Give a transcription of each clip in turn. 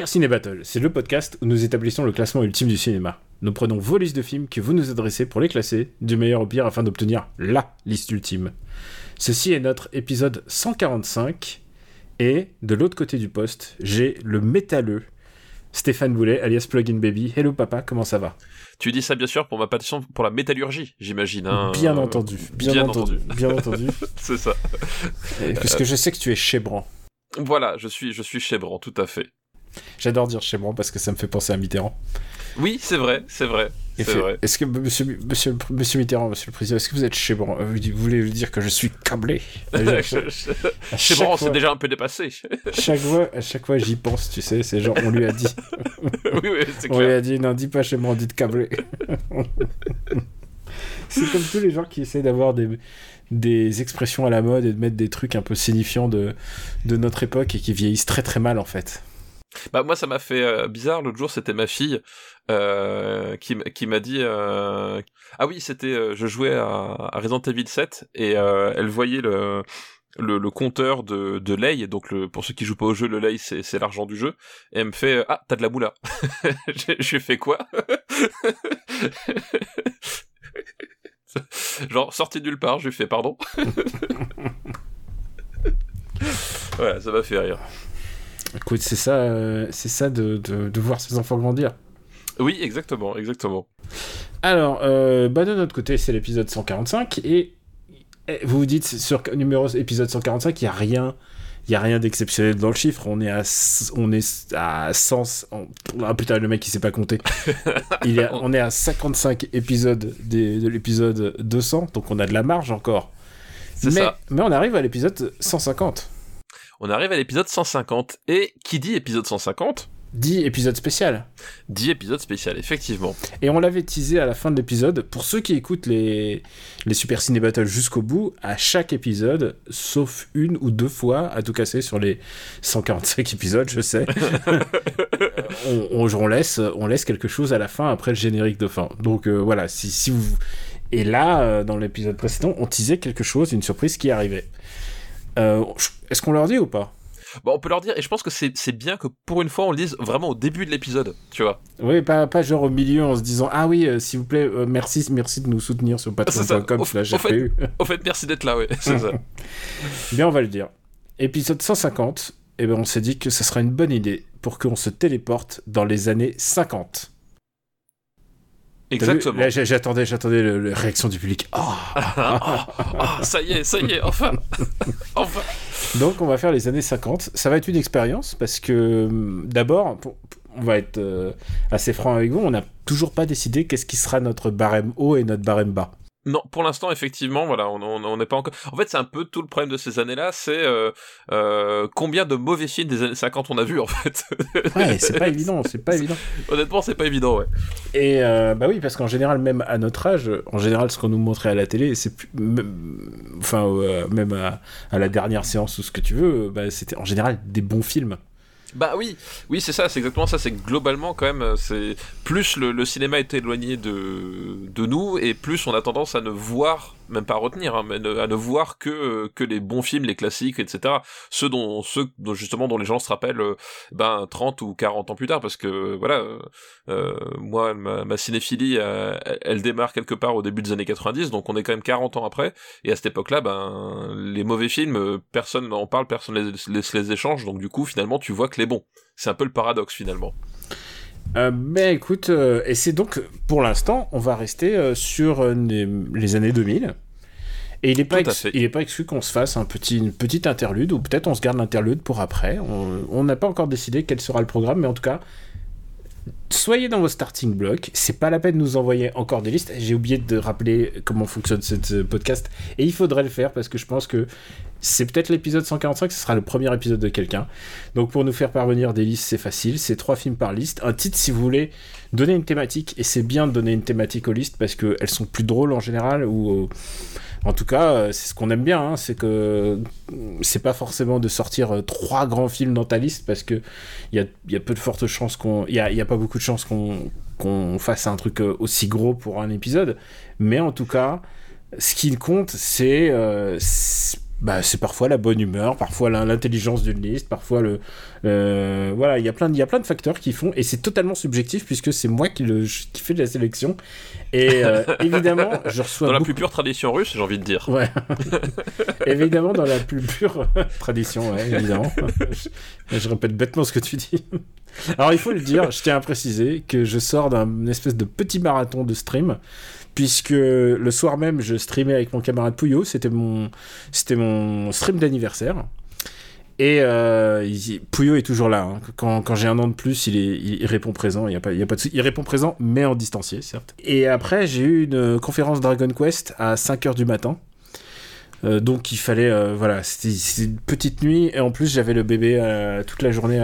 Super Ciné Battle, c'est le podcast où nous établissons le classement ultime du cinéma. Nous prenons vos listes de films que vous nous adressez pour les classer, du meilleur au pire afin d'obtenir LA liste ultime. Ceci est notre épisode 145, et de l'autre côté du poste, j'ai le métalleux Stéphane Boulet, alias Plugin Baby. Hello papa, comment ça va? Tu dis ça bien sûr pour ma passion pour la métallurgie, j'imagine. hein. Bien entendu, bien, bien entendu, bien entendu. C'est ça. Et Puisque je sais que tu es chébran. Voilà, je suis, je suis chébran, tout à fait. J'adore dire chébran parce que ça me fait penser à Mitterrand. Oui, c'est vrai, c'est vrai. Est-ce que monsieur, monsieur, monsieur Mitterrand, monsieur le président, est-ce que vous êtes chébran Euh, Vous vous voulez dire que je suis câblé? Chébran, fois- c'est déjà un peu dépassé. Chaque fois, à chaque fois, j'y pense, tu sais. C'est genre, on lui a dit. oui, oui, c'est On lui clair. a dit, non, dis pas chébran, dites câblé. c'est comme tous les gens qui essaient d'avoir des, des expressions à la mode et de mettre des trucs un peu signifiants de, de notre époque et qui vieillissent très très mal en fait. Bah moi ça m'a fait euh, bizarre. L'autre jour c'était ma fille euh, qui, qui m'a dit euh, ah oui c'était je jouais à, à Resident Evil 7 et elle voyait le le, compteur de, de lei donc pour ceux qui jouent pas au jeu le lei c'est c'est l'argent du jeu. Et elle me fait ah t'as de la moula j'ai fait quoi? Genre sorti nulle part j'ai fait pardon voilà ça m'a fait rire Écoute, c'est ça, euh, c'est ça de, de, de voir ses enfants grandir. oui exactement exactement Alors, euh, bah de notre côté, c'est l'épisode 145 et, et vous vous dites sur numéro épisode 145, il y a rien, il y a rien d'exceptionnel dans le chiffre. On est à, on est à 100. on- ah putain, le mec il sait pas compter. Il est, à- on est à 55 épisodes des- de l'épisode 200, donc on a de la marge encore. mais, ça mais on arrive à l'épisode 150. On arrive à l'épisode 150. Et qui dit épisode 150 10 épisodes spécial. dit épisode spécial, effectivement. Et on l'avait teasé à la fin de l'épisode. Pour ceux qui écoutent les, les Super Ciné Battle jusqu'au bout, à chaque épisode, sauf une ou deux fois, à tout casser sur les 145 épisodes, je sais, on, on- on laisse, on laisse quelque chose à la fin après le générique de fin. Donc euh, voilà, si, si vous. Et là, euh, dans l'épisode précédent, on teasait quelque chose, une surprise qui arrivait. Euh, Est-ce qu'on leur dit ou pas? Bon, on peut leur dire, et je pense que c'est bien que pour une fois on le dise vraiment au début de l'épisode, tu vois. Oui, pas, pas genre au milieu en se disant Ah oui, euh, s'il vous plaît, euh, merci, merci de nous soutenir sur ça. patreon.com Au- au fait-. Au fait, merci d'être là, c'est ça. Bien, on va le dire. Épisode 150, et ben on s'est dit que ce sera une bonne idée pour qu'on se téléporte dans les années 50. Exactement. J'attendais, la réaction du public. Oh Ah, ah, ça y est, ça y est, enfin Enfin Donc, on va faire les années 50. Ça va être une expérience parce que, hum, d'abord, on va être euh, assez franc avec vous, on n'a toujours pas décidé qu'est-ce qui sera notre barème haut et notre barème bas. Non, pour l'instant, effectivement, voilà, on n'est pas encore... En fait, c'est un peu tout le problème de ces années-là, c'est euh, euh, combien de mauvais films des années 50 on a vu, en fait. Ouais, c'est pas évident, c'est pas évident. Honnêtement, c'est pas évident, ouais. Et euh, bah oui, parce qu'en général, même à notre âge, en général, ce qu'on nous montrait à la télé, c'est plus- même, enfin, même à, à la dernière séance ou ce que tu veux, bah, c'était en général des bons films. Bah oui, oui c'est ça, c'est exactement ça. C'est globalement quand même, euh, c'est plus le, le cinéma est éloigné de de nous et plus on a tendance à ne voir, même pas à retenir, hein, mais à ne voir que euh, que les bons films, les classiques, etc. Ceux dont justement dont les gens se rappellent, euh, ben 30 ou 40 ans plus tard, parce que voilà, euh, moi ma, cinéphilie, elle, démarre quelque part au début des années 90, donc on est quand même 40 ans après. Et à cette époque-là, ben les mauvais films, personne n'en parle, personne les, les, les échange, donc du coup finalement tu vois que les bons. C'est un peu le paradoxe finalement. Euh, ben écoute, euh, et c'est donc, pour l'instant, on va rester euh, sur euh, les, les années 2000. Et il n'est pas, Tout à ex- fait. il est pas exclu qu'on se fasse un petit, une petite interlude, ou peut-être on se garde l'interlude pour après. On n'a pas encore décidé quel sera le programme, mais en tout cas, soyez dans vos starting blocks. C'est pas la peine de nous envoyer encore des listes. J'ai oublié de rappeler comment fonctionne ce podcast. Et il faudrait le faire parce que je pense que c'est peut-être l'épisode 145, ce sera le premier épisode de quelqu'un. Donc pour nous faire parvenir des listes, c'est facile. C'est trois films par liste. Un titre si vous voulez donner une thématique. Et c'est bien de donner une thématique aux listes parce qu'elles sont plus drôles en général ou... En tout cas, euh, c'est ce qu'on aime bien, hein, c'est que c'est pas forcément de sortir euh, trois grands films dans ta liste parce que il y a, peu de fortes chances qu'on, il y a, pas beaucoup de chances qu'on fasse un truc euh, aussi gros pour un épisode, mais en tout cas, ce qui compte, c'est euh, bah, c'est parfois la bonne humeur, parfois l'intelligence d'une liste, parfois le. Euh, voilà, il y a plein de facteurs qui font, et c'est totalement subjectif puisque c'est moi qui, le, qui fais de la sélection. Et euh, évidemment, je reçois. Dans la plus pure tradition russe, j'ai envie de dire. Ouais. évidemment, dans la plus pure tradition, ouais, évidemment. je, je, répète bêtement ce que tu dis. Alors, il faut le dire, je tiens à préciser que je sors d'un espèce de petit marathon de stream puisque le soir même, je streamais avec mon camarade Pouillot, c'était mon, mon stream d'anniversaire. Et euh, Pouillot est toujours là. Hein. Quand, quand j'ai un an de plus, il, est, il, répond présent. Il, y a pas, il, y a pas de, il répond présent, mais en distancié, certes. Et après, j'ai eu une conférence Dragon Quest à 5h du matin. Euh, donc il fallait, euh, voilà, c'était une petite nuit et en plus j'avais le bébé euh, toute la journée.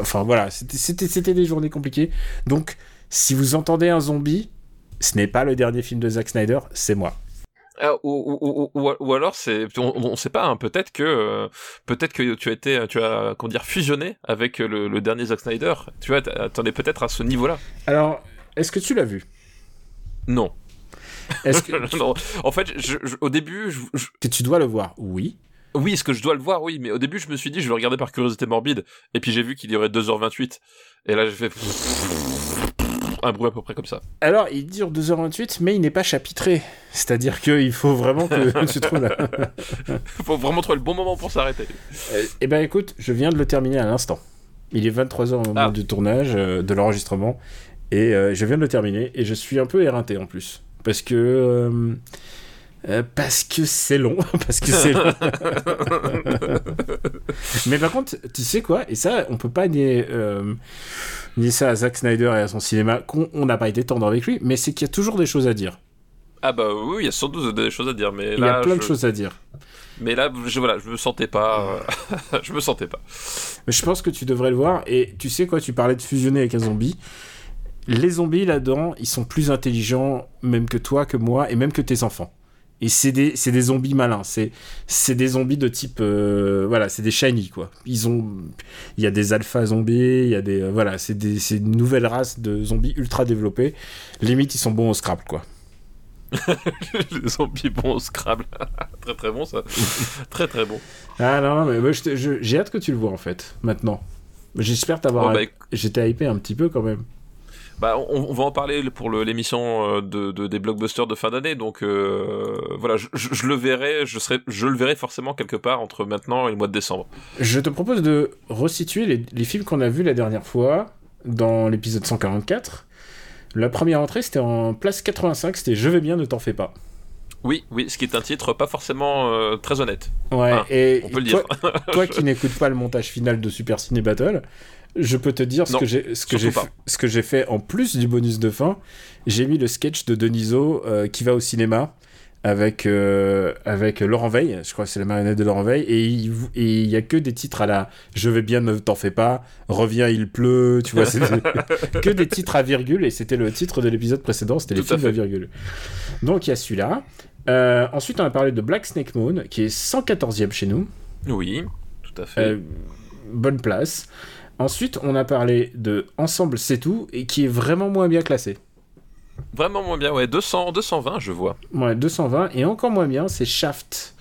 enfin voilà, c'était des journées compliquées. Donc si vous entendez un zombie, ce n'est pas le dernier film de Zack Snyder, c'est moi. Ah, ou, ou, ou, alors c'est on, ne sait pas hein, peut-être que euh, peut-être que tu as été tu as comment dire fusionné avec le, dernier Zack Snyder tu vois attendais peut-être à ce niveau-là alors est-ce que tu l'as vu? Non est-ce que non. en fait au début que tu dois le voir oui oui, est-ce que je dois le voir Oui, mais au début, je me suis dit, je vais le regarder par curiosité morbide. Et puis j'ai vu qu'il y aurait 2h28. Et là, j'ai fait un bruit à peu près comme ça. Alors, il dure 2h28, mais il n'est pas chapitré. C'est-à-dire qu'il faut vraiment que tu trouves là. Il faut vraiment trouver le bon moment pour s'arrêter. Euh, eh ben écoute, je viens de le terminer à l'instant. Il est 23h au moment ah. du tournage, euh, de l'enregistrement, et euh, je viens de le terminer, et je suis un peu éreinté en plus. Parce que euh, parce que c'est long, parce que c'est long. Mais par contre, tu sais quoi Et ça, on peut pas nier, euh, nier ça à Zack Snyder et à son cinéma, qu'on n'a pas été tendre avec lui, mais c'est qu'il y a toujours des choses à dire. Ah bah oui, il y a sans doute des choses à dire, mais il y a plein de choses à dire. Mais là, je, voilà, je me sentais pas, euh, je me sentais pas. Mais je pense que tu devrais le voir. Et tu sais quoi Tu parlais de fusionner avec un zombie. Les zombies là-dedans, ils sont plus intelligents même que toi, que moi, et même que tes enfants. Et c'est des, des, zombies malins. C'est des zombies de type. Euh, voilà, c'est des shiny, quoi. Ils ont. Il y a des alpha zombies, il y a des. Euh, voilà, c'est une nouvelle race de zombies ultra développés. Limite, ils sont bons au Scrabble, quoi. les zombies bons au Scrabble. très très bon, ça. très très bon. Ah non, mais moi, j'ai hâte que tu le vois, en fait, maintenant. J'espère t'avoir. Oh, bah, J'étais hypé un petit peu quand même. Bah, on, va en parler pour l'émission euh, de, des blockbusters de fin d'année, donc euh, voilà, je, le verrai, je serai, je le verrai forcément quelque part entre maintenant et le mois de décembre. Je te propose de resituer les, les films qu'on a vus la dernière fois dans l'épisode 144. La première entrée, c'était en place 85, c'était Je vais bien, ne t'en fais pas. Oui, oui, ce qui est un titre pas forcément euh, très honnête. Ouais, et on peut le dire. toi qui n'écoutes pas le montage final de Super Ciné Battle, je peux te dire ce que j'ai ce que j'ai ce que j'ai fait en plus du bonus de fin. J'ai mis le sketch de Deniso euh, qui va au cinéma avec euh, avec Laurent Veil, je crois que c'est la marionnette de Laurent Veil et il et y a que des titres à la je vais bien ne t'en fais pas, reviens il pleut, tu vois, c'est que des titres à virgule et c'était le titre de l'épisode précédent, c'était les films à virgule. Donc il y a celui-là. Euh, ensuite on a parlé de Black Snake Moon qui est 114e chez nous. Oui, tout à fait. bonne place. Ensuite, on a parlé de Ensemble c'est tout, et qui est vraiment moins bien classé. Vraiment moins bien, ouais. 200, 220, je vois. Ouais, 220, et encore moins bien, c'est Shaft.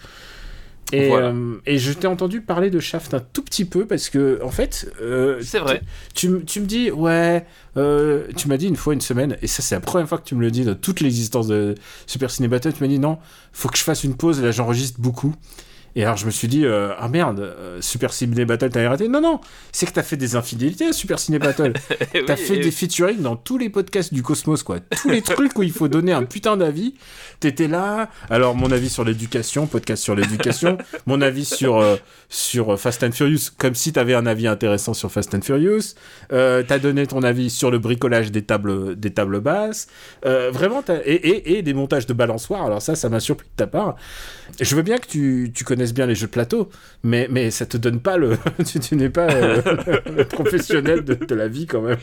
Et, euh, et, je t'ai entendu parler de Shaft un tout petit peu parce que, en fait. Euh, c'est vrai. Tu, tu, me dis, ouais, euh, tu m'as dit une fois, une semaine, et ça, c'est la première fois que tu me le dis de toute l'existence de Super Ciné Battle. Tu m'as dit, non, faut que je fasse une pause, là, j'enregistre beaucoup. Et alors je me suis dit, euh, ah merde, euh, Super Ciné Battle, t'avais raté. Non, non, c'est que t'as fait des infidélités à Super Ciné Battle. T'as oui, fait des featuring dans tous les podcasts du Cosmos, quoi. Tous les trucs où il faut donner un putain d'avis. T'étais là. Alors, mon avis sur l'éducation, podcast sur l'éducation. mon avis sur, euh, sur Fast and Furious, comme si t'avais un avis intéressant sur Fast and Furious. T'as donné ton avis sur le bricolage des tables, des tables basses. Vraiment, t'as- et, et, et des montages de balançoires. Alors, ça, ça m'a surpris de ta part. Je veux bien que tu, tu connaisses bien les jeux de plateau, mais, mais ça te donne pas le. tu, n'es pas euh, le professionnel de, la vie quand même.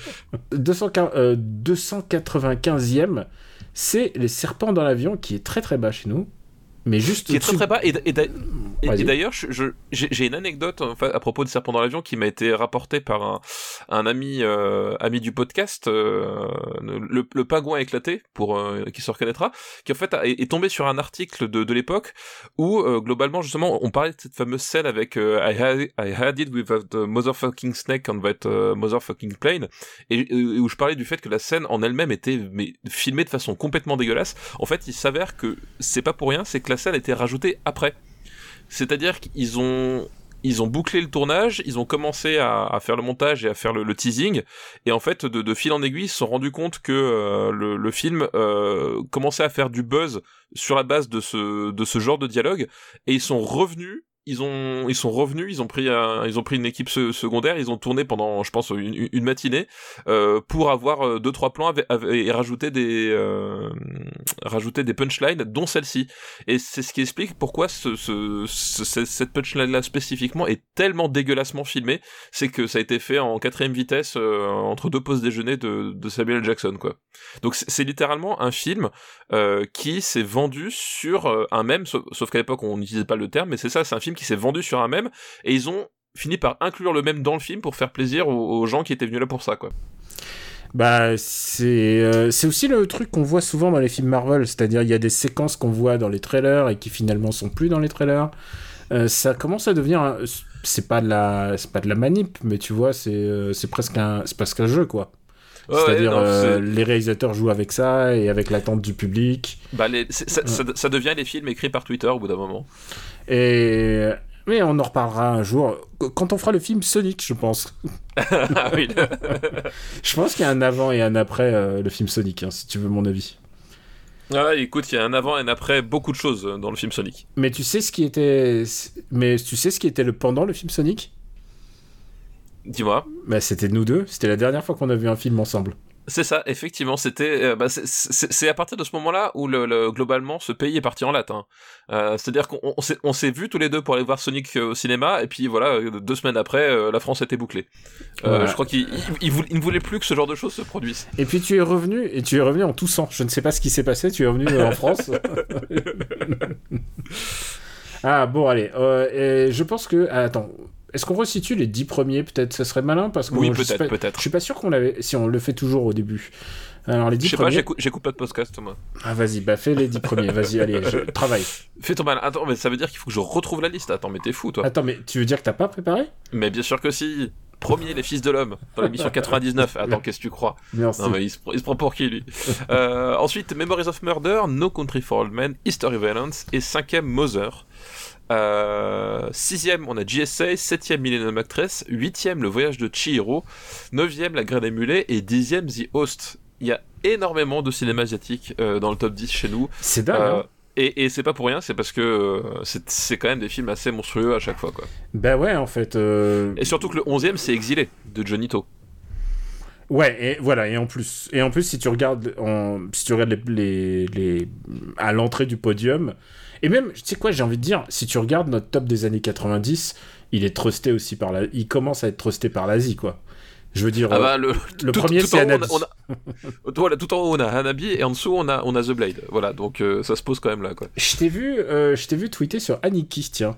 215, euh, 295e, c'est Les Serpents dans l'avion, qui est très très bas chez nous. Mais juste. qui est très très bas. Et, et et- d'ailleurs, j'ai une anecdote en fait, à propos de Serpent dans l'avion qui m'a été rapportée par un, un ami euh, ami du podcast, euh, le, le pingouin éclaté, pour euh, qui se reconnaîtra, qui en fait est, est tombé sur un article de, de l'époque où globalement justement on parlait de cette fameuse scène avec I, had, I had it with that motherfucking snake on that motherfucking plane et où je parlais du fait que la scène en elle-même était mais, filmée de façon complètement dégueulasse. En fait, il s'avère que c'est pas pour rien, c'est que la scène a été rajoutée après. C'est-à-dire qu'ils ont ils ont bouclé le tournage, ils ont commencé à, faire le montage et à faire le, teasing, et en fait, de, fil en aiguille, ils se sont rendus compte que euh, le, le film euh, commençait à faire du buzz sur la base de ce, de ce genre de dialogue, et ils sont revenus. Ils ont, ils sont revenus, ils ont pris un, ils ont pris une équipe se- secondaire, ils ont tourné pendant, je pense, une, matinée euh, pour avoir euh, deux trois plans et rajouter des, euh, rajouter des punchlines, dont celle-ci. Et c'est ce qui explique pourquoi ce, ce, ce- ce- cette punchline-là spécifiquement est tellement dégueulassement filmée, c'est que ça a été fait en quatrième vitesse entre deux pauses déjeuner de, Samuel. Jackson. Donc c'est littéralement un film qui s'est vendu sur un sauf, sauf qu'à l'époque on n'utilisait pas le terme, mais c'est ça, c'est un film qui s'est vendu sur un mème, et ils ont fini par inclure le mème dans le film pour faire plaisir aux, gens qui étaient venus là pour ça, quoi. Bah, c'est euh, c'est aussi le truc qu'on voit souvent dans les films Marvel, c'est-à-dire il y a des séquences qu'on voit dans les trailers et qui finalement sont plus dans les trailers. Euh, ça commence à devenir, un- c'est pas de la, c'est pas de la manip, mais tu vois, c'est euh, presque un, c'est presque un jeu quoi. Ouais, c'est-à-dire euh, les réalisateurs jouent avec ça et avec l'attente du public. Bah, les- ça devient les films écrits par Twitter au bout d'un moment. Et mais on en reparlera un jour quand on fera le film Sonic, je pense. ah oui. Je pense qu'il y a un avant et un après euh, le film Sonic, hein, si tu veux mon avis. Ah, écoute, il y a un avant et un après beaucoup de choses euh, dans le film Sonic. Mais tu sais ce qui était, mais tu sais ce qui était le pendant le film Sonic? Dis-moi. Bah c'était nous deux. C'était la dernière fois qu'on a vu un film ensemble. C'est ça, effectivement, c'était. euh, bah, c'est- à partir de ce moment-là où le, le- globalement ce pays est parti en latin. Euh, C'est-à-dire qu'on on s'est- on s'est vus tous les deux pour aller voir Sonic euh, au cinéma, et puis voilà, deux semaines après, euh, la France était bouclée. Voilà. Je crois qu'il ne voulait plus que ce genre de choses se produisent. Et puis tu es revenu et tu es revenu en toussant. Je ne sais pas ce qui s'est passé. Tu es revenu en France. ah bon allez. Et je pense que ah, attends. Est-ce qu'on resitue les dix premiers Peut-être? Ça serait malin parce que Oui, je peut-être, peut-être. Je suis pas sûr qu'on l'avait. Si on le fait toujours au début. Alors les Je dix sais pas, premiers. j'écoute j'écoute pas de podcast, moi. ah vas-y, bah fais les dix premiers. Vas-y, allez, je travaille. Fais ton mal. Attends, mais ça veut dire qu'il faut que je retrouve la liste. Attends, mais t'es fou, toi. Attends, mais tu veux dire que t'as pas préparé? Mais bien sûr que si. Premier, les fils de l'homme, dans l'émission 99. Attends, qu'est-ce que tu crois? Merci. Non, mais il se, pr- il se prend pour qui, lui? Euh, Ensuite, Memories of Murder, No Country for Old Men, History Violence, et cinquième, Mother. Euh, sixième, on a GSA, septième, Millennium Actress, huitième, Le Voyage de Chihiro, neuvième, La Graine des Mulets, et dixième, The Host. Il y a énormément de cinéma asiatique euh, dans le top 10 chez nous. C'est dingue. Euh, hein. et et c'est pas pour rien, c'est parce que euh, c'est quand même des films assez monstrueux à chaque fois. quoi. Bah ouais, en fait. euh, Et surtout que le 11ème, c'est Exilé, de Johnny To. Ouais, et voilà, et en plus, et en plus si tu regardes, en, si tu regardes les, les, les- à l'entrée du podium, et même, tu sais quoi, j'ai envie de dire, si tu regardes notre top des années 90, il est trusté aussi par la, il commence à être trusté par l'Asie, quoi. Je veux dire, Ah euh, bah, le, le tout- premier tout c'est en haut, Hanabi. on a- on a- voilà, tout en haut on a Hanabi et en dessous on a, on a The Blade. Voilà, donc euh, ça se pose quand même là quoi. Je t'ai vu, euh, je t'ai vu tweeter sur Aniki, tiens.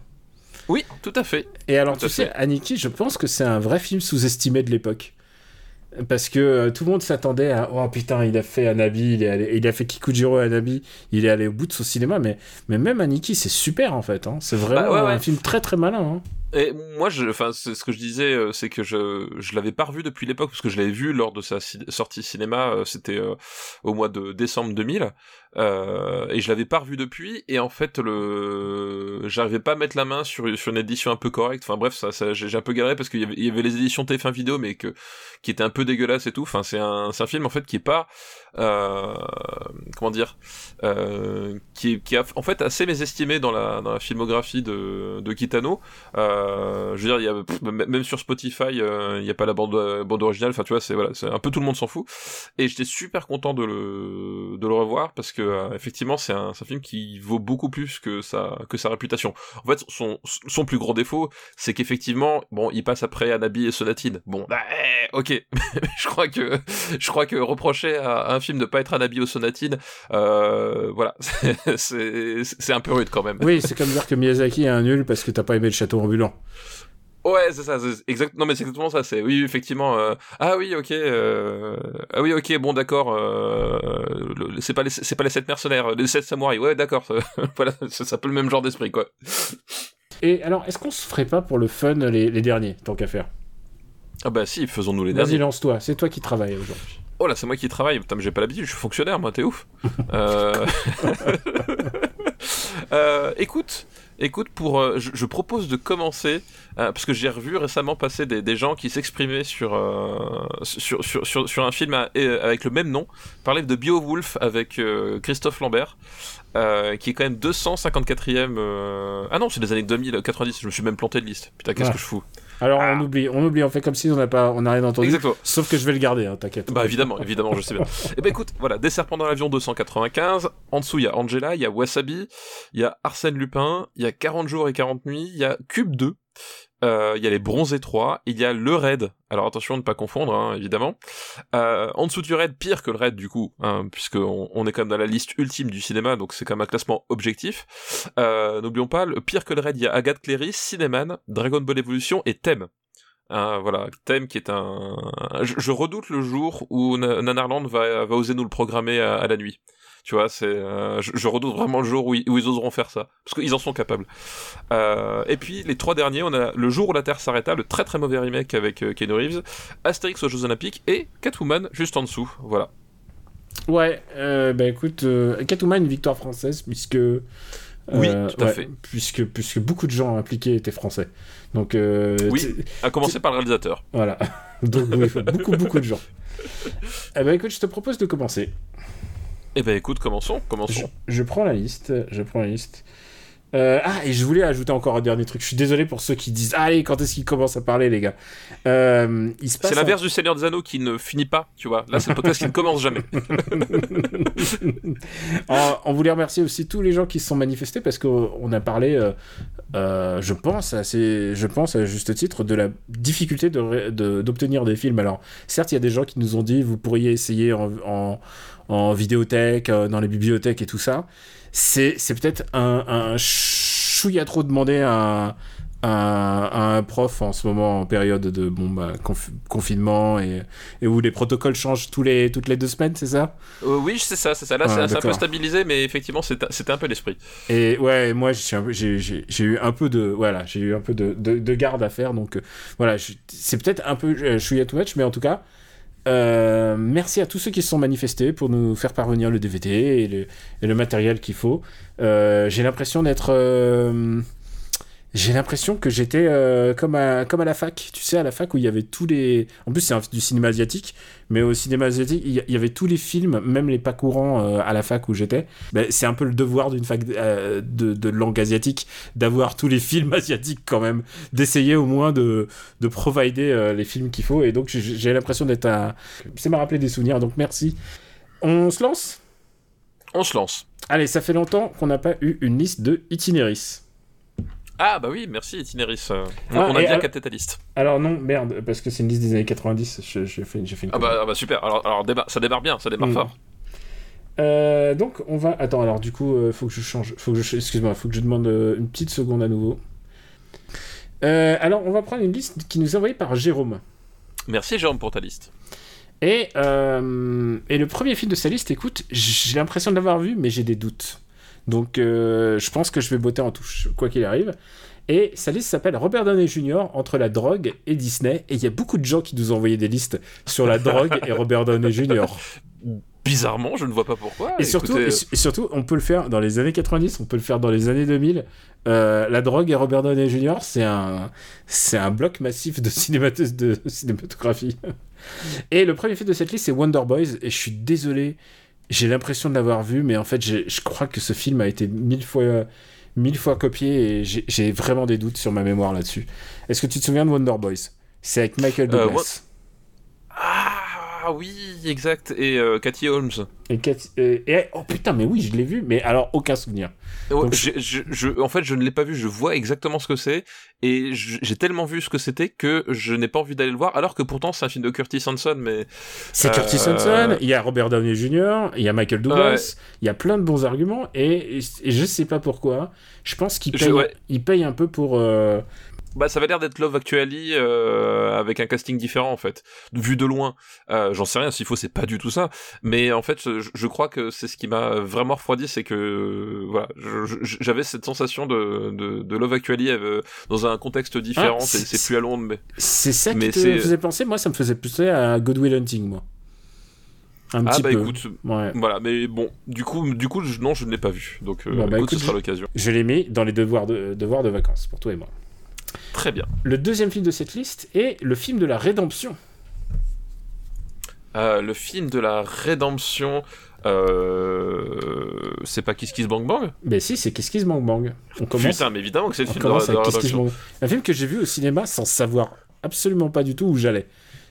Oui, tout à fait. Et alors, Tout tu sais, fait. Aniki, je pense que c'est un vrai film sous-estimé de l'époque. Parce que euh, tout le monde s'attendait à oh putain il a fait Anabi il est allé, il a fait Kikujiro Anabi il est allé au bout de son cinéma mais mais même Aniki c'est super en fait hein. c'est vraiment Bah, ouais, ouais. un film très très malin hein. Et moi, je, enfin, ce que je disais, euh, c'est que je, je l'avais pas revu depuis l'époque parce que je l'avais vu lors de sa ci- sortie cinéma. euh, C'était euh, au mois de décembre 2000, euh, et je l'avais pas revu depuis. Et en fait, le, j'arrivais pas à mettre la main sur sur une édition un peu correcte. Enfin bref, ça, ça j'ai un peu galéré parce qu'il y avait, les éditions TF1 vidéo, mais que qui étaient un peu dégueulasses et tout. Enfin, c'est un, c'est un film en fait qui est pas, comment dire, qui est, qui est en fait assez mésestimé dans la dans la filmographie de de Kitano. Euh, je veux dire, même sur Spotify, euh, il n'y a pas la bande, euh, bande originale. Enfin, tu vois, c'est un peu tout le monde s'en fout. Et j'étais super content de le, revoir parce que euh, effectivement, c'est un, film qui vaut beaucoup plus que sa, réputation. En fait, son, plus gros défaut, c'est qu'effectivement, bon, il passe après Anabi et Sonatine. Bon, bah, eh, ok. je crois que, reprocher à un film de pas être Anabi ou Sonatine, euh, voilà, c'est un peu rude quand même. Oui, c'est comme dire que Miyazaki est un nul parce que t'as pas aimé le château ambulant. Ouais, c'est ça, c'est exact. Non, mais c'est exactement ça. C'est oui, effectivement. euh, Ah oui, ok. euh, Ah oui, ok. Bon, d'accord. euh, le- C'est pas les, c'est pas les sept mercenaires, les sept samouraïs. Ouais, d'accord. voilà, c'est un peu le même genre d'esprit, quoi. Et alors, est-ce qu'on se ferait pas pour le fun les, les derniers, tant qu'à faire? Ah bah si, faisons-nous les Vas-y, derniers. lance-toi, c'est toi qui travailles aujourd'hui. Oh là, c'est moi qui travaille. Putain, mais j'ai pas l'habitude. Je suis fonctionnaire, moi. T'es ouf. euh... euh, écoute, écoute. Pour, euh, je, je propose de commencer euh, parce que j'ai revu récemment passer des, des gens qui s'exprimaient sur, euh, sur, sur, sur sur un film à- avec le même nom. Parler de Beowulf avec Christophe Lambert. Qui est quand même 254e. euh, Ah non, c'est des années 2000, 90. Je me suis même planté de liste. Putain, qu'est-ce que je fous? Alors, Ah. on oublie, on oublie, on fait comme si on n'a pas, on n'a rien entendu. Exactement. Sauf que je vais le garder, hein, t'inquiète. Bah évidemment, évidemment, je sais bien. Et ben écoute, voilà, Des serpents dans l'avion 295, en dessous il y a Angela, il y a Wasabi, il y a Arsène Lupin, il y a 40 jours et 40 nuits, il y a Cube 2, euh, il y a les Bronzés 3, il y a le Raid, alors attention de ne pas confondre, hein, évidemment. Euh, en dessous du Raid, pire que le Raid du coup, hein, puisqu'on on est quand même dans la liste ultime du cinéma, donc c'est quand même un classement objectif. Euh, N'oublions pas, le pire que le Raid, il y a Agathe Cléry, Cinéman, Dragon Ball Evolution et Thème. Hein, voilà, Thème qui est un... Je, redoute le jour où Na- Nanarland va, oser nous le programmer à la nuit. Tu vois, c'est, euh, je, je redoute vraiment le jour où ils, où ils oseront faire ça, parce qu'ils en sont capables. Euh, et puis les trois derniers, on a le jour où la Terre s'arrêta, le très très mauvais remake avec euh, Keanu Reeves, Astérix aux Jeux Olympiques et Catwoman juste en dessous. Voilà. Ouais, euh, bah écoute, Catwoman, une victoire française, puisque. Oui, tout à fait. Puisque, puisque beaucoup de gens impliqués étaient français. Donc. euh, Oui. À commencer par le réalisateur. Voilà. Donc, oui, beaucoup, beaucoup de gens. Eh ben écoute, je te propose de commencer. Eh ben écoute, commençons, Je, commençons. je prends la liste. Je prends la liste. Euh, ah, et je voulais ajouter encore un dernier truc. Je suis désolé pour ceux qui disent Allez, quand est-ce qu'ils commencent à parler, les gars Euh, C'est un- l'inverse du Seigneur des Anneaux qui ne finit pas, tu vois. Là, c'est le podcast qui ne commence jamais. on, on voulait remercier aussi tous les gens qui se sont manifestés parce qu'on a parlé, euh, je pense, assez, je pense à juste titre, de la difficulté de ré- de- d'obtenir des films. Alors, certes, il y a des gens qui nous ont dit vous pourriez essayer en, en, en vidéothèque, euh, dans les bibliothèques et tout ça. C'est peut-être un, un chouïa trop demandé à, à, à un prof en ce moment en période de bon, bah, conf- confinement et, et où les protocoles changent tous les, toutes les deux semaines, c'est ça? Euh, oui, c'est ça, c'est ça. Là, Ah, c'est- un peu stabilisé, mais effectivement, c'était un peu l'esprit. Et ouais, moi j'ai eu un peu de voilà, j'ai eu un peu de, de, de garde à faire, donc euh, voilà, je- c'est peut-être un peu euh, chouïa too much, mais en tout cas, euh, merci à tous ceux qui se sont manifestés pour nous faire parvenir le DVD et le, et le matériel qu'il faut. Euh, j'ai l'impression d'être euh, j'ai l'impression que j'étais euh, comme, à, comme à la fac, tu sais, à la fac où il y avait tous les. En plus, c'est du cinéma asiatique, mais au cinéma asiatique, il y, avait tous les films, même les pas courants euh, à la fac où j'étais. Ben, c'est un peu le devoir d'une fac euh, de, de langue asiatique d'avoir tous les films asiatiques quand même, d'essayer au moins de, de provider les films qu'il faut. Et donc, j'ai- l'impression d'être un. Ça m'a rappelé des souvenirs, donc merci. On se lance? On se lance. Allez, ça fait longtemps qu'on n'a pas eu une liste de itinéris. Ah, bah oui, merci, Itinéris. Euh, on- Ah, on a bien alors- capté ta liste. Alors non, merde, parce que c'est une liste des années 90, je- j'ai fait, une Ah bah, ah bah super, alors, ça démarre bien, ça démarre Mm. fort. Euh, donc on va... Attends, alors du coup, euh, faut que je change... Faut que je... Excuse-moi, faut que je demande euh, une petite seconde à nouveau. Alors on va prendre une liste qui nous est envoyée par Jérôme. Merci Jérôme pour ta liste. Et, et le premier film de sa liste, écoute, j'ai l'impression de l'avoir vu, mais j'ai des doutes. Donc euh, je pense que je vais botter en touche, quoi qu'il arrive. Et sa liste s'appelle Robert Downey Jr. entre la drogue et Disney. Et il y a beaucoup de gens qui nous ont envoyé des listes sur la drogue et Robert Downey Jr. Bizarrement, je ne vois pas pourquoi. Et surtout, et, surtout, on peut le faire dans les années 90, on peut le faire dans les années 2000. Euh, la drogue et Robert Downey Jr., c'est un, c'est un bloc massif de, de cinématographie. et le premier film de cette liste, c'est Wonder Boys. Et je suis désolé, j'ai l'impression de l'avoir vu, mais en fait, je crois que ce film a été mille fois, mille fois copié et j'ai vraiment des doutes sur ma mémoire là-dessus. Est-ce que tu te souviens de Wonder Boys? C'est avec Michael euh, Douglas. Ah oui, exact. Et euh, Cathy Holmes. Et, Cathy, et, oh putain, mais oui, je l'ai vu, mais alors aucun souvenir. je, en fait, je ne l'ai pas vu. Je vois exactement ce que c'est, et j'ai tellement vu ce que c'était que je n'ai pas envie d'aller le voir. Alors que pourtant, c'est un film de Curtis Hanson, mais c'est Curtis euh, Hanson. Il y a Robert Downey Jr. Il y a Michael Douglas. Il y a plein de bons arguments, et, et, je sais pas pourquoi. Je pense qu'il paye, il paye un peu pour. Bah, ça va l'air d'être Love Actually euh, avec un casting différent en fait, vu de loin. Euh, J'en sais rien, s'il faut, c'est pas du tout ça. Mais en fait, je, je crois que c'est ce qui m'a vraiment refroidi, c'est que voilà, j'avais cette sensation de, de, de Love Actually euh, dans un contexte différent. Ah, c'est plus à Londres, mais c'est ça qui te faisait penser. Moi, ça me faisait penser à Good Will Hunting, moi. Un ah petit bah peu. écoute, ouais. voilà, mais bon, du coup, du coup, non, je ne l'ai pas vu, donc bah, écoute, ce sera l'occasion. Je l'ai mis dans les devoirs de, devoirs de vacances pour toi et moi. Très bien. Le deuxième film de cette liste est le film de la rédemption. Euh, le film de la rédemption, euh, c'est pas Kiss Kiss Bang Bang? Mais si, c'est Kiss Kiss Bang Bang. On commence... Putain, mais évidemment que c'est le film de la, rédemption. Un film que j'ai vu au cinéma sans savoir absolument pas du tout où j'allais.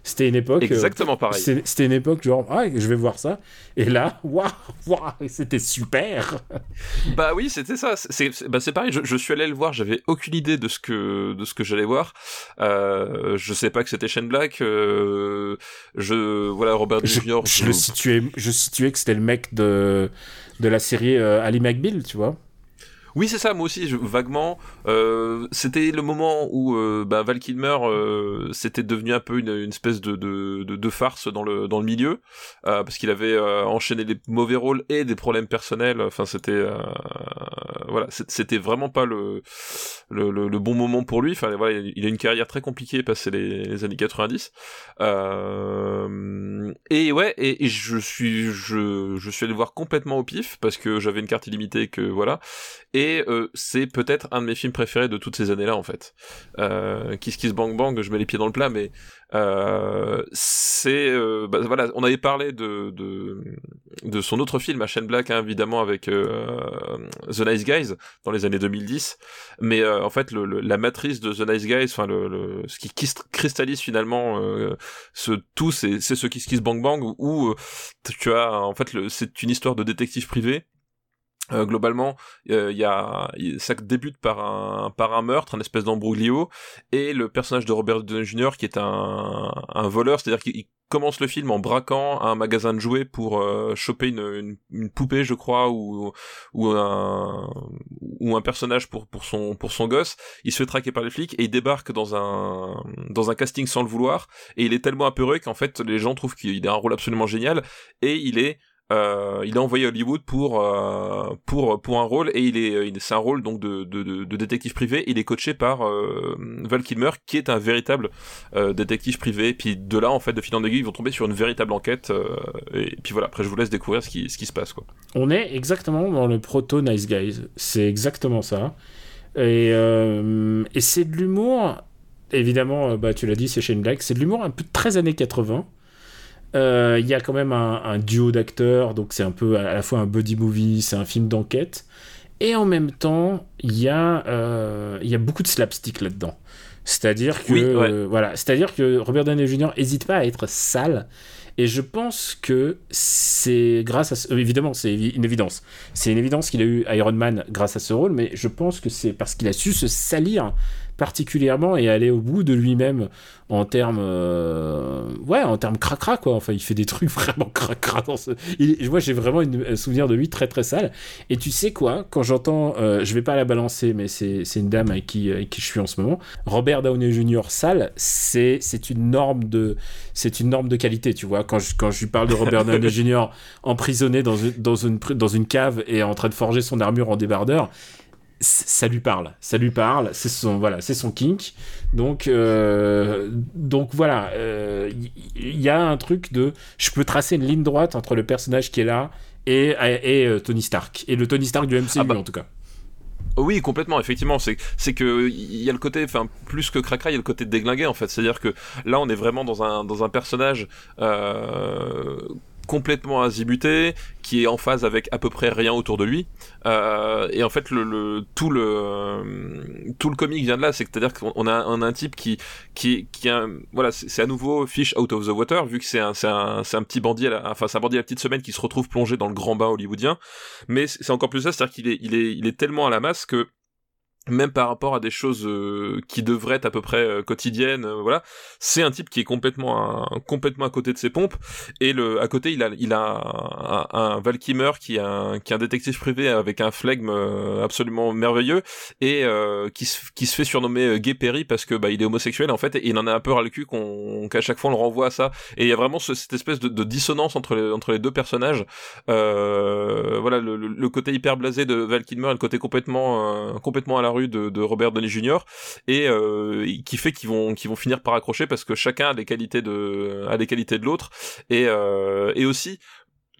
C'était une époque. Euh, Exactement pareil. C'était une époque genre, ah, je vais voir ça. Et là, waouh, waouh, c'était super. Bah oui, c'était ça. C'est bah pareil. Je, suis allé le voir. J'avais aucune idée de ce que de ce que j'allais voir. Euh, je sais pas que c'était Shane Black. Euh, je voilà Robert je, Jr. Je, le situais, je situais que c'était le mec de de la série euh, Ali McBeal, tu vois. Oui, c'est ça, moi aussi, vaguement. Euh, c'était le moment où euh, bah, Val Kilmer, euh, c'était devenu un peu une, une espèce de, de, de, farce dans le, dans le milieu, euh, parce qu'il avait euh, enchaîné des mauvais rôles et des problèmes personnels. Enfin, c'était euh, voilà, c'était vraiment pas le, le, le, bon moment pour lui. Enfin, voilà, il a une carrière très compliquée passé les, les années 90. et ouais, et, et, je suis je, je suis allé voir complètement au pif parce que j'avais une carte illimitée que voilà et euh, c'est peut-être un de mes films préférés de toutes ces années-là en fait. Euh, Kiss Kiss Bang Bang, je mets les pieds dans le plat, mais euh, c'est euh, bah, voilà, on avait parlé de, de, de son autre film, à Shane Black, hein, évidemment avec euh, The Nice Guys dans les années 2010, mais euh, en fait le, la matrice de The Nice Guys, enfin le, le, ce qui cristallise finalement ce tout, c'est ce Kiss Kiss Bang Bang où tu as en fait c'est une histoire de détective privé euh, globalement, il y a, ça débute par un par un meurtre, un espèce d'embrouillio, et le personnage de Robert Downey Jr. qui est un, un voleur, c'est-à-dire qu'il commence le film en braquant un magasin de jouets pour euh, choper une, une, poupée, je crois, ou ou un ou un personnage pour pour son pour son gosse. Il se fait traquer par les flics et il débarque dans un dans un casting sans le vouloir, et il est tellement apeuré qu'en fait les gens trouvent qu'il a un rôle absolument génial, et il est euh, il est envoyé Hollywood pour euh, pour pour un rôle et il est c'est un rôle donc de, de, détective privé. Il est coaché par euh, Val Kilmer qui est un véritable euh, détective privé. Puis de là en fait de fil en aiguille ils vont tomber sur une véritable enquête et puis voilà après je vous laisse découvrir ce qui ce qui se passe quoi. On est exactement dans le proto Nice Guys. C'est exactement ça. Et et c'est de l'humour. Évidemment, bah, tu l'as dit, c'est Shane Black. C'est de l'humour un peu très années 80. Euh, il y a quand même un, duo d'acteurs, donc c'est un peu à la fois un buddy movie, c'est un film d'enquête. Et en même temps, il y, a, euh, y a beaucoup de slapstick là-dedans. C'est-à-dire que, voilà, c'est-à-dire que Robert Downey Jr. n'hésite pas à être sale. Et je pense que c'est grâce à... Euh, évidemment, c'est une évidence. C'est une évidence qu'il a eu Iron Man grâce à ce rôle, mais je pense que c'est parce qu'il a su se salir particulièrement et aller au bout de lui-même en termes euh, ouais en termes cracra quoi. Enfin il fait des trucs vraiment cracra dans ce moi j'ai vraiment un souvenir de lui très très sale. Et tu sais quoi quand j'entends euh, je vais pas la balancer mais c'est une dame avec qui, avec qui je suis en ce moment. Robert Downey Jr sale c'est c'est une norme de c'est une norme de qualité tu vois. Quand je, quand je lui parle de Robert Downey Jr emprisonné dans une, dans une dans une cave et en train de forger son armure en débardeur ça lui parle, ça lui parle, c'est son voilà, c'est son kink. Donc euh, donc voilà, il euh, y, a un truc de, je peux tracer une ligne droite entre le personnage qui est là et, et, euh, Tony Stark et le Tony Stark du MCU ah bah. en tout cas. Oui, complètement. Effectivement, c'est c'est que il y a le côté, enfin plus que cracra, il y a le côté déglingué en fait. C'est-à-dire que là, on est vraiment dans un dans un personnage euh, complètement azimuté, qui est en phase avec à peu près rien autour de lui. Euh, et en fait, le, tout le euh, tout le comic vient de là, c'est-à-dire qu'on a, un type qui qui qui a, voilà, c'est à nouveau fish out of the water, vu que c'est un c'est un un petit bandit, à la, enfin c'est un bandit à la petite semaine qui se retrouve plongé dans le grand bain hollywoodien. Mais c'est encore plus ça, c'est-à-dire qu'il est il est il est tellement à la masse que même par rapport à des choses euh, qui devraient être à peu près euh, quotidiennes, euh, voilà, c'est un type qui est complètement complètement à côté de ses pompes. Et le à côté il a il a un, un, Valkymer qui est un qui est un détective privé avec un flegme absolument merveilleux et qui se qui se fait surnommer Gay Perry parce que bah il est homosexuel en fait et il en a un peu ras le cul qu'on qu'à chaque fois on le renvoie à ça. Et il y a vraiment cette espèce de, de, dissonance entre les entre les deux personnages. Voilà le, le, côté hyper blasé de Val Kilmer et le côté complètement complètement à la de, Robert Downey Jr. et euh, qui fait qu'ils vont qu'ils vont finir par accrocher parce que chacun a des qualités de a des qualités de l'autre et euh, et aussi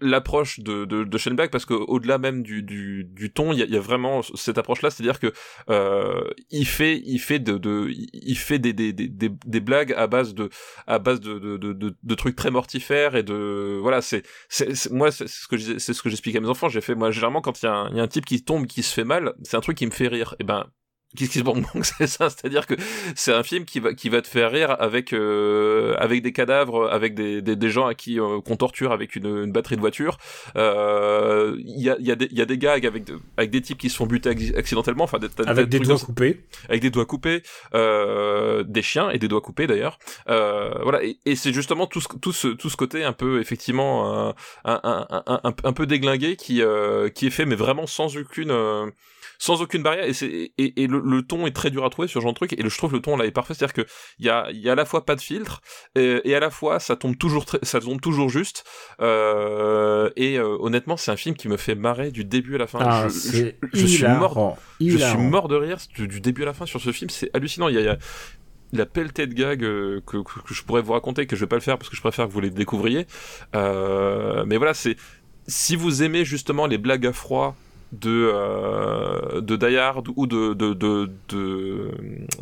l'approche de, de, de Black parce que au-delà même du, du, du ton il y a, y a, vraiment cette approche là c'est à dire que euh, il fait il fait de, de il fait des, des, des, des, blagues à base de à base de, de, de, de trucs très mortifères et de voilà c'est c'est moi c'est ce que c'est ce que j'explique à mes enfants. J'ai fait moi généralement quand il y, a un, y a un type qui tombe qui se fait mal c'est un truc qui me fait rire. Et ben Qu'est-ce qui se c'est ça, c'est-à-dire que c'est un film qui va qui va te faire rire avec euh, avec des cadavres, avec des, des, des gens à qui euh, qu'on torture avec une, une, batterie de voiture. Euh, il y a il y a des il y a des gags avec avec des types qui se font buter accidentellement, enfin avec des doigts coupés, avec des doigts coupés, euh, des chiens et des doigts coupés d'ailleurs. Euh, voilà et, et c'est justement tout ce tout ce tout ce côté un peu effectivement un un, un, un, un peu déglingué qui qui est fait mais vraiment sans aucune sans aucune barrière et c'est et, et le, ton est très dur à trouver sur ce genre de truc et le, je trouve le ton là est parfait c'est à dire que il y a il y a à la fois pas de filtre et, et à la fois ça tombe toujours ça tombe toujours juste euh, et euh, honnêtement c'est un film qui me fait marrer du début à la fin. Ah, je, je, suis mort je suis mort de rire du, début à la fin sur ce film c'est hallucinant. Il y a, il y a la pelletée de gags euh, que, que, je pourrais vous raconter que je vais pas le faire parce que je préfère que vous les découvriez. Euh, mais voilà c'est si vous aimez justement les blagues à froid de euh, de Die Hard ou de de de de,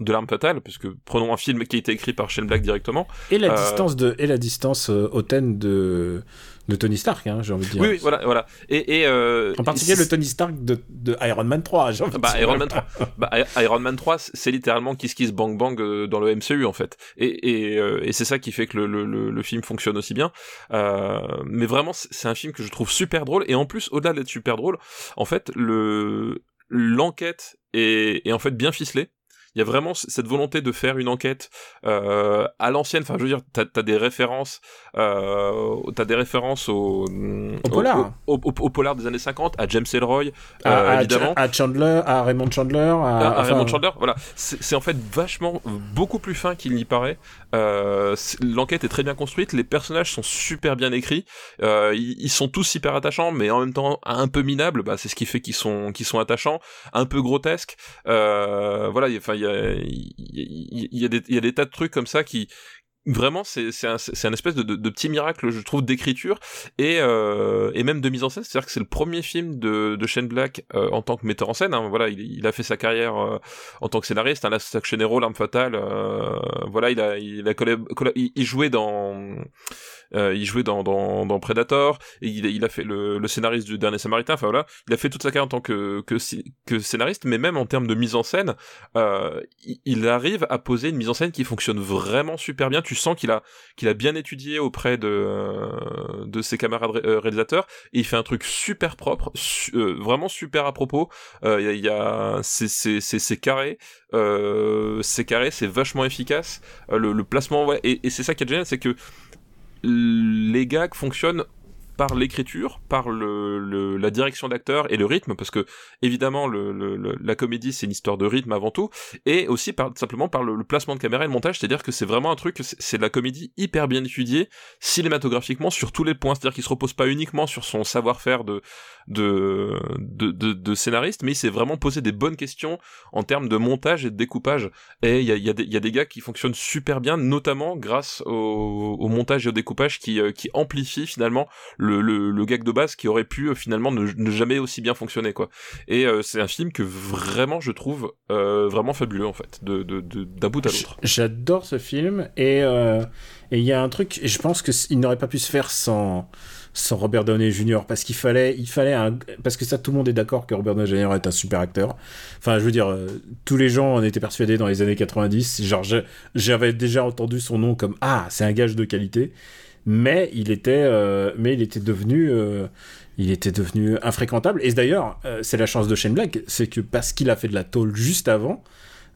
de l'arme fatale puisque prenons un film qui a été écrit par Shane Black directement. Et la euh, distance de et la distance euh, hautaine de de Tony Stark, hein, j'ai envie de dire. Oui, oui voilà, voilà. Et, et euh, en particulier le Tony Stark de, de Iron Man 3, j'ai envie bah, de dire. Iron Man 3, bah, Iron Man 3, c'est littéralement Kiss Kiss Bang Bang euh, dans le MCU en fait. Et, et, euh, et c'est ça qui fait que le, le, le, film fonctionne aussi bien. Euh, mais vraiment, c'est un film que je trouve super drôle. Et en plus, au-delà d'être super drôle, en fait, le l'enquête est, est en fait bien ficelée il y a vraiment cette volonté de faire une enquête euh, à l'ancienne. Enfin, je veux dire, t'as as des références, euh, t'as des références au, au polar, au, polar des années 50, à James Ellroy, à, euh, évidemment, à, Chandler, à Raymond Chandler, à, Raymond Chandler. Voilà, c'est en fait vachement beaucoup plus fin qu'il n'y paraît. Euh, L'enquête est très bien construite, les personnages sont super bien écrits, euh, ils, ils, sont tous hyper attachants, mais en même temps un peu minables. Bah, c'est ce qui fait qu'ils sont qu'ils sont attachants, un peu grotesques. Euh, voilà, enfin il y a, des, tas de trucs comme ça qui, vraiment c'est un, espèce de, petit miracle je trouve d'écriture et euh, et même de mise en scène. C'est à dire que c'est le premier film de Shane Black euh, en tant que metteur en scène hein, voilà il, a fait sa carrière euh, en tant que scénariste hein, Last Action Hero l'arme fatale voilà il a il a il, jouait dans euh, il jouait dans, dans, dans Predator, et il, il a fait le, le, scénariste du Dernier Samaritain, enfin voilà, il a fait toute sa carrière en tant que, que, que scénariste, mais même en termes de mise en scène, euh, il, arrive à poser une mise en scène qui fonctionne vraiment super bien, tu sens qu'il a, qu'il a bien étudié auprès de, euh, de ses camarades euh, réalisateurs, et il fait un truc super propre, euh, vraiment super à propos, il y a, y a c'est carré, c'est carré, c'est vachement efficace, le, le placement, ouais, et, et c'est ça qui est génial, c'est que les gags fonctionnent par l'écriture, par le, le, la direction d'acteur et le rythme, parce que évidemment le, le la comédie c'est une histoire de rythme avant tout, et aussi par, simplement par le, placement de caméra et le montage, c'est-à-dire que c'est vraiment un truc, c'est de la comédie hyper bien étudiée cinématographiquement sur tous les points, c'est-à-dire qu'il se repose pas uniquement sur son savoir-faire de de, de, de, scénariste, mais il s'est vraiment posé des bonnes questions en termes de montage et de découpage. Et il y a, y, a y a, des gars qui fonctionnent super bien, notamment grâce au, au montage et au découpage qui, euh, qui amplifie finalement le, le, le, gag de base qui aurait pu euh, finalement ne, jamais aussi bien fonctionner. quoi. Et euh, c'est un film que vraiment je trouve vraiment fabuleux en fait, de, de, d'un bout à l'autre. J'adore ce film et il y a un truc, et je pense qu'il n'aurait pas pu se faire sans sans Robert Downey Jr. parce qu'il fallait, il fallait un, parce que ça tout le monde est d'accord que Robert Downey Jr. est un super acteur. Enfin, je veux dire, euh, tous les gens en étaient persuadés dans les années 90. Genre, j'avais déjà entendu son nom comme ah, c'est un gage de qualité, mais il était, euh, mais il était devenu. Euh, il était devenu infréquentable. Et d'ailleurs, c'est la chance de Shane Black, c'est que parce qu'il a fait de la tôle juste avant,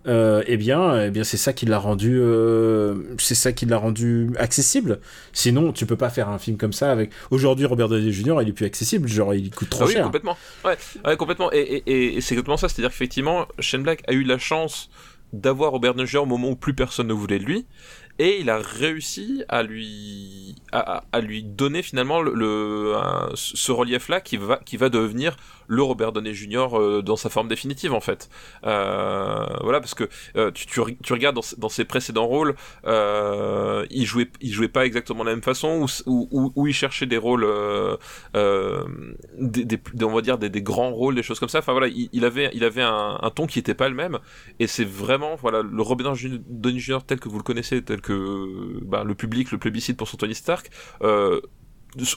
euh, eh bien, eh bien c'est ça qui l'a rendu, euh, c'est ça qui l'a rendu accessible. Sinon, tu peux pas faire un film comme ça avec. Aujourd'hui, Robert Downey Jr. il est plus accessible, genre il coûte trop ah oui, cher. complètement. Ouais, complètement. Et, et, c'est exactement ça, c'est-à-dire qu'effectivement, Shane Black a eu la chance d'avoir Robert Downey Jr. au moment où plus personne ne voulait de lui, et il a réussi à lui à, lui donner finalement le, ce relief là qui va qui va devenir le Robert Downey Jr. Euh, dans sa forme définitive en fait. Euh, voilà parce que euh, tu, tu, regardes dans, dans, ses précédents rôles, il jouait il jouait pas exactement la même façon ou où, il cherchait des rôles des, on va dire des, des, grands rôles des choses comme ça. Enfin voilà il, avait il avait un, un ton qui était pas le même et c'est vraiment voilà le Robert Downey Jr. tel que vous le connaissez tel que bah, le public le plébiscite pour son Tony Stark euh,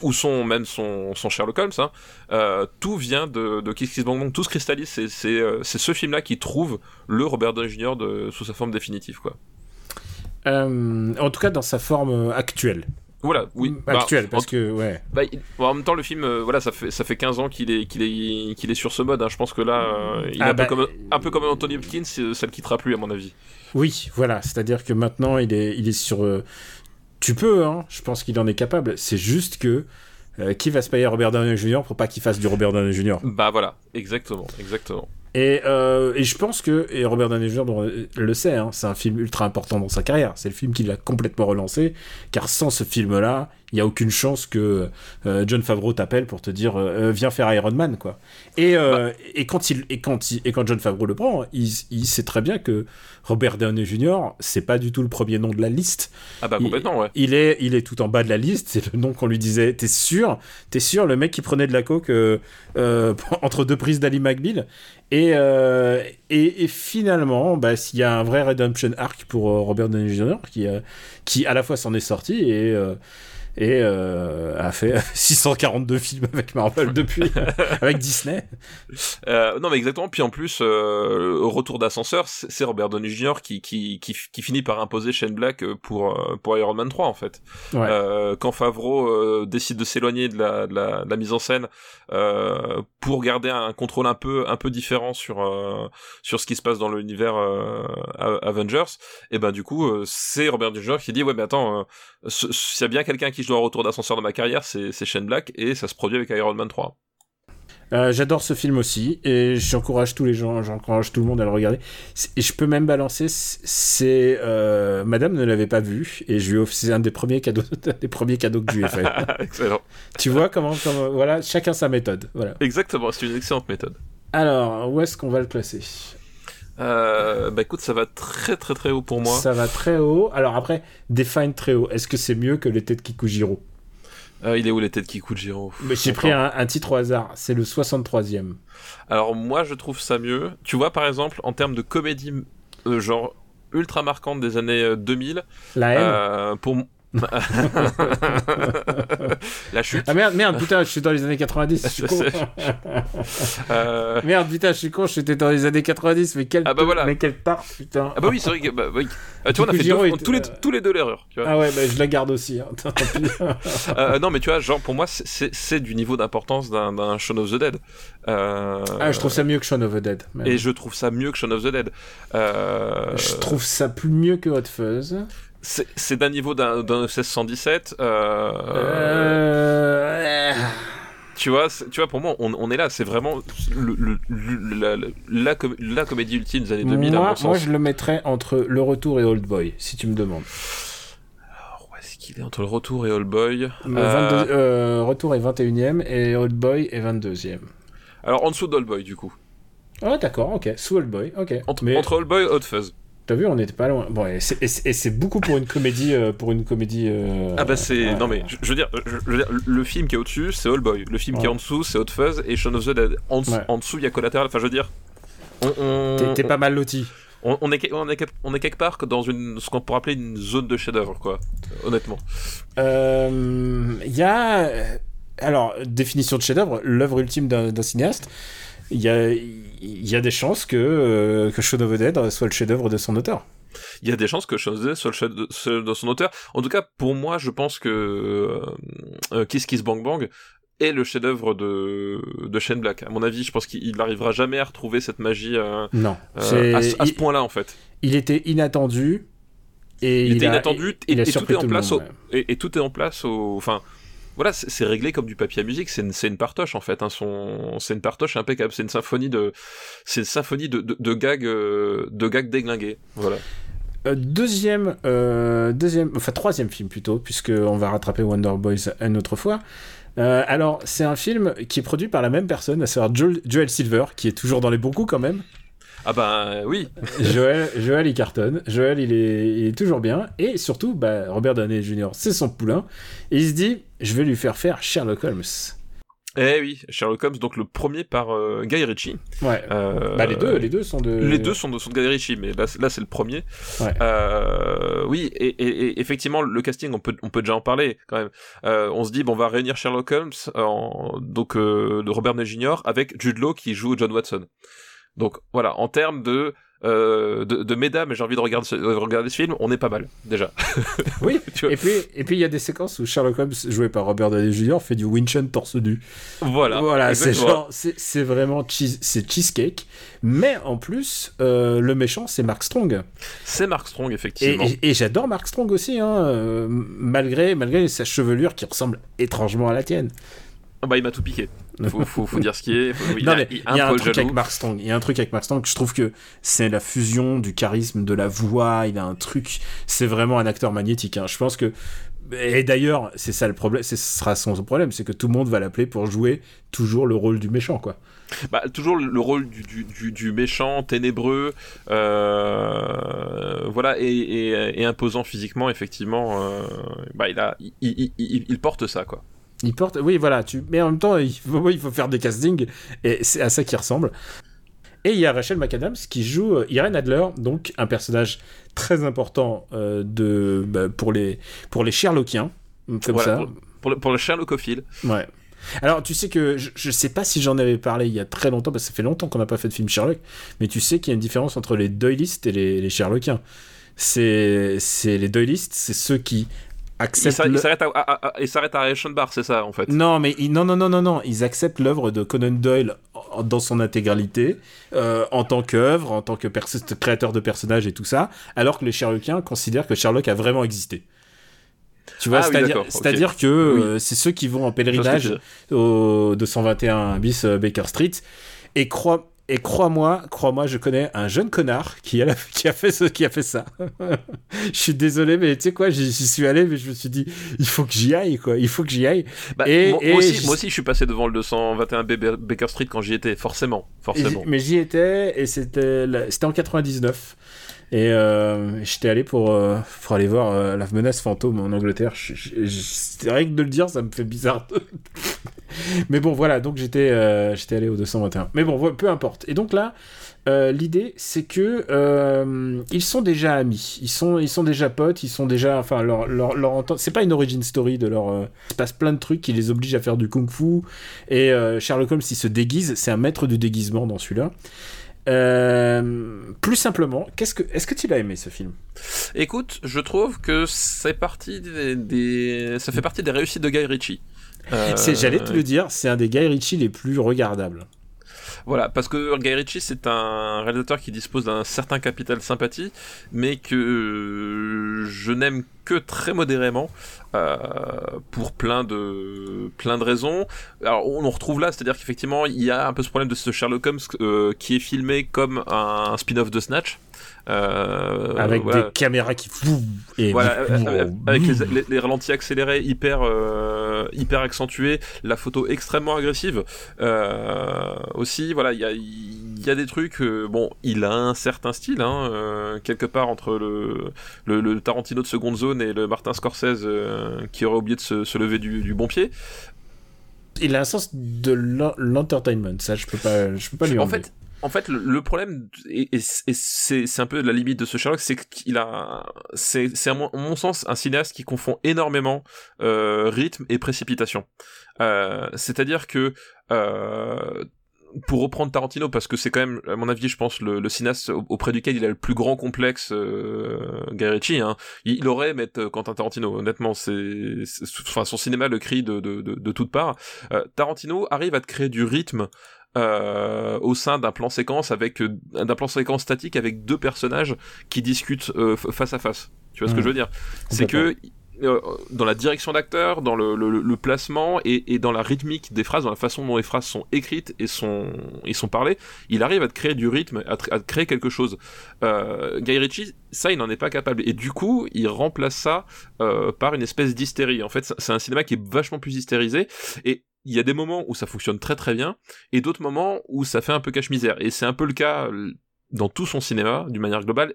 ou son même son, son Sherlock Holmes, hein, euh, tout vient de, de Kiss Kiss Bang Bang, tout se cristallise, c'est, c'est, euh, c'est ce film-là qui trouve le Robert Downey Jr. De, sous sa forme définitive, quoi. Euh, en tout cas, dans sa forme actuelle. Voilà, oui. Mm, bah, actuelle, parce que, ouais. Bah, en même temps, le film, voilà, ça fait, ça fait 15 ans qu'il est, qu'il est, qu'il est sur ce mode. Hein. Je pense que là, il est ah un, peu comme, un peu comme Anthony Hopkins, ça le quittera plus, à mon avis. Oui, voilà. C'est-à-dire que maintenant, il est, il est sur, tu peux, hein, je pense qu'il en est capable. C'est juste que euh, qui va se payer Robert Downey Jr. pour pas qu'il fasse du Robert Downey Jr. Bah voilà, exactement, exactement. Et, euh, et je pense que, et Robert Downey Jr. le sait, hein, c'est un film ultra important dans sa carrière. C'est le film qui l'a complètement relancé, car sans ce film-là, il n'y a aucune chance que euh, John Favreau t'appelle pour te dire euh, viens faire Iron Man quoi. Et, euh, bah. et quand il et quand il, et quand John Favreau le prend, il, il sait très bien que Robert Downey Jr. c'est pas du tout le premier nom de la liste. Ah bah complètement ouais. Il est il est tout en bas de la liste, c'est le nom qu'on lui disait. T'es sûr? T'es sûr le mec qui prenait de la coke entre deux prises d'Ali McBeal? Et, et, et finalement bah y a un vrai redemption arc pour Robert Downey Jr. qui qui à la fois s'en est sorti et et euh, a fait 642 films avec Marvel depuis, avec Disney. Euh, non mais exactement. Puis en plus, euh, au retour d'ascenseur, c'est Robert Downey Jr. Qui, qui, qui, qui, finit par imposer Shane Black pour, pour Iron Man 3 en fait. Ouais. quand Favreau décide de s'éloigner de la, de, la, de la, mise en scène pour garder un contrôle un peu, un peu différent sur, sur ce qui se passe dans l'univers Avengers, et ben du coup, c'est Robert Downey Jr. qui dit ouais mais attends, s'il y a bien quelqu'un qui je dois un retour d'ascenseur dans ma carrière, c'est Shane Black, et ça se produit avec Iron Man 3. Euh, j'adore ce film aussi et j'encourage tous les gens, j'encourage tout le monde à le regarder. Et je peux même balancer, c'est euh, Madame ne l'avait pas vu et je lui c'est un des premiers cadeaux, des premiers cadeaux que je lui ai fait. Excellent. tu vois comment, comment, voilà, chacun sa méthode, voilà. Exactement, c'est une excellente méthode. Alors, où est-ce qu'on va le classer? Euh, bah écoute, ça va très très très haut pour moi. Ça va très haut. Alors après, define très haut. Est-ce que c'est mieux que l'été de Kikujiro? Euh, Il est où l'été de Kikujiro? J'ai pris un, titre au hasard. C'est le 63e. Alors moi, je trouve ça mieux. Tu vois, par exemple, en termes de comédie, euh, genre ultra marquante des années 2000. Euh, La haine? pour la chute. Ah merde, merde, putain, je suis dans les années 90, je suis con. euh... Merde, putain, je suis con, j'étais dans les années 90, mais quel, ah bah voilà. mais tard, putain. Ah bah oui, c'est vrai que, bah, oui. Ah, tu vois, on a fait deux, tous, les, tous les deux l'erreur. Ah ouais, bah je la garde aussi. Hein. euh, non, mais tu vois, genre, pour moi, c'est du niveau d'importance d'un Shaun of the Dead. Euh... Ah, je trouve ça mieux que Shaun of the Dead. Même. Et je trouve ça mieux que Shaun of the Dead. Euh... Je trouve ça plus mieux que Hot Fuzz. C'est d'un niveau d'un 1617. Euh... Euh... tu vois, tu vois, pour moi, on, on est là. C'est vraiment le, le- le- la, la, com- la comédie ultime des années 2000 à moi, mon sens. moi, je le mettrais entre Le Retour et Old Boy, si tu me demandes. Où est-ce qu'il est entre le retour et All Boy Le Euh, 22 euh, Retour est 21ème et Old Boy est 22ème. Alors en dessous d'All Boy, du coup. Ah d'accord, ok. Sous Old Boy, ok. Entre, Mais entre All Boy et Hot Fuzz. T'as vu, on n'était pas loin. Bon, et c'est- beaucoup pour une comédie, euh, pour une comédie. euh, Ah bah c'est ouais. non mais je, je veux dire je, je veux dire le film qui est au-dessus c'est All Boy le film qui est en dessous c'est Hot Fuzz et Shaun of the Dead en, dessous- Ouais. en dessous il y a Collateral enfin je veux dire on, on, T'es- pas mal loti. on, on est on est on est quelque part que dans une ce qu'on pourrait appeler une zone de chef-d'œuvre quoi honnêtement Euh, Il y a. Alors, définition de chef-d'œuvre, l'œuvre ultime d'un d'un cinéaste. Il y a, il y a des chances que, euh, que Shaun of the Dead soit le chef-d'œuvre de son auteur. il y a des chances que Shaun of the Dead soit le chef de, son auteur en tout cas pour moi je pense que euh, euh, Kiss Kiss Bang Bang est le chef-d'œuvre de de Shane Black à mon avis je pense qu'il n'arrivera jamais à retrouver cette magie euh, Non. euh, à, ce- à ce il, point-là en fait il était inattendu. Et il, était a- inattendu et, a et tout est en place monde, au, et, et tout est en place au enfin voilà c'est réglé comme du papier à musique c'est une, une partoche en fait hein, son c'est une partoche impeccable c'est une symphonie de c'est symphonie de, de, de gags euh, de gags déglingués voilà Euh, deuxième, euh, deuxième, enfin troisième film plutôt, puisque on va rattraper Wonder Boys une autre fois. Alors, c'est un film qui est produit par la même personne, à savoir Joel, Joel Silver, qui est toujours dans les bons coups quand même. Ah ben oui Joel, Joel, il cartonne. Joel, il est, il est toujours bien. Et surtout, bah, Robert Downey Jr., c'est son poulain. Et il se dit, je vais lui faire faire Sherlock Holmes. eh oui Sherlock Holmes donc le premier par euh, Guy Ritchie Ouais. Euh, bah, les deux, les deux sont de. les deux sont de, sont de Guy Ritchie, mais là, là c'est le premier. Ouais. Euh, oui, et, et- et effectivement, le casting, on peut, on peut déjà en parler quand même. On se dit, bon, on va réunir Sherlock Holmes, en, donc de Robert Downey Jr. avec Jude Law qui joue John Watson. Donc voilà, en termes de euh, de, de mesdames, j'ai envie de regarder, ce- de regarder ce film, on est pas mal déjà. Oui. Tu vois. Et puis, et puis il y a des séquences où Sherlock Holmes, joué par Robert Downey Jr., fait du Winchun torse nu. Voilà. Voilà, c'est genre, c'est c'est vraiment cheese, c'est cheesecake. Mais en plus, euh, le méchant, c'est Mark Strong. C'est Mark Strong effectivement. et- et j'adore Mark Strong aussi, hein, euh, malgré, malgré sa chevelure qui ressemble étrangement à la tienne. Ah Bah il m'a tout piqué. Faut, faut, faut dire ce qui est. Faut- il non, a- mais il il a y a un truc avec. Il y a un truc avec Mark Strong. Je trouve que c'est la fusion du charisme, de la voix. Il a un truc. C'est vraiment un acteur magnétique. hein. Je pense que. Et d'ailleurs, c'est ça le problème. Ce sera son problème, c'est que tout le monde va l'appeler pour jouer toujours le rôle du méchant, quoi. Bah, toujours le rôle du, du, du, du méchant, ténébreux, euh, voilà, et, et, et imposant physiquement, effectivement. euh, bah, il, a, il, il, il, il porte ça, quoi. Il porte, oui, voilà, tu... mais en même temps, il faut, il faut faire des castings, et c'est à ça qu'il ressemble. Et il y a Rachel McAdams qui joue euh, Irene Adler, donc un personnage très important euh, de, bah, pour, les, pour les Sherlockiens, comme Voilà, ça. Pour, pour le, pour le Sherlockophile. Ouais. Alors, tu sais que je, je sais pas si j'en avais parlé il y a très longtemps, parce que ça fait longtemps qu'on n'a pas fait de film Sherlock, mais tu sais qu'il y a une différence entre les Doylistes et les, les Sherlockiens. C'est les Doylistes, c'est ceux qui acceptent. s'a- il le- s'arrête à, à, Reichenbach, c'est ça, en fait. Non, mais ils- non, non, non, non, non. Ils acceptent l'œuvre de Conan Doyle dans son intégralité, euh, en tant qu'œuvre, en tant que créateur de personnages et tout ça, alors que les Sherlockiens considèrent que Sherlock a vraiment existé. Tu vois, Ah c'est-à-dire que euh, c'est ceux qui vont en pèlerinage au 221 bis euh, Baker Street. Et crois et crois-moi, crois-moi, je connais un jeune connard qui a, la- qui a fait ce, qui a fait ça. je suis désolé, mais tu sais quoi, j'y suis allé, mais je me suis dit, il faut que j'y aille, quoi. Il faut que j'y aille. Bah, Et- moi, et aussi, je- moi aussi, je suis passé devant le 221 B- Baker Street quand j'y étais, forcément. Forcément. mais j'y étais et c'était en 99. Et euh, j'étais allé pour, euh, pour aller voir euh, la menace fantôme en Angleterre. C'est vrai que de le dire, ça me fait bizarre. Mais bon, voilà, donc j'étais j'étais allé au 221. Mais bon, peu importe. Et donc là, l'idée, c'est que ils sont déjà amis, ils sont, ils sont déjà potes, ils sont déjà, enfin, c'est pas une origin story de leur, il se passe plein de trucs qui les obligent à faire du kung-fu. Et Sherlock Holmes, il se déguise, c'est un maître du déguisement dans celui-là. Euh, plus simplement, qu'est-ce que, est-ce que tu l'as aimé ce film? Écoute, je trouve que c'est parti des, des- ça fait partie des réussites de Guy Ritchie. Euh, j'allais te le dire, c'est un des Guy Ritchie les plus regardables. Voilà, parce que Guy Ritchie, c'est un réalisateur qui dispose d'un certain capital sympathie, mais que je n'aime que très modérément euh, pour plein de plein de raisons. Alors on en retrouve là, c'est-à-dire qu'effectivement il y a un peu ce problème de ce Sherlock Holmes euh, qui est filmé comme un spin-off de Snatch. Euh, avec des caméras qui et voilà, avec les, ralentis accélérés hyper euh, hyper accentués, la photo extrêmement agressive. Euh, aussi, voilà, il y a il y a des trucs. bon, il a un certain style, hein, quelque part entre le, le, Tarantino de seconde zone et le Martin Scorsese qui aurait oublié de se, lever du, du, bon pied. Il a un sens de l'entertainment, ça je peux pas, je peux pas lui En fait, en fait, le, problème, et, c'est un peu la limite de ce Sherlock, c'est qu'il a, c'est à mon, sens un cinéaste qui confond énormément euh, rythme et précipitation. Euh, C'est-à-dire que euh, pour reprendre Tarantino, parce que c'est quand même, à mon avis, je pense, le, cinéaste auprès duquel il a le plus grand complexe, euh, hein, il, aurait mettre Quentin Tarantino. Honnêtement, c'est, enfin, son cinéma le crie de, de, de, de toutes parts. Euh, Tarantino arrive à te créer du rythme euh, au sein d'un plan séquence avec euh, d'un plan séquence statique avec deux personnages qui discutent euh, face à face. Tu vois ce que mmh. je veux dire? C'est que dans la direction d'acteur, dans le, placement et, dans la rythmique des phrases, dans la façon dont les phrases sont écrites et sont, et sont parlées, il arrive à te créer du rythme, à, à créer quelque chose. Euh, Guy Ritchie, ça, il n'en est pas capable. Et du coup, il remplace ça euh, par une espèce d'hystérie. En fait, c'est un cinéma qui est vachement plus hystérisé. Et il y a des moments où ça fonctionne très très bien et d'autres moments où ça fait un peu cache-misère. Et c'est un peu le cas euh, dans tout son cinéma, d'une manière globale,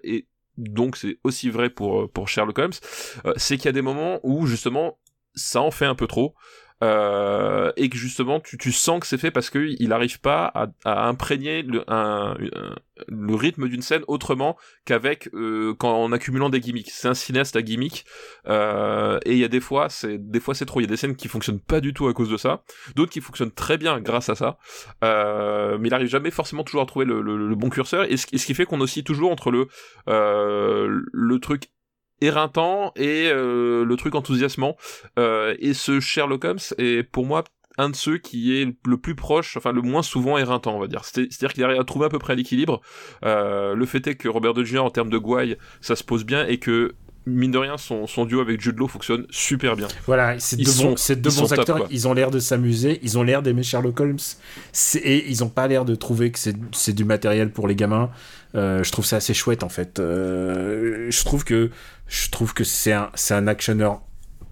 donc c'est aussi vrai pour, euh, pour Sherlock Holmes, euh, c'est qu'il y a des moments où justement ça en fait un peu trop. Euh, et que justement tu, tu sens que c'est fait parce qu'il n'arrive pas à, à imprégner le, un, le rythme d'une scène autrement qu'avec euh, en accumulant des gimmicks. C'est un cinéaste à gimmicks euh, et il y a des fois c'est des fois c'est trop. Il y a des scènes qui fonctionnent pas du tout à cause de ça, d'autres qui fonctionnent très bien grâce à ça. Euh, mais il arrive jamais forcément toujours à trouver le, le, bon curseur et ce, et ce qui fait qu'on oscille toujours entre le euh, le truc éreintant et euh, le truc enthousiasmant. Euh, et ce Sherlock Holmes est pour moi un de ceux qui est le plus proche, enfin le moins souvent éreintant, on va dire. C'est-à-dire qu'il arrive à trouver à peu près l'équilibre. Euh, le fait est que Robert De Jr. en termes de gouaille, ça se pose bien et que mine de rien, son, son, duo avec Jude Law fonctionne super bien. Voilà, c'est deux, bons, deux bons acteurs, ils ont l'air de s'amuser, ils ont l'air d'aimer Sherlock Holmes, et ils ont pas l'air de trouver que c'est du matériel pour les gamins. Euh, je trouve ça assez chouette en fait. Euh, je trouve que je trouve que c'est un c'est un actionneur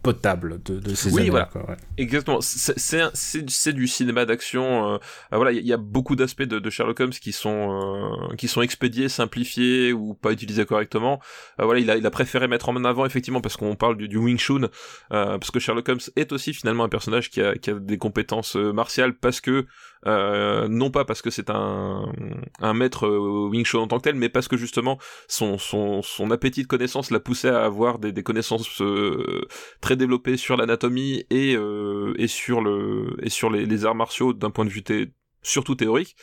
potable de, de ces oui, voilà. Exactement. C'est du cinéma d'action. Euh, euh, voilà, il y, a beaucoup d'aspects de, de, Sherlock Holmes qui sont euh, qui sont expédiés, simplifiés ou pas utilisés correctement. voilà, il a, il a préféré mettre en avant effectivement parce qu'on parle du, du Wing Chun, parce que Sherlock Holmes est aussi finalement un personnage qui a, qui a des compétences martiales parce que euh, non pas parce que c'est un, maître euh, Wing Chun en tant que tel, mais parce que justement son, appétit de connaissance l'a poussé à avoir des, connaissances euh, très développées sur l'anatomie et, et sur, les arts martiaux d'un point de vue surtout théorique.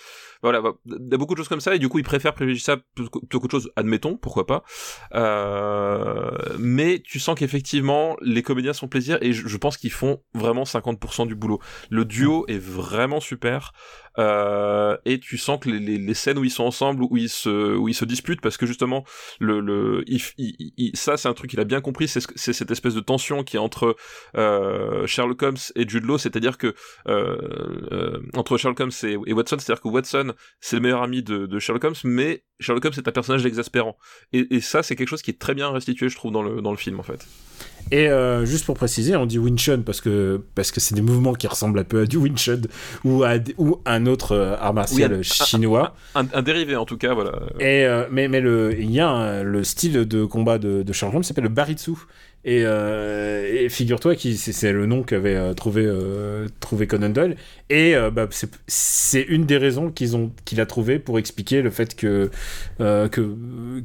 Voilà, bah, il y a beaucoup de choses comme ça, et du coup, il préfère privilégier ça plutôt qu'autre chose, admettons, pourquoi pas. Euh, mais tu sens qu'effectivement, les comédiens sont plaisir, et je, pense qu'ils font vraiment 50% du boulot. Le duo est vraiment super. Euh, et tu sens que les, les, scènes où ils sont ensemble, où ils se, où ils se disputent, parce que justement, le, le, il, ça c'est un truc qu'il a bien compris, c'est cette espèce de tension qui est entre euh, Sherlock Holmes et Jude Law, c'est-à-dire que euh, euh entre Sherlock Holmes et, et Watson, c'est-à-dire que Watson c'est le meilleur ami de, Sherlock Holmes, mais Sherlock Holmes est un personnage exaspérant. Et, ça, c'est quelque chose qui est très bien restitué, je trouve, dans le, dans le film, en fait. Et euh, juste pour préciser, on dit Winchun parce que parce que c'est des mouvements qui ressemblent un peu à du Winchun ou à ou un autre euh, art martial chinois. Un, dérivé en tout cas, voilà. Et euh, mais mais le il y a le style de combat de, de Sherlock Holmes s'appelle le Baritsu et, euh, et figure-toi que c'est le nom qu'avait euh, trouvé, euh, trouvé Conan Doyle. Et euh, bah, c'est une des raisons qu'ils ont qu'il a trouvé pour expliquer le fait que que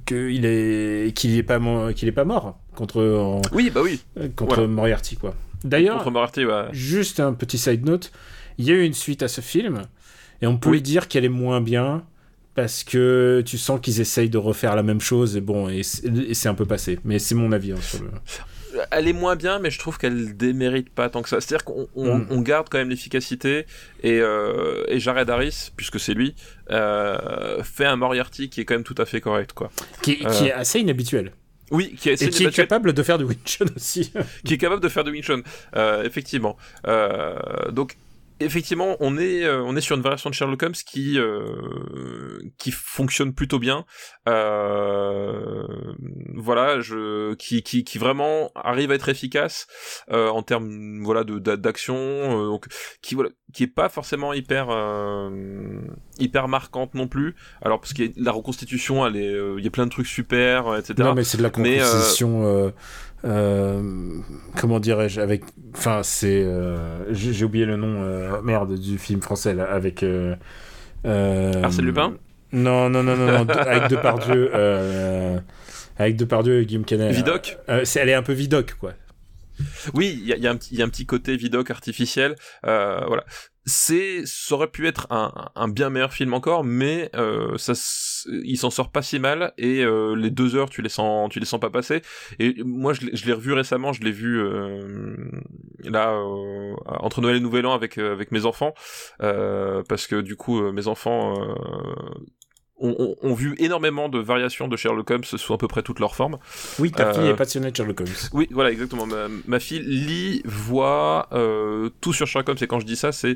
qu'il est qu'il est pas qu'il est pas mort contre oui bah oui contre Moriarty quoi. D'ailleurs, contre Moriarty, ouais. juste un petit side note, il y a eu une suite à ce film et on peut dire qu'elle est moins bien parce que tu sens qu'ils essayent de refaire la même chose et bon et c'est un peu passé mais c'est mon avis hein, sur le elle est moins bien, mais je trouve qu'elle démérite pas tant que ça. C'est-à-dire qu'on on, Mm. on garde quand même l'efficacité et, euh, et Jared Harris, puisque c'est lui, euh, fait un Moriarty qui est quand même tout à fait correct, quoi. Qui, Euh, qui est assez inhabituel. Oui, qui est, Et qui est capable de faire du Winchon aussi. qui est capable de faire de Winchon, euh, effectivement. Donc effectivement, on est euh, on est sur une variation de Sherlock Holmes qui euh, qui fonctionne plutôt bien. Euh, voilà, je qui, qui qui vraiment arrive à être efficace euh, en termes voilà de d'a- d'action, euh, donc qui voilà qui est pas forcément hyper euh, hyper marquante non plus. Alors parce que la reconstitution, elle est euh, il y a plein de trucs super, etc. Non, mais c'est de la euh, composition. Euh, comment dirais-je Avec. Enfin, c'est. euh, J'ai oublié le nom, euh, merde, du film français, là, avec. Arsène Lupin Non, non, non, non, non, de- avec Depardieu. Avec Depardieu et Guillaume Canet. Vidoc Elle est un peu vidoc, quoi. Oui, il y a, y a y a un petit côté vidoc artificiel. Euh, voilà. C'est, ça aurait pu être un, un bien meilleur film encore, mais euh, ça, il s'en sort pas si mal et euh, les deux heures, tu les sens, tu les sens pas passer. Et moi, je l'ai revu récemment, je l'ai vu euh, là euh, entre Noël et Nouvel An avec euh, avec mes enfants, euh, parce que du coup, mes enfants ont, ont- ont vu énormément de variations de Sherlock Holmes sous à peu près toutes leurs formes. Oui, ta Euh, fille est passionnée de Sherlock Holmes. Oui, voilà, exactement. Ma, ma fille lit, voit euh, tout sur Sherlock Holmes. Et quand je dis ça, c'est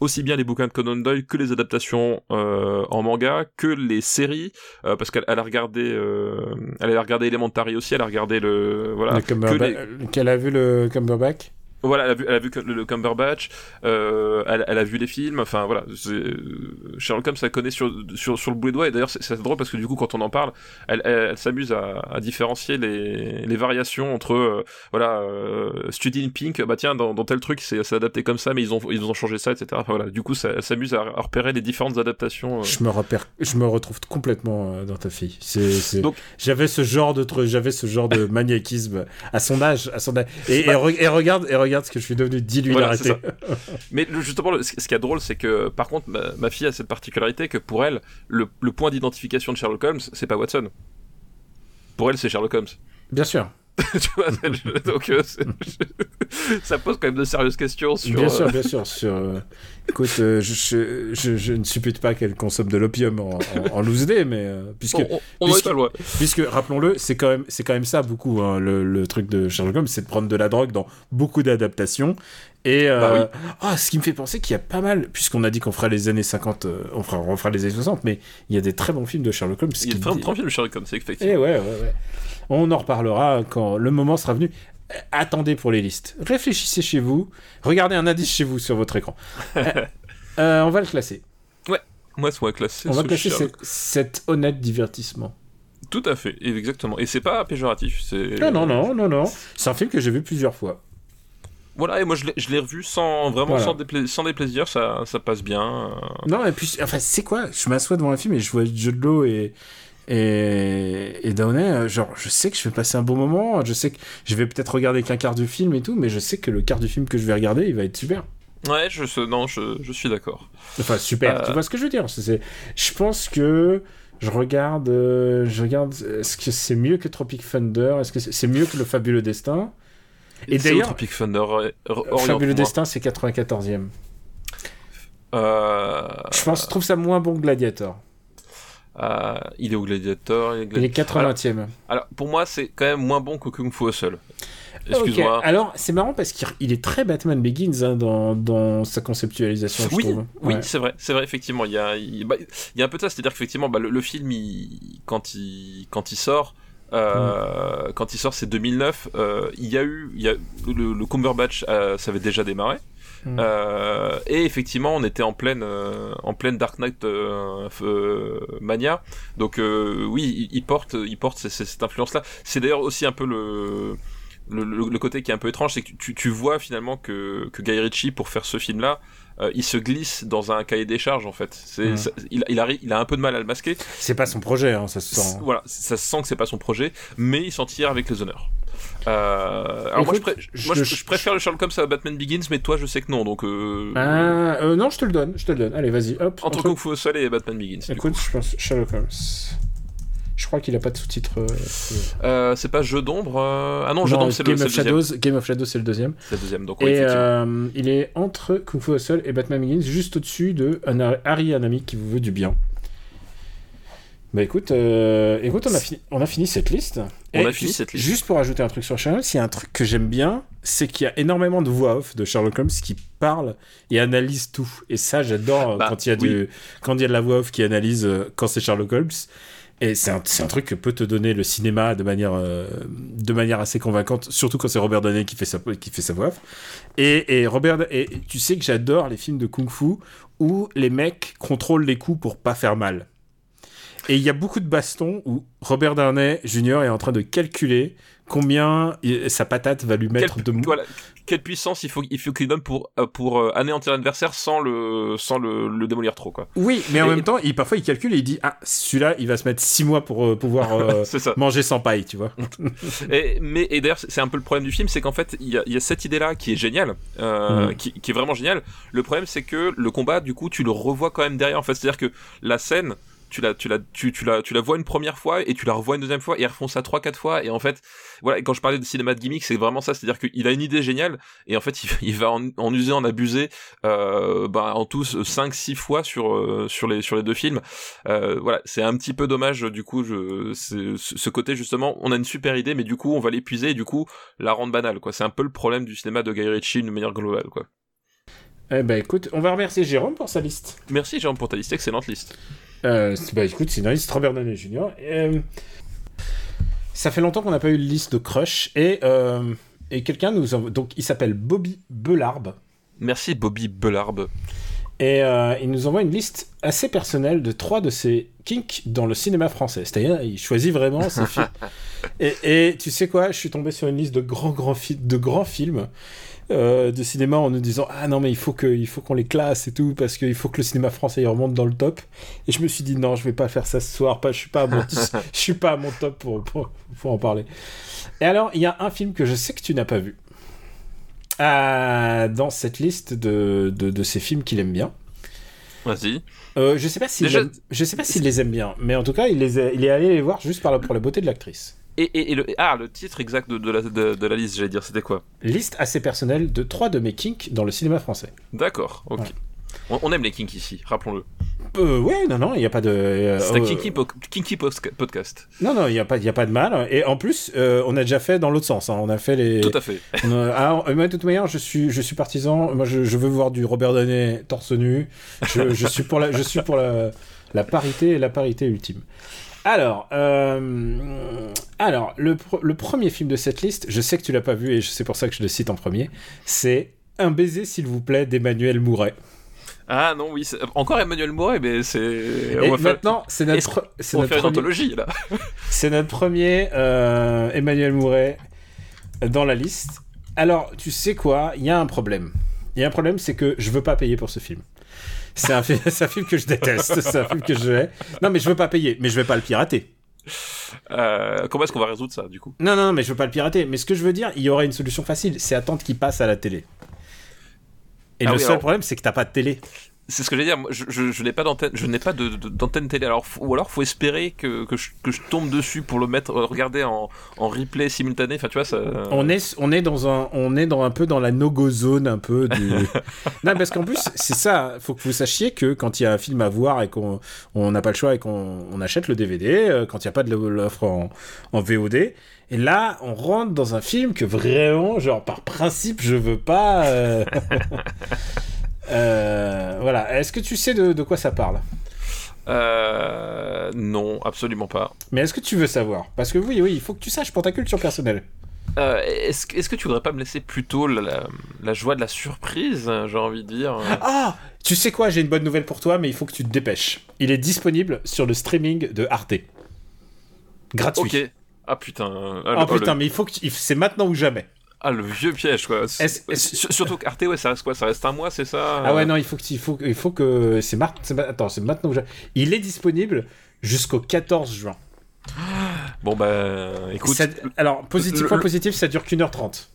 aussi bien les bouquins de Conan Doyle que les adaptations euh, en manga, que les séries, euh, parce qu'elle elle a regardé, euh, elle a regardé Elementary aussi, elle a regardé le, voilà, Le que Cumberba- les- euh, Qu'elle a vu le Cumberbatch voilà, elle a vu, elle a vu que le, le Cumberbatch, euh, elle, elle a vu les films, enfin voilà, Sherlock Holmes, elle connaît sur, sur, sur le bout des doigts, et d'ailleurs c'est drôle parce que du coup quand on en parle, elle, elle, elle s'amuse à, à différencier les, les variations entre, euh, voilà, euh, Study in Pink, bah tiens, dans, dans tel truc c'est adapté comme ça, mais ils ont, ils ont changé ça, etc. Enfin, voilà, du coup ça, elle s'amuse à, à repérer les différentes adaptations. euh. Je me repère, je me retrouve complètement dans ta fille. J'avais ce genre de j'avais ce genre de maniaquisme à son âge, à son âge. Et, et Bah- et regarde, et regarde ce que je suis devenu. Dis-lui Voilà, d'arrêter. Mais justement, ce qui est drôle, c'est que par contre, ma, ma fille a cette particularité que pour elle, le, le point d'identification de Sherlock Holmes, c'est pas Watson. Pour elle, c'est Sherlock Holmes. Bien sûr, tu vois, donc euh, ça pose quand même de sérieuses questions sur. bien euh, sûr, bien sûr. Sur, euh, écoute, euh, je, je, je- je ne suppute pas qu'elle consomme de l'opium en, en, en loose day, mais euh, puisque on, on, puisque-. Puisque, rappelons-le, c'est quand même, c'est quand même ça beaucoup, hein, le, le truc de Sherlock Holmes, c'est de prendre de la drogue dans beaucoup d'adaptations. Et euh, Bah ah, ce qui me fait penser qu'il y a pas mal, puisqu'on a dit qu'on fera les années 50, euh, on, fera, on fera les années 60, mais il y a des très bons films de Sherlock Holmes. Il y a qui- de très très films de Sherlock Holmes, Eh effectivement. ouais, ouais, ouais. On en reparlera quand le moment sera venu. Attendez pour les listes. Réfléchissez chez vous. Regardez un indice chez vous sur votre écran. Euh, euh, on va le classer. Moi, c'est moi classé. On va classer cet, cet honnête divertissement. Tout à fait, exactement. Et c'est pas péjoratif. C'est. Non, non, non, non, non. C'est un film que j'ai vu plusieurs fois. Voilà, et moi je l'ai- je l'ai revu sans vraiment Voilà. sans, dépla- sans déplaisir, ça, ça passe bien. euh. Non, et puis, enfin, c'est quoi? Je m'assois devant un film et je vois Jude Law et, et, et Downey. euh, Genre, je sais que je vais passer un bon moment. Je sais que je vais peut-être regarder qu'un quart du film et tout, mais je sais que le quart du film que je vais regarder, il va être super. Ouais, je, non, je, je suis d'accord. Enfin, super. Euh. Tu vois ce que je veux dire C'est- Je pense que je regarde. euh, je regarde. Est-ce que c'est mieux que Tropic Thunder Est-ce que c'est mieux que Le Fabuleux Destin? Et d'ailleurs, Tropic Thunder, euh. Fabuleux Destin, c'est 94e. Euh, Je pense, je trouve ça moins bon que Gladiator. Euh, il est au Gladiator. Il est, Il est 80e. Alors, pour moi, c'est quand même moins bon que Kung Fu Hustle. Excuse-moi. Alors, c'est marrant parce qu'il il est très Batman Begins hein, dans, dans sa conceptualisation, je Oui, trouve. oui, Ouais. c'est vrai, c'est vrai, effectivement. Il y a, il, bah, il y a un peu de ça, c'est-à-dire qu'effectivement, bah, le, le film, il- quand, il, quand il sort, euh, Mm. quand il sort, c'est 2009. euh, il y a eu, il y a, le, le Cumberbatch, ça avait déjà démarré. Mm. Euh, et effectivement, on était en pleine, euh, en pleine Dark Knight euh, euh, mania. Donc euh, oui, il, porte, il porte c- cette influence-là. C'est d'ailleurs aussi un peu le, le- le côté qui est un peu étrange, c'est que tu, tu vois finalement que, que Guy Ritchie, pour faire ce film-là, euh, il se glisse dans un cahier des charges en fait. Mm. ça- il, il, arrive, il a un peu de mal à le masquer. C'est pas son projet, hein, ça se sent. Voilà, ça se sent que c'est pas son projet, mais il s'en tire avec les honneurs. Euh, alors moi, je, Écoute, pré- je- moi je, je- je préfère le Sherlock Holmes à Batman Begins, mais toi je sais que non, donc euh, euh, non, je te le donne, je te le donne. Allez, vas-y, hop. entre Kung Fu Hustle et Batman Begins. Écoute, je pense Sherlock Holmes. Je crois qu'il a pas de sous-titres. euh, Euh, c'est pas Jeu d'ombre. euh, Ah non, Jeu d'ombre, c'est le, of deuxième. Shadows. Game of Shadows, c'est le deuxième. C'est le deuxième. Donc, oui, Et il est entre Kung Fu Hustle et Batman Begins, juste au-dessus de Harry, un ami qui vous veut du bien. Bah écoute, euh, écoute on, a fini, on a fini cette liste. On Et a fini juste, cette liste. Juste pour ajouter un truc sur Sherlock, s'il y a un truc que j'aime bien, c'est qu'il y a énormément de voix off de Sherlock Holmes qui parlent et analysent tout. Et ça, j'adore Bah, quand il y a oui. du, quand il y a de la voix off qui analyse quand c'est Sherlock Holmes. Et c'est un, un truc que peut te donner le cinéma de manière, euh, de manière assez convaincante, surtout quand c'est Robert Downey qui fait sa, qui fait sa voix. Et, et Robert, et tu sais que j'adore les films de kung-fu où les mecs contrôlent les coups pour pas faire mal. Et il y a beaucoup de bastons où Robert Downey Jr. est en train de calculer combien il- sa patate va lui mettre de mou. voilà, quelle puissance il faut, il faut qu'il donne pour, euh, pour euh, anéantir l'adversaire sans le, sans le, le démolir trop, quoi. Oui, mais en Et- même temps, il, parfois il calcule et il dit Ah, celui-là, il va se mettre 6 mois pour euh, pouvoir euh, C'est ça. manger sans paille, tu vois. Et, mais, et d'ailleurs, c'est un peu le problème du film, c'est qu'en fait, il y a, y a cette idée-là qui est géniale, euh, Mm. qui, qui est vraiment géniale. Le problème, c'est que le combat, du coup, tu le revois quand même derrière. En fait, c'est-à-dire que la scène, tu la, tu la, tu, tu la, tu la vois une première fois et tu la revois une deuxième fois et ils refont ça trois, quatre fois. Et en fait, voilà. Et quand je parlais de cinéma de gimmick, c'est vraiment ça. C'est-à-dire qu'il a une idée géniale et en fait, il, il va en, en user, en abuser, euh, bah, en tous cinq, six fois sur, euh, sur les, sur les deux films. Euh, voilà, c'est un petit peu dommage. Du coup, je, ce côté justement, on a une super idée, mais du coup, on va l'épuiser et du coup, la rendre banale. Quoi, c'est un peu le problème du cinéma de Guy Ritchie d'une manière globale. Quoi. Eh ben écoute, on va remercier Jérôme pour sa liste. Merci Jérôme pour ta liste, excellente liste. Euh, bah écoute, liste Robert Downey Jr. Euh, ça fait longtemps qu'on n'a pas eu de liste de crush et, euh, et quelqu'un nous envoie. Donc il s'appelle Bobby Belarbe. Merci Bobby Belarbe. Et euh, il nous envoie une liste assez personnelle de trois de ses kinks dans le cinéma français. C'est-à-dire, il choisit vraiment ses films. Et, et tu sais quoi, je suis tombé sur une liste de grands, grands, de grands films de cinéma en nous disant Ah non, mais il faut que- il faut qu'on les classe et tout, parce qu'il faut que le cinéma français remonte dans le top. Et je me suis dit Non, je vais pas faire ça ce soir, pas, je suis pas à mon, je suis pas à mon top pour, pour, pour en parler. Et alors, il y a un film que je sais que tu n'as pas vu. euh, dans cette liste de, de, de ces films qu'il aime bien. Vas-y. Euh, je sais pas s'il Déjà- aime- je sais pas s'il les aime bien, mais en tout cas, il, les a- il est allé les voir juste par la- pour la beauté de l'actrice. Et, et, et le, ah, le titre exact de, de la, de, de la liste, j'allais dire, c'était quoi? Liste assez personnelle de trois de mes kinks dans le cinéma français. D'accord, ok. Ouais. On, on aime les kinks ici, rappelons-le. Euh, ouais, non, non, il n'y a pas de. euh, C'est un euh, kinky, po- kinky posca- podcast. Non, non, il n'y a, pas- y a pas de mal. Et en plus, euh, on a déjà fait dans l'autre sens. hein. On a fait les. Tout à fait. on a- ah, euh, moi, de toute manière, je suis, je suis partisan. Moi, je, je veux voir du Robert Downey torse nu. Je, je suis pour la, je suis pour la, la parité et la parité ultime. Alors, euh, alors le, pr- le premier film de cette liste, je sais que tu l'as pas vu et c'est pour ça que je le cite en premier, c'est Un baiser s'il vous plaît d'Emmanuel Mouret. Ah non, oui, encore Emmanuel Mouret, mais c'est. Et faire, maintenant, c'est notre, c'est notre, premier, anthologie, là. c'est notre premier euh, Emmanuel Mouret dans la liste. Alors, tu sais quoi? Il y a un problème. Il y a un problème, c'est que je veux pas payer pour ce film. C'est un, film que je déteste. C'est un film que je hais. Non, mais je veux pas payer. Mais je vais pas le pirater. Euh, comment est-ce qu'on va résoudre ça, du coup? Non, non, mais je veux pas le pirater. Mais ce que je veux dire, il y aurait une solution facile. C'est attendre qu'il passe à la télé. Et Ah le oui, seul alors- problème, c'est que t'as pas de télé. C'est ce que j'allais dire. moi, Je, je, je n'ai pas d'antenne, je n'ai pas de, de- d'antenne télé. Alors, ou alors, faut espérer que, que, je, que je tombe dessus pour le mettre, euh, regarder en, en replay simultané. Enfin, tu vois, ça. On est, on est dans un, on est dans un peu dans la no-go zone un peu du. non, parce qu'en plus, c'est ça. Faut que vous sachiez que quand il y a un film à voir et qu'on, on n'a pas le choix et qu'on on achète le DVD, euh, quand il n'y a pas de l'offre en, en VOD, et là, on rentre dans un film que vraiment, genre par principe, je veux pas. euh, euh, voilà. Est-ce que tu sais de, de quoi ça parle? Euh, non, absolument pas. Mais est-ce que tu veux savoir? Parce que oui, oui, il faut que tu saches pour ta culture personnelle. Euh, est-ce, que- est-ce que tu voudrais pas me laisser plutôt la, la, la joie de la surprise, j'ai envie de dire? Ah Tu sais quoi, j'ai une bonne nouvelle pour toi, mais il faut que tu te dépêches. Il est disponible sur le streaming de Arte. Gratuit. Ok. Ah putain. Ah, le- oh, putain, le, mais il faut que tu- il- c'est maintenant ou jamais. Ah, le vieux piège, quoi. Surtout qu'Arte, ouais, ça reste quoi? Ça reste un mois, c'est ça? Ah ouais, non, il faut que il faut, il faut que c'est mar- attends, c'est maintenant ou jamais. Il est disponible jusqu'au 14 juin. Bon, bah, écoute. Ça- alors, positif, point positif, ça dure qu'une heure trente.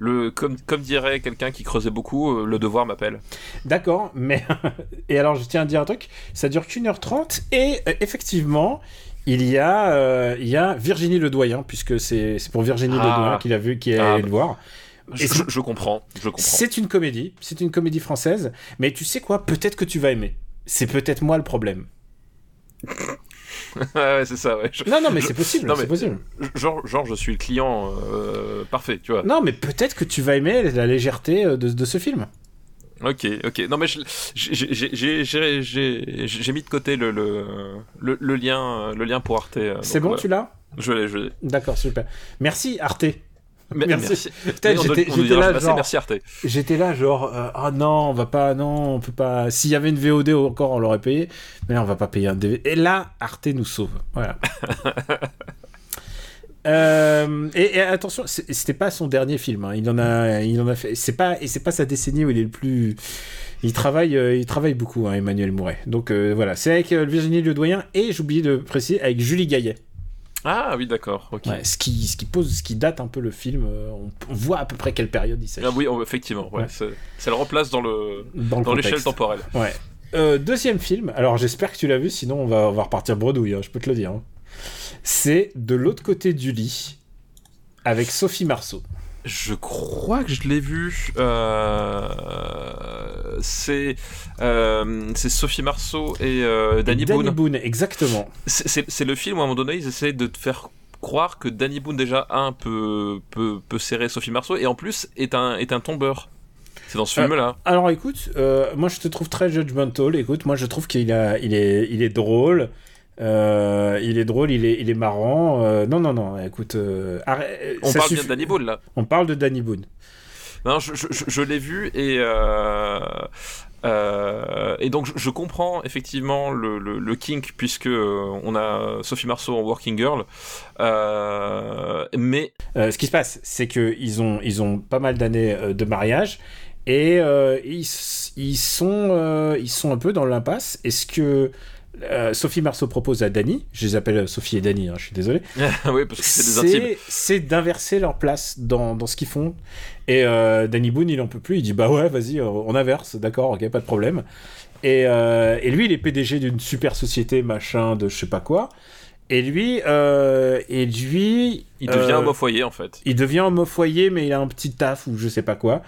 Le, comme, comme dirait quelqu'un qui creusait beaucoup, euh, le devoir m'appelle. D'accord, mais et alors je tiens à dire un truc, ça dure qu'une heure trente et euh, effectivement, il y a, euh, il y a Virginie Ledoyen, puisque c'est pour Virginie Ah. Ledoyen qu'il a vu, qui est Ah. allé le voir. Je, Et je- je comprends, je comprends. C'est une comédie, c'est une comédie française, mais tu sais quoi, peut-être que tu vas aimer. C'est peut-être moi le problème. ouais, c'est ça, ouais. Je- Non, non, mais c'est possible, c'est possible. genre, genre, je suis le client euh, parfait, tu vois. Non, mais peut-être que tu vas aimer la légèreté euh, de, de ce film. Ok, ok. Non, mais j'ai- mis de côté le, le, le, le lien, le lien pour Arte. euh, C'est bon, voilà. tu l'as? Je l'ai, je l'ai. D'accord, super. Merci Arte. Merci. J'étais- là, genre- Merci Arte. J'étais là, genre, euh, ah non, on va pas, non, on peut pas. S'il y avait une VOD encore, on l'aurait payé. Mais là, on va pas payer un DVD. Et là, Arte nous sauve. Voilà. Euh, et, et attention, c'était pas son dernier film. hein. Il en a, il en a fait. C'est pas et c'est pas sa décennie où il est le plus. Il travaille, euh, il travaille beaucoup, hein, Emmanuel Mouret. Donc euh, voilà, c'est avec Virginie Ledoyen et j'ai oublié de préciser avec Julie Gaillet. Ah oui, d'accord. Ok. Ouais, ce qui, ce qui pose, ce qui date un peu le film. on, on voit à peu près quelle période il s'agit. Ah oui, on- effectivement. Ouais, Ça le remplace dans le Dans le dans l'échelle temporelle. Ouais. Deuxième film, alors j'espère que tu l'as vu, sinon on va, on va repartir bredouille, hein, je peux te le dire. C'est De l'autre côté du lit, avec Sophie Marceau. Je crois que je l'ai vu. euh, C'est euh, c'est Sophie Marceau et euh, Danny Danny Boone. Boone, exactement. C'est- le film où à un moment donné ils essaient de te faire croire que Danny Boone déjà un peut peut, peut serrer Sophie Marceau et en plus est un est un tombeur. C'est dans ce Euh, film là. Alors écoute, euh, moi je te trouve très judgmental. Écoute, moi je trouve qu'il a, il est, il est drôle. Euh, il est drôle, il est, il est marrant. Euh, non, non, non. Écoute, euh, arrête- On parle bien de Danny Boone là. On parle de Danny Boone. Non, je, je, je- je l'ai vu et euh, et donc je, comprends effectivement le, le, le kink puisque euh, on a Sophie Marceau en Working Girl, euh, mais ce qui se passe, c'est que ils ont, ils ont pas mal d'années de mariage et ils, ils sont, ils sont un peu dans l'impasse. Est-ce que euh, Sophie Marceau propose à Dany, je les appelle Sophie et Dany, hein, je suis désolé, oui parce que c'est des intimes. c'est d'inverser leur place dans, dans ce qu'ils font. Et euh, Danny Boone, il en peut plus, il dit bah ouais, vas-y, euh, on inverse, d'accord, ok, pas de problème. Et, euh, et lui, il est PDG d'une super société, machin, de je sais pas quoi. Et lui, euh, et lui, Il devient euh, homme au foyer en fait. il devient homme au foyer, mais il a un petit taf ou je sais pas quoi.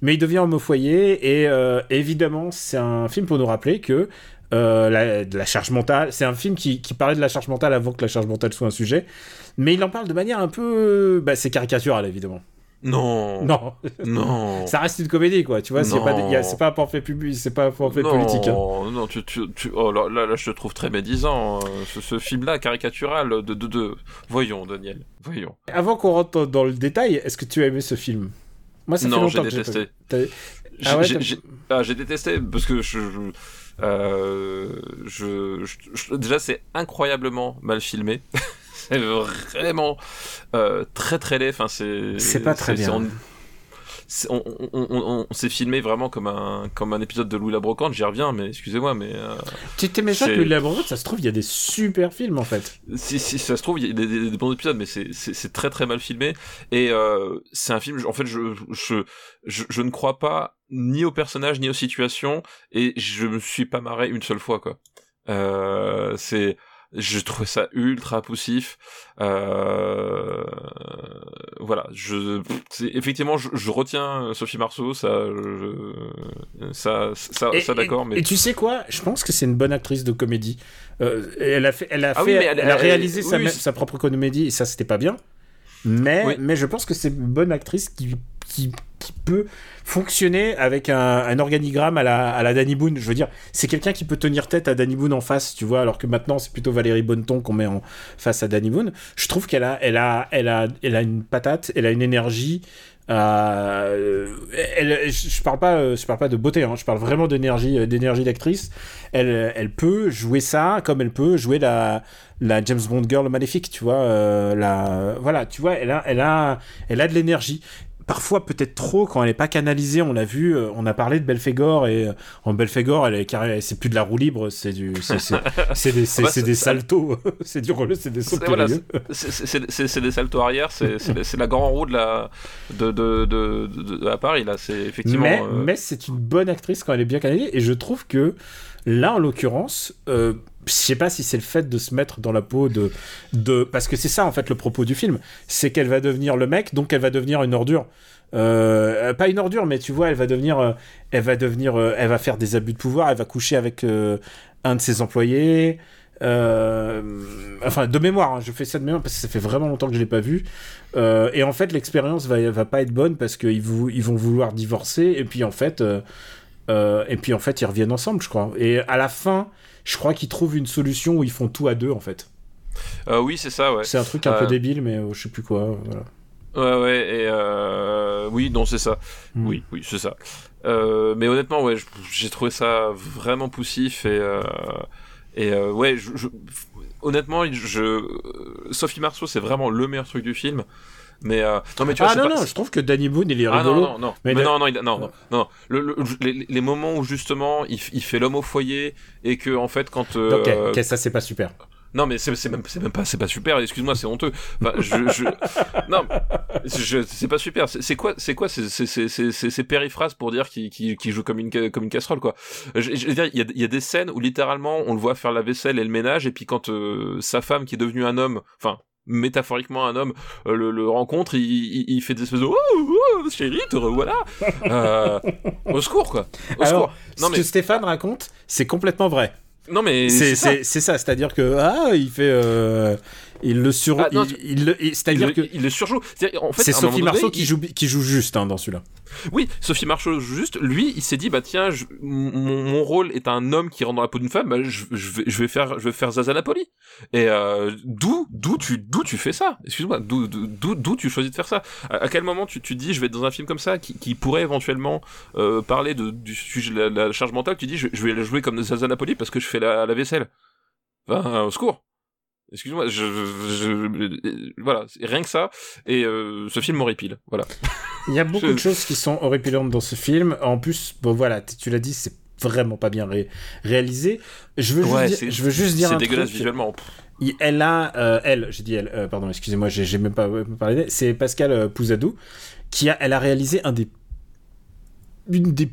Mais il devient homme au foyer et euh, évidemment, c'est un film pour nous rappeler que euh, la, de la charge mentale, c'est un film qui, qui parlait de la charge mentale avant que la charge mentale soit un sujet, mais il en parle de manière un peu, bah, c'est caricatural évidemment. Non, Non, non. ça reste une comédie quoi. Tu vois, c'est pas, Non. un pamphlet public, c'est pas un pamphlet non, politique. hein. non, tu, tu, tu- oh là, là, là, je te trouve très médisant. euh, Ce, ce film-là, caricatural, de, de, de... Voyons, Daniel, voyons. Avant qu'on rentre dans le détail, est-ce que tu as aimé ce film? Moi, ça fait non, j'ai longtemps que j'ai détesté. J'ai Ah ouais, ah, détesté parce que je, je, euh, je- je- je- déjà c'est incroyablement mal filmé. c'est vraiment euh, très très laid. Enfin, c'est C'est pas très bien. on, on, on, on- on s'est filmé vraiment comme un comme un épisode de Louis la brocante. J'y reviens, mais excusez-moi, mais euh, Tu t'es méchant C'est- que la Bretagne, ça se trouve, il y a des super films en fait. si, si ça se trouve, il y a des, des- des bons épisodes, mais c'est- très très mal filmé. Et euh, c'est un film, en fait, je, je, je, je ne crois pas ni aux personnages ni aux situations, et je me suis pas marré une seule fois, quoi. Euh, c'est, je trouvais ça ultra poussif. Euh, voilà, je, c'est- effectivement, je, je retiens Sophie Marceau, ça, je- ça, ça, Et- ça d'accord, et- mais Et tu sais quoi? Je pense que c'est une bonne actrice de comédie. Euh, elle a fait, elle a Ah fait, oui, elle, elle- a réalisé sa, oui, sa propre comédie et ça c'était pas bien. Mais, Oui. mais je pense que c'est une bonne actrice qui, qui, qui peut fonctionner avec un, un organigramme à la, à la Danny Boone. Je veux dire, c'est quelqu'un qui peut tenir tête à Danny Boone en face, tu vois, alors que maintenant c'est plutôt Valérie Bonneton qu'on met en face à Danny Boone. Je trouve qu'elle a, elle a, elle a, elle a une patate, elle a une énergie. Euh, je, parle pas, euh, je parle pas de beauté, hein, je parle vraiment d'énergie, euh, d'énergie d'actrice. Elle, elle peut jouer ça comme elle peut jouer la, la James Bond girl maléfique, tu vois. la, voilà, tu vois, elle a, elle a, elle a de l'énergie. Parfois peut-être trop quand elle n'est pas canalisée. On l'a vu, euh, on a parlé de Belphégor et euh, en Belphégor, elle est c'est plus de la roue libre, c'est du, des, c'est, bah, des saltos, c'est du relais, c'est des sauts voilà, c'est- des saltos arrière, c'est la grande roue de la de de de, de, de- à Paris là, c'est effectivement. Mais, euh, mais c'est une bonne actrice quand elle est bien canalisée. Et je trouve que là, en l'occurrence, euh, je sais pas si c'est le fait de se mettre dans la peau de, parce que c'est ça en fait le propos du film, c'est qu'elle va devenir le mec, donc elle va devenir une ordure. Euh, pas une ordure, mais tu vois, elle va devenir, euh, elle va devenir, euh, elle va faire des abus de pouvoir, elle va coucher avec un de ses employés. enfin, de mémoire, hein, je fais ça de mémoire parce que ça fait vraiment longtemps que je l'ai pas vu. et en fait, l'expérience va, va pas être bonne parce qu'ils ils vont vouloir divorcer et puis en fait, et puis en fait, ils reviennent ensemble, je crois. Et à la fin, je crois qu'ils trouvent une solution où ils font tout à deux en fait. oui, c'est ça, ouais. C'est un truc un peu débile, mais je sais plus quoi. Voilà. Ouais, ouais, et euh... oui, non, c'est ça. Hmm. Oui, oui, c'est ça. Euh, mais honnêtement, ouais, j'ai trouvé ça vraiment poussif et euh, et euh, ouais, je, je, honnêtement, je Sophie Marceau, c'est vraiment le meilleur truc du film. Mais euh... non, mais tu vois, ah non, pas... non, je trouve que Danny Boone il est ah, rigolo. non, non, non, mais, non, non, non, non, non, Le, le, les, les, moments où justement il, il fait l'homme au foyer et que en fait quand. Euh... Ok, ça c'est pas super. Non, mais c'est même, même pas, c'est pas super. Excuse-moi, c'est honteux. Enfin, je, je... non, c'est pas super. C'est quoi, c'est quoi, ces périphrases pour dire qu'il qu joue comme une, comme une casserole, quoi? Je, veux dire, il y a, y a, des scènes où littéralement on le voit faire la vaisselle et le ménage, et puis quand euh, sa femme qui est devenue un homme, enfin métaphoriquement un homme euh, le, le, rencontre, il, il, fait des espèces de oh, oh chérie, te revoilà. Euh, au secours quoi. Au Alors, Non, ce mais... que Stéphane raconte, c'est complètement vrai. Non mais c'est ça, ça c'est-à-dire que ah il fait euh, il le sur ah, il, c'est-à-dire que il le surjoue. En fait, c'est Sophie Marceau qui joue qui joue juste hein, dans celui-là. Oui, Sophie Marceau juste. Lui, il s'est dit bah tiens, mon, rôle est un homme qui rentre dans la peau d'une femme, bah, je, je, vais, je vais faire je vais faire Zaza Napoli. Et euh, d'où d'où tu d'où tu fais ça? Excuse-moi, d'où d'où tu choisis de faire ça? À, quel moment tu tu dis je vais être dans un film comme ça qui, qui pourrait éventuellement euh, parler de du sujet de la, charge mentale, tu dis je, vais jouer comme Zaza Napoli parce que je fais la, la vaisselle. Enfin, au secours. Excuse-moi, je, je, voilà, rien que ça. Et euh, ce film horripile, voilà. Il y a beaucoup de choses qui sont horripilantes dans ce film. En plus, bon voilà, tu l'as dit, c'est vraiment pas bien réalisé. Je veux juste dire, je veux juste dire c'est dégueulasse visuellement. Elle a, euh, elle, j'ai dit elle, euh, pardon, excusez-moi, j'ai même pas parlé. C'est Pascal Pouzadou qui a, elle a réalisé un des, une des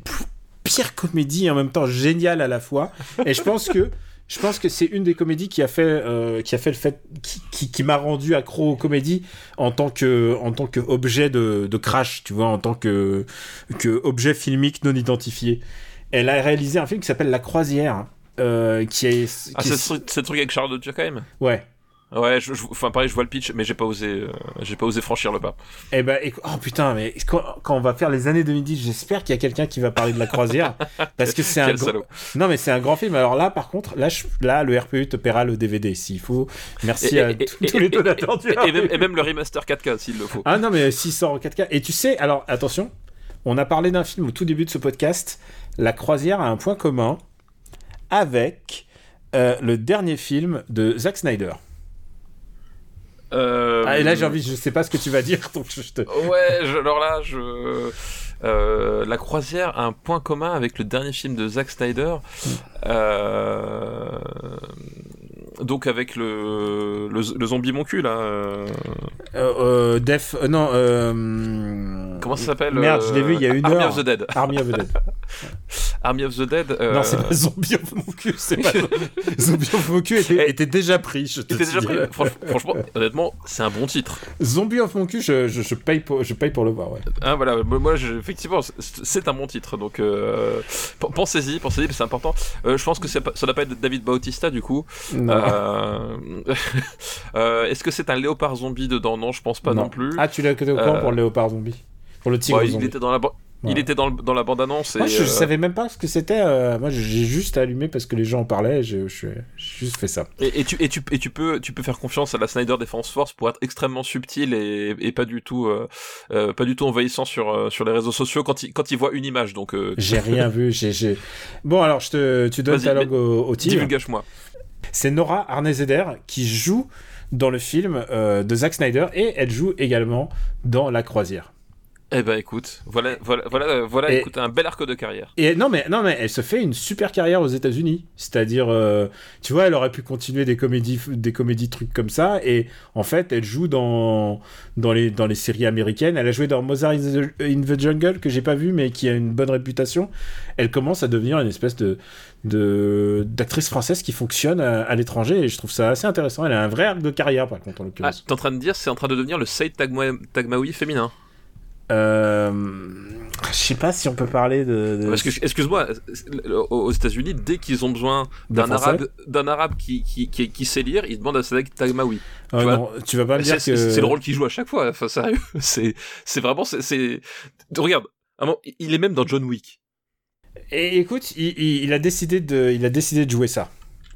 pires comédies en même temps géniales à la fois. Et je pense que je pense que c'est une des comédies qui a fait, euh, qui a fait le fait, qui, qui, m'a rendu accro aux comédies en tant que, en tant que objet de, de crash, tu vois, en tant que, que objet filmique non identifié. Elle a réalisé un film qui s'appelle La Croisière, euh, qui est. ah, c'est le truc avec Charles de même Ouais. Ouais, je, enfin pareil, je vois le pitch, mais j'ai pas osé, euh, j'ai pas osé franchir le pas. Eh ben, oh putain, mais quand, on va faire les années 2010, j'espère qu'il y a quelqu'un qui va parler de la croisière, parce que c'est un non mais c'est un grand film. Alors là, par contre, là, là, le RPU te paiera le DVD s'il faut. Merci à tous les donateurs du et, même, et même le remaster 4K s'il le faut. Ah non, mais s'il sort en 4K. Et tu sais, alors attention, on a parlé d'un film au tout début de ce podcast. La croisière a un point commun avec euh, le dernier film de Zack Snyder. Euh... Ah, et là, j'ai envie, je sais pas ce que tu vas dire, donc je te... Ouais, alors là, je. Euh, la croisière a un point commun avec le dernier film de Zack Snyder. Euh, donc avec le, le, zombie mon cul là. Euh... Euh, Def, euh, non. Comment ça s'appelle Merde, je l'ai vu il y a une Army heure. Of the Dead. Army of the Dead. Army of the Dead. Non, c'est pas Zombie of mon cul. C'est pas Zombie of mon cul était, était déjà pris. Je te était déjà pris. Franchement, honnêtement, c'est un bon titre. Zombie of mon cul, je, je, je, paye pour, je paye pour le voir. Ouais. Ah voilà, moi je, effectivement, c'est un bon titre. Donc pensez-y, pensez-y, c'est important. je pense que ça doit pas être David Bautista du coup. Non. Euh, euh, est-ce que c'est un léopard zombie dedans? Non, je pense pas non, plus. Ah, tu l'as que au courant pour le léopard zombie Pour le tigre zombie Il était dans la, il était dans, dans la bande-annonce. Moi, je, euh, savais même pas ce que c'était. Euh, moi, j'ai juste allumé parce que les gens en parlaient. J'ai juste fait ça. Et, et, tu, et, tu, et tu, peux, tu peux faire confiance à la Snyder Defense Force pour être extrêmement subtil et, et pas du tout, euh, pas du tout envahissant sur, sur les réseaux sociaux quand il, quand il voit une image. Donc. J'ai rien vu. J'ai. Bon, alors, je te, tu donnes ta langue au, au tigre. Divulgage-moi. C'est Nora Arnezeder qui joue dans le film de Zack Snyder et elle joue également dans La Croisière. Eh ben écoute, voilà, voilà, voilà, voilà Et- écoute, un bel arc de carrière. Et non mais non mais elle se fait une super carrière aux États-Unis. C'est-à-dire, euh, tu vois, elle aurait pu continuer des comédies, des comédies trucs comme ça. Et en fait, elle joue dans dans les dans les séries américaines. Elle a joué dans Mozart in the, in the Jungle que j'ai pas vu, mais qui a une bonne réputation. Elle commence à devenir une espèce de de d'actrice française qui fonctionne à, à l'étranger. Et je trouve ça assez intéressant. Elle a un vrai arc de carrière par contre en Ah, l'occurrence. t'es en train de dire c'est en train de devenir le Saïd Tagma- Tagmaoui féminin. Euh, je sais pas si on peut parler de. de- Parce que, excuse-moi, aux États-Unis, dès qu'ils ont besoin D'un arabe, d'un arabe qui, qui, qui, qui sait lire, ils demandent à Saïd Tagmaoui. Ah tu vois, non, tu vas pas me dire c'est- que c'est le rôle qu'il joue à chaque fois. Enfin, sérieux, c'est c'est vraiment c'est. Regarde, il est même dans John Wick. Et écoute, il, il- il a décidé de, il a décidé de jouer ça.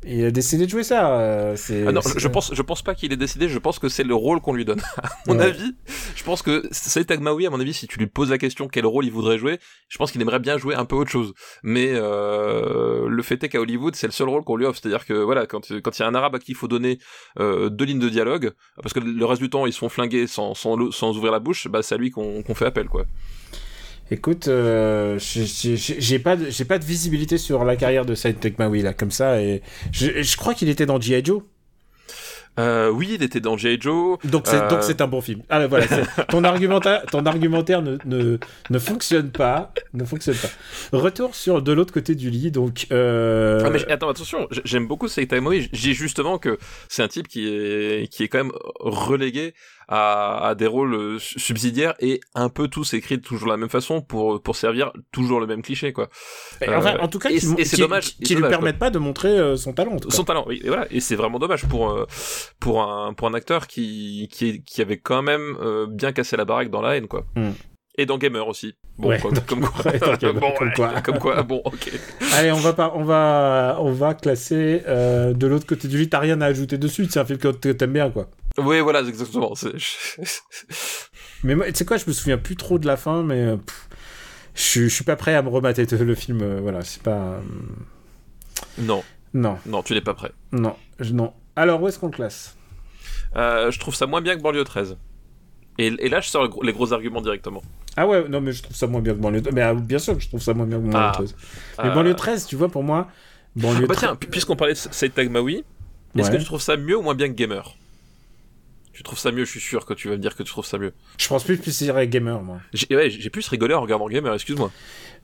Il a décidé de jouer ça. euh, c'est, Ah non, je, pense, je pense pas qu'il ait décidé. Je pense que c'est le rôle qu'on lui donne. À mon Ouais. avis, je pense que Saïd Tagmaoui, à mon avis, si tu lui poses la question quel rôle il voudrait jouer, je pense qu'il aimerait bien jouer un peu autre chose. Mais euh, le fait est qu'à Hollywood, c'est le seul rôle qu'on lui offre. C'est-à-dire que voilà, quand quand il y a un arabe à qui il faut donner euh, deux lignes de dialogue, parce que le reste du temps ils se font flinguer sans sans, sans ouvrir la bouche, bah c'est à lui qu'on qu'on fait appel quoi. Écoute, euh, j'ai- pas, de- j'ai pas de visibilité sur la carrière de Saïd Tekmaoui là, comme ça. Et je, je crois qu'il était dans G.I. Joe. Euh, oui, il était dans G.I. Joe. Donc c'est, Euh. donc c'est un bon film. Ah voilà, ton argumentaire, ton argumentaire ne, ne, ne fonctionne pas, ne fonctionne pas. Retour sur de l'autre côté du lit, donc. Euh... Ah, mais attends, attention, j'aime beaucoup Saïd Tagmaoui. J'ai justement que c'est un type qui est qui est quand même relégué à, à des rôles euh, su- subsidiaires et un peu tous écrits toujours de la même façon pour pour servir toujours le même cliché quoi. Enfin, euh, en tout cas, et c'est- et c'est qui- dommage, qui, lui dommage, permettent pas de montrer euh, son talent. Son talent, oui, et voilà, et c'est vraiment dommage pour pour un pour un acteur qui qui qui avait quand même bien cassé la baraque dans la haine quoi. Hmm. Et dans Gamer aussi. Bon, Ouais, quoi, comme quoi. Gamer, bon, comme ouais, quoi. comme quoi. Bon, ok. Allez, on va pas, on va, on va classer euh, de l'autre côté du lit. T'as rien à ajouter dessus. C'est un film que t'aimes bien, quoi. Oui, voilà, exactement. Mais moi, tu sais quoi, je me souviens plus trop de la fin, mais euh, pff, je suis- je suis pas prêt à me remater le film. euh, voilà, c'est pas. euh, non, non, non, tu n'es pas prêt. non, je- non. Alors, où est-ce qu'on le classe? Euh, je trouve ça moins bien que Banlieue 13. Et, et là, je sors le gros- les gros arguments directement. Ah ouais, non, mais je trouve ça moins bien que Banlieue. Mais ah, bien sûr que je trouve ça moins bien que Banlieue Ah. 13. Mais Euh, Banlieue 13, tu vois, pour moi, Banlieue ah bah 13. tiens, pu- puisqu'on parlait de Saïd Tagmaoui, est-ce que tu trouves ça mieux ou moins bien que Gamer? Tu trouves ça mieux, je suis sûr que tu vas me dire que tu trouves ça mieux. Je pense plus que c'est gamer, moi. J'ai ouais, plus rigolé en regardant Gamer, excuse-moi.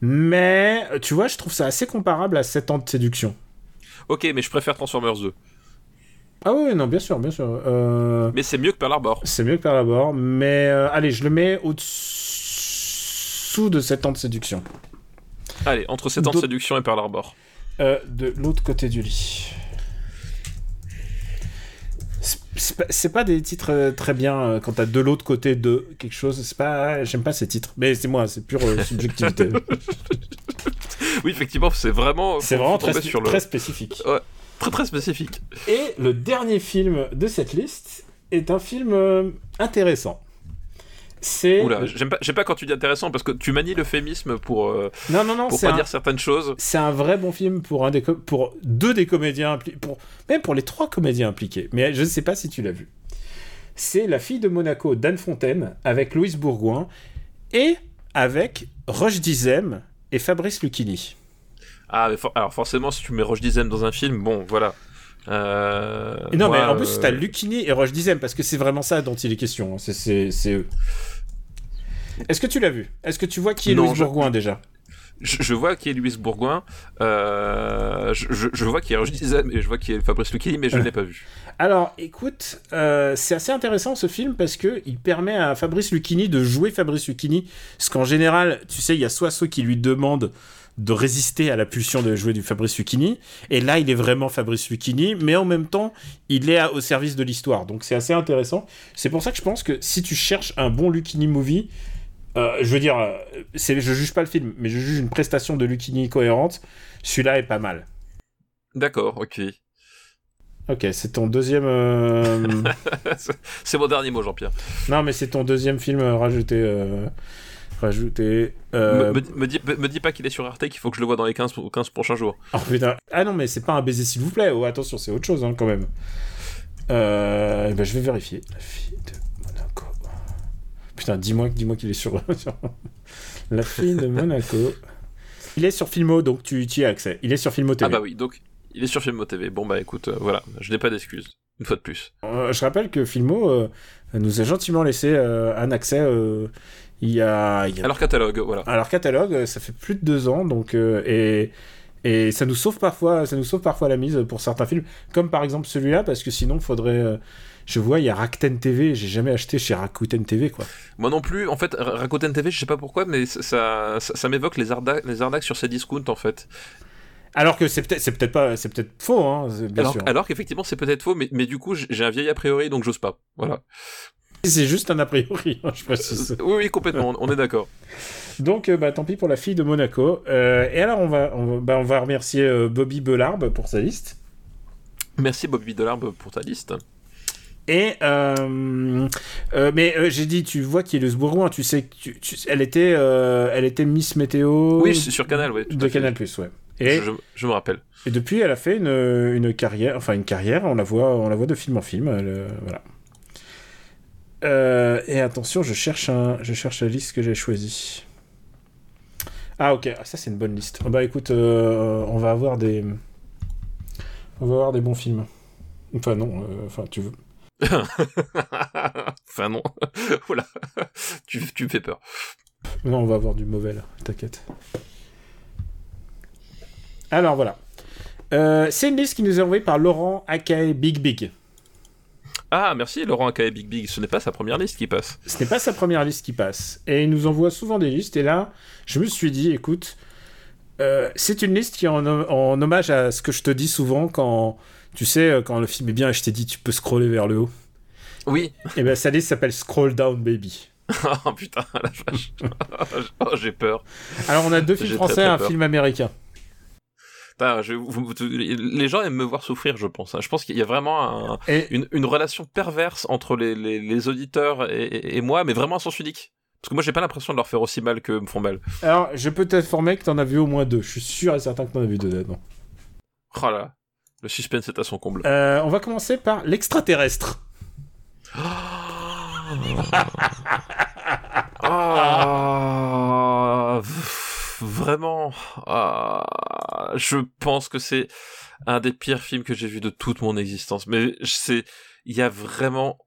Mais tu vois, je trouve ça assez comparable à 7 ans de séduction. Ok, mais je préfère Transformers 2. Ah oui, non, bien sûr, bien sûr. Euh, Mais c'est mieux que Pearl Harbor. C'est mieux que Pearl Harbor, mais euh, allez, je le mets au-dessous de 7 ans de séduction. Allez, entre 7 ans de séduction et Pearl Harbor. Euh, de l'autre côté du lit. C'est- pas, des titres euh, très bien euh, quand t'as de l'autre côté de quelque chose. C'est pas, j'aime pas ces titres. Mais c'est moi, c'est pure euh, subjectivité. Oui, effectivement, c'est vraiment. c'est vraiment très, sur le très spécifique. très très spécifique. Et le dernier film de cette liste est un film intéressant. C'est Oula, j'aime pas, quand tu dis intéressant parce que tu manies l'euphémisme pour euh, non non non, pour pas un, dire certaines choses. c'est un vrai bon film pour un des co- pour deux des comédiens impli- pour même pour les trois comédiens impliqués. Mais je ne sais pas si tu l'as vu. C'est La fille de Monaco d'Anne Fontaine avec Louise Bourgoin et avec Roche Dizem et Fabrice Lucchini. Ah, mais for- alors forcément, si tu mets Roche Dizem dans un film, bon, voilà. Euh, Et non moi, mais en plus euh, t'as Lucchini et Roche Dizem parce que c'est vraiment ça dont il est question. hein. C'est eux. Est-ce que tu l'as vu? Est-ce que tu vois qui est Non, Louise je- Bourgoin déjà? je, je vois qui est Louise Bourgoin, euh, je, je, je vois qui est Roche Dizem et je vois qui est Fabrice Lucchini, mais je ne l'ai pas vu. Alors, écoute, euh, c'est assez intéressant ce film parce que il permet à Fabrice Lucchini de jouer Fabrice Lucchini. Parce qu'en général, tu sais, il y a soit ceux qui lui demandent de résister à la pulsion de jouer du Fabrice Lucchini, et là, il est vraiment Fabrice Lucchini, mais en même temps, il est au service de l'histoire. Donc, c'est assez intéressant. C'est pour ça que je pense que si tu cherches un bon Lucchini movie, euh, je veux dire, euh, je juge pas le film, mais je juge une prestation de Lucchini cohérente. Celui-là est pas mal. D'accord, ok. Ok, c'est ton deuxième. euh, C'est mon dernier mot, Jean-Pierre. Non, mais c'est ton deuxième film rajouté. euh, Rajouté. euh, Me, me- me dis, me dis pas qu'il est sur Arte, qu'il faut que je le vois dans les 15, 15 prochains jours. oh, putain. Ah non, mais c'est pas un baiser, s'il vous plaît. Oh, attention, c'est autre chose, hein, quand même. Euh... eh ben, je vais vérifier. La fille de Monaco. Putain, dis-moi dis qu'il est sur... la fille de Monaco. Il est sur Filmo, donc tu, tu y as accès. Il est sur Filmo TV. Ah bah oui, donc il est sur Filmo TV. Bon bah écoute, euh, voilà, je n'ai pas d'excuses, une fois de plus. Euh, je rappelle que Filmo nous a gentiment laissé un accès il y, a, il y a... À leur catalogue, voilà. À leur catalogue, ça fait plus de deux ans, donc et et ça nous sauve parfois, ça nous sauve parfois la mise pour certains films, comme par exemple celui-là, parce que sinon faudrait je vois, il y a Rakuten TV, j'ai jamais acheté chez Rakuten TV, quoi. Moi non plus, en fait, Rakuten TV, je sais pas pourquoi, mais ça, ça, m'évoque les, arnaques, les arnaques sur ces discounts, en fait. Alors que c'est peut-être, c'est peut-être pas, c'est peut-être faux, hein, bien alors, sûr. Alors qu'effectivement, c'est peut-être faux, mais, mais du coup, j'ai un vieil a priori, donc j'ose pas. Voilà. C'est juste un a priori, je précise. oui, oui, complètement, on est d'accord. Donc, euh, bah, tant pis pour la fille de Monaco. Euh, et alors, on va, on va, bah, on va remercier euh, Bobby Belarbe pour sa liste. Merci Bobby Belarbe pour ta liste. Et euh, euh, mais euh, j'ai dit, tu vois qu'il est Bourgoin, tu sais, tu, elle était, elle était Miss Météo. Oui, sur Canal, oui. De Canal Plus, ouais. Et je, me rappelle. Et depuis, elle a fait une, une, carrière, enfin une carrière, on la voit, on la voit de film en film, voilà. Et attention, je cherche un, je cherche la liste que j'ai choisie. Ah ok, ah, ça c'est une bonne liste. Oh, bah écoute, on va avoir des, on va avoir des bons films. Enfin non, enfin tu veux. enfin non. voilà. tu, tu me fais peur. Non, on va avoir du mauvais là, t'inquiète. Alors voilà. Euh, c'est une liste qui nous est envoyée par Laurent Akae Big Big. Ah, merci Laurent Akae Big Big. Ce n'est pas sa première liste qui passe. Ce n'est pas sa première liste qui passe. Et il nous envoie souvent des listes. Et là, je me suis dit, écoute, euh, c'est une liste qui est en, en, hommage à ce que je te dis souvent quand, tu sais, euh, quand le film est bien et je t'ai dit, tu peux scroller vers le haut. Oui. Et eh bien, sa liste s'appelle Scroll Down Baby. oh putain, la vache. oh, j'ai peur. Alors, on a deux films français et un film américain. Les gens aiment me voir souffrir, je pense. Hein. Je pense qu'il y a vraiment une, relation perverse entre les, auditeurs et, moi, mais vraiment à sens unique. Parce que moi, j'ai pas l'impression de leur faire aussi mal que me font mal. Alors, je peux t'informer que t'en as vu au moins deux. Je suis sûr et certain que t'en as vu deux là-dedans. Oh là, le suspense est à son comble. Euh, on va commencer par l'extraterrestre. Ah, vraiment, ah, je pense que c'est un des pires films que j'ai vu de toute mon existence. Mais c'est, il y a vraiment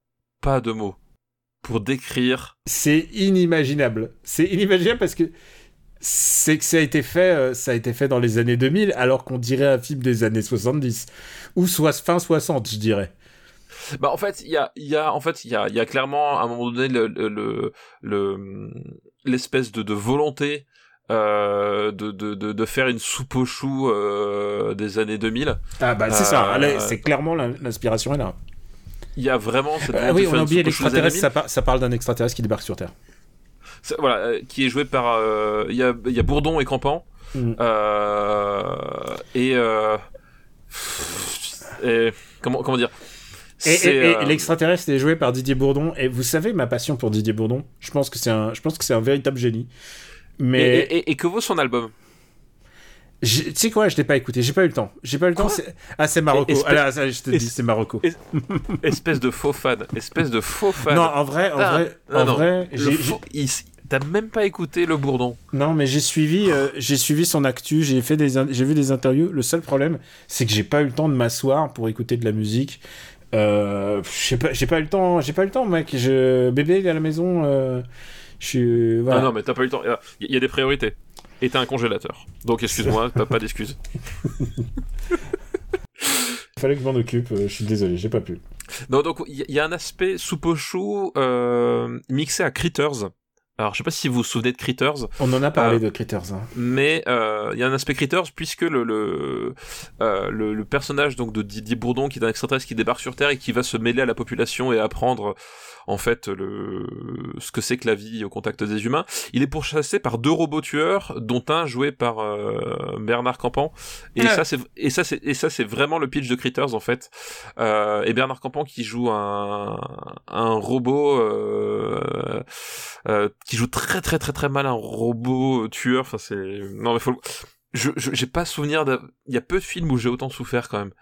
pas de mots pour décrire. C'est inimaginable. C'est inimaginable parce que c'est que ça a été fait, euh, ça a été fait dans les années 2000, alors qu'on dirait un film des années 70 ou soit fin 60, je dirais. Bah en fait, il y a, y a, en fait, il y a, y a clairement à un moment donné le, le, le, l'espèce de, de volonté euh, de, de, de, faire une soupe aux choux euh, des années 2000. Ah bah c'est ça, euh, c'est clairement l'inspiration est là. Il y a vraiment cette euh, oui, on a oublié l'extraterrestre, ça, ça, parle d'un extraterrestre qui débarque sur Terre. Voilà, qui est joué par il y a, y a Bourdon et Campan. Mm. et, et comment comment dire? Et, euh, l'extraterrestre est joué par Didier Bourdon. Et vous savez ma passion pour Didier Bourdon. Je pense que c'est un, je pense que c'est un véritable génie. Mais et, que vaut son album tu sais quoi, je l'ai pas écouté, j'ai pas eu le temps. J'ai pas eu le temps. Ah, c'est Marocco. Ah, je te dis, c'est Marocco. espèce de faux fan. Espèce de faux fan. Non, en vrai, en vrai, en vrai, T'as même pas écouté le Bourdon. Non, mais j'ai suivi, euh, j'ai suivi son actu, j'ai fait des, j'ai vu des interviews. Le seul problème, c'est que j'ai pas eu le temps de m'asseoir pour écouter de la musique. Euh, j'ai pas, j'ai pas eu le temps, j'ai pas eu le temps, mec. Je, bébé, il est à la maison. Euh, je suis. Voilà. Ah non, mais t'as pas eu le temps. Il y a des priorités. Et t'as un congélateur. Donc excuse-moi, pas, pas d'excuses. Il fallait que je m'en occupe. Euh, je suis désolé, j'ai pas pu. Non, donc il y, a un aspect soupe au chou euh, mixé à Critters. Alors, je sais pas si vous vous souvenez de Critters. On en a parlé euh, de Critters. Hein. Mais euh, il y a un aspect Critters puisque le le, euh, le, le personnage donc de Didier Bourdon qui est un extraterrestre qui débarque sur Terre et qui va se mêler à la population et apprendre en fait le ce que c'est que la vie au contact des humains. Il est pourchassé par deux robots tueurs, dont un joué par euh, Bernard Campan. Et ça c'est et ça c'est et ça c'est vraiment le pitch de Critters en fait. Euh, et Bernard Campan qui joue un un robot euh, euh, qui joue très très très très mal un robot tueur. Enfin c'est non mais faut je j'ai pas souvenir de il y a peu de films où j'ai autant souffert quand même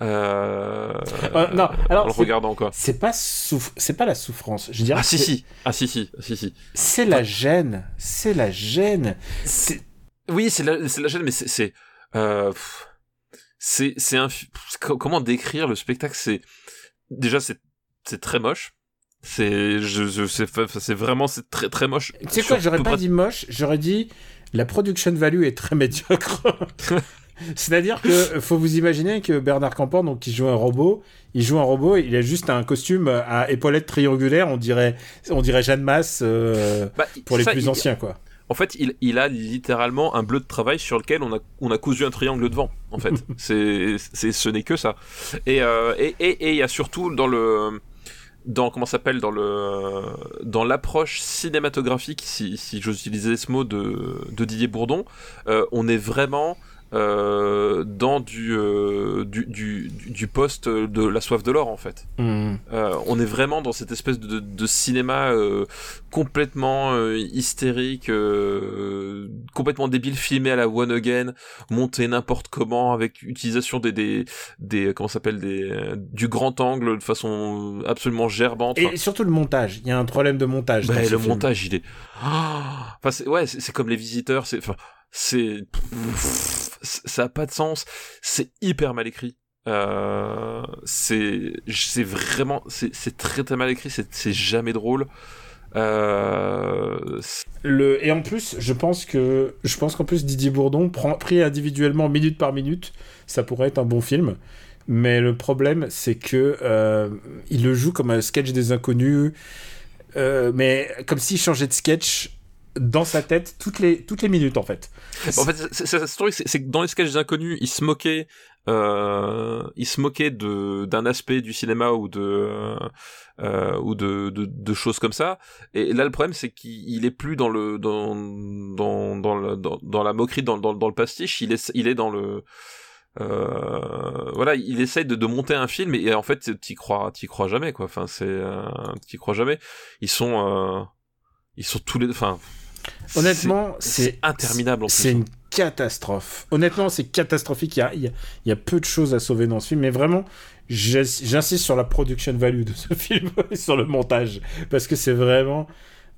Euh, Euh, non, alors, en le regardant quoi. C'est pas c'est pas la souffrance. Je dirais Ah si si, ah si si, si si. C'est la gêne. C'est la gêne. Oui, c'est la, c'est la gêne, mais c'est, c'est, euh, c'est, un, comment décrire le spectacle? C'est déjà c'est, c'est très moche. C'est, je, je, c'est, c'est vraiment c'est très très moche. Tu sais quoi, j'aurais pas près- dit moche, j'aurais dit la production value est très médiocre. C'est-à-dire que faut vous imaginer que Bernard Campan, donc qui joue un robot, il joue un robot, il a juste un costume à épaulettes triangulaires, on dirait, on dirait Jeanne Masse euh, Bah, pour les ça, plus il- anciens, quoi. En fait, il, il a littéralement un bleu de travail sur lequel on a, on a cousu un triangle devant. En fait, c'est, c'est, ce n'est que ça. Et euh, et et et il y a surtout dans le, dans comment s'appelle dans le, dans l'approche cinématographique, si si j'ose utiliser ce mot de de Didier Bourdon, euh, on est vraiment euh, dans du, euh, du, du, du poste de la soif de l'or en fait. Hmm. Euh, on est vraiment dans cette espèce de, de cinéma euh, complètement euh, hystérique, euh, complètement débile, filmé à la one again, monté n'importe comment avec utilisation des des, des comment s'appelle des du grand angle de façon absolument gerbante. Enfin, Et surtout le montage. Il y a un problème de montage. bah, le film. montage, il est. Ah enfin, c'est, ouais, c'est, c'est comme les visiteurs. C'est, enfin, c'est, ça a pas de sens. C'est hyper mal écrit. Euh, c'est, vraiment, c'est, très très mal écrit. C'est, jamais drôle. Euh, Le... Et en plus, je pense que je pense qu'en plus Didier Bourdon prend pris individuellement minute par minute, ça pourrait être un bon film. Mais le problème, c'est que euh, il le joue comme un sketch des inconnus, mais comme s'il changeait de sketch dans sa tête toutes les toutes les minutes en fait. en fait, c'est, que dans les sketchs inconnus, il se moquait, euh, se moquait d'un aspect du cinéma ou de euh, ou de, de choses comme ça. Et là, le problème, c'est qu'il il est plus dans le dans dans dans dans, la moquerie, dans, dans dans le pastiche. Il est il est dans le euh, voilà, il essaye de, de monter un film et, en fait, t'y crois, t'y crois jamais quoi. Enfin, c'est, euh, t'y crois jamais. Ils sont, euh, ils sont tous les, enfin, Honnêtement, c'est interminable. C'est une catastrophe. Honnêtement, c'est catastrophique. Il y, a, il, y a, il y a peu de choses à sauver dans ce film, mais vraiment, j'ins- j'insiste sur la production value de ce film et sur le montage, parce que c'est vraiment.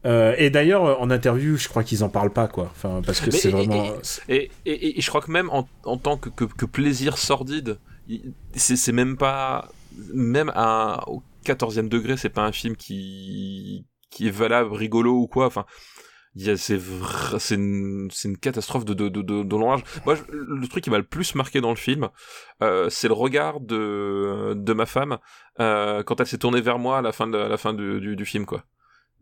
euh, et d'ailleurs, en interview, je crois qu'ils en parlent pas, quoi. Enfin, parce que c'est vraiment. Et, et, et je crois que même en, en tant que, que, que plaisir sordide, c'est même pas, même à, au 14e degré, c'est pas un film qui, qui est valable, rigolo ou quoi. Enfin, c'est une, catastrophe de, de. Moi, le truc qui m'a le plus marqué dans le film, euh, c'est le regard de, ma femme euh, quand elle s'est tournée vers moi à la fin du, film,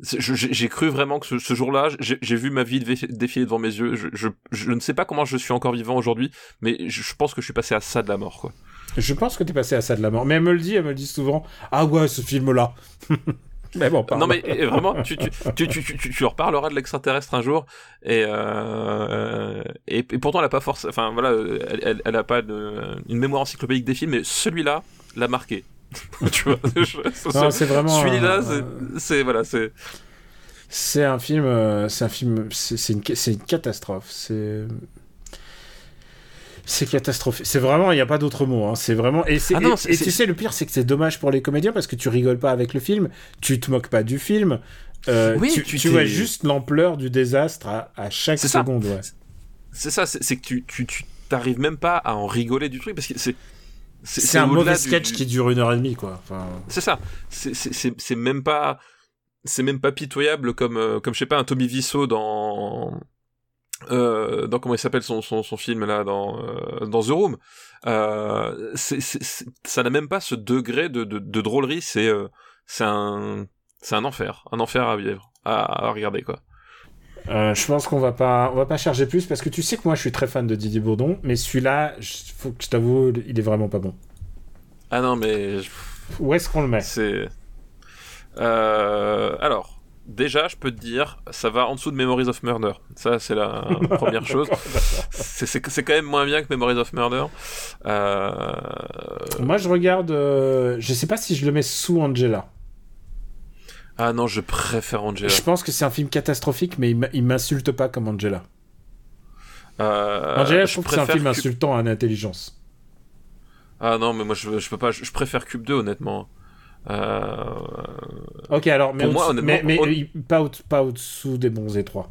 J'ai cru vraiment que ce, jour-là, j'ai vu ma vie défi- défiler devant mes yeux. Je, ne sais pas comment je suis encore vivant aujourd'hui, mais je, pense que je suis passé à ça de la mort. Je pense que t'es passé à ça de la mort. Mais elle me le dit, elle me le dit souvent. Ah ouais, ce film-là. mais bon, pardon. Non mais vraiment, tu, tu, tu, tu, tu, tu, tu reparleras de l'extraterrestre un jour, et, euh, et, et pourtant elle a pas force, enfin voilà, elle, elle, elle a pas de, une mémoire encyclopédique des films, mais celui-là l'a marqué. tu vois, je- Non, c'est vraiment. celui-là, un- c'est- c'est voilà, c'est. C'est un film, euh, c'est un film, c'est c'est une, c'est une catastrophe. C'est, c'est catastrophique. C'est vraiment, il n'y a pas d'autre mot. hein. C'est vraiment. Et, Ah non, et- et tu sais, le pire, c'est que c'est dommage pour les comédiens parce que tu rigoles pas avec le film, tu te moques pas du film. euh, Oui, tu, tu tu vois juste l'ampleur du désastre à, à chaque seconde. ouais. C'est ça, c'est que tu, tu, t'arrives même pas à en rigoler du truc parce que c'est. C'est un mauvais sketch du- qui dure une heure et demie, quoi. Enfin, C'est ça. C'est même pas. C'est même pas pitoyable comme, euh, comme je sais pas, un Tommy Wiseau dans. Euh, dans comment il s'appelle son, son, son film là dans euh, dans The Room euh, ça n'a même pas ce degré de, de, de drôlerie c'est euh, c'est un c'est un enfer un enfer à vivre à, à regarder quoi je pense qu'on va pas, on va pas charger plus parce que tu sais que moi, je suis très fan de Didier Bourdon, mais celui-là, faut que je t'avoue, il est vraiment pas bon. ah non mais Où est-ce qu'on le met? C'est. Alors, déjà, je peux te dire, ça va en dessous de Memories of Murder. Ça, c'est la première chose. C'est- quand même moins bien que Memories of Murder. Euh... Moi, je regarde. euh, je sais pas si je le mets sous Angela. Ah non, je préfère Angela. Je pense que c'est un film catastrophique, mais il m'insulte pas comme Angela. Euh, Angela, je trouve que c'est un film insultant à l'intelligence. Ah non, mais moi je, je peux pas, je, je préfère Cube 2 honnêtement. Euh... Ok, alors, mais, Pour moi, mais, mais pas, au- pas au-dessous des bons étroits.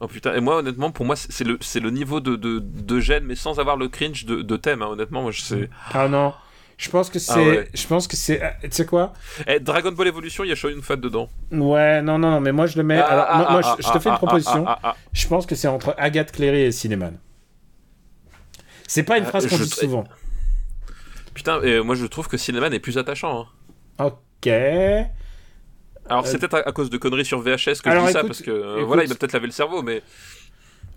Oh putain, et moi honnêtement, pour moi c'est c'est le, c'est le niveau de, de, de gêne, mais sans avoir le cringe de, de thème, hein, honnêtement, moi je sais. Ah non, je pense que c'est. Ah ouais. Je pense que c'est. Tu sais quoi? Eh, Dragon Ball Evolution, il y a Shoyun Fat dedans. Ouais, non, non, non, mais moi je le mets. Ah, alors, ah, moi, moi, ah, je, je te fais une proposition. Je pense que c'est entre Agathe Cléry et Cinéman. C'est pas une phrase qu'on dit souvent. Putain, moi je trouve que Cinéman est plus attachant. hein. Ok. Alors Euh, c'est peut-être à, à cause de conneries sur VHS que Alors, je dis ça, parce que euh, écoute. voilà, il va peut-être laver le cerveau, mais.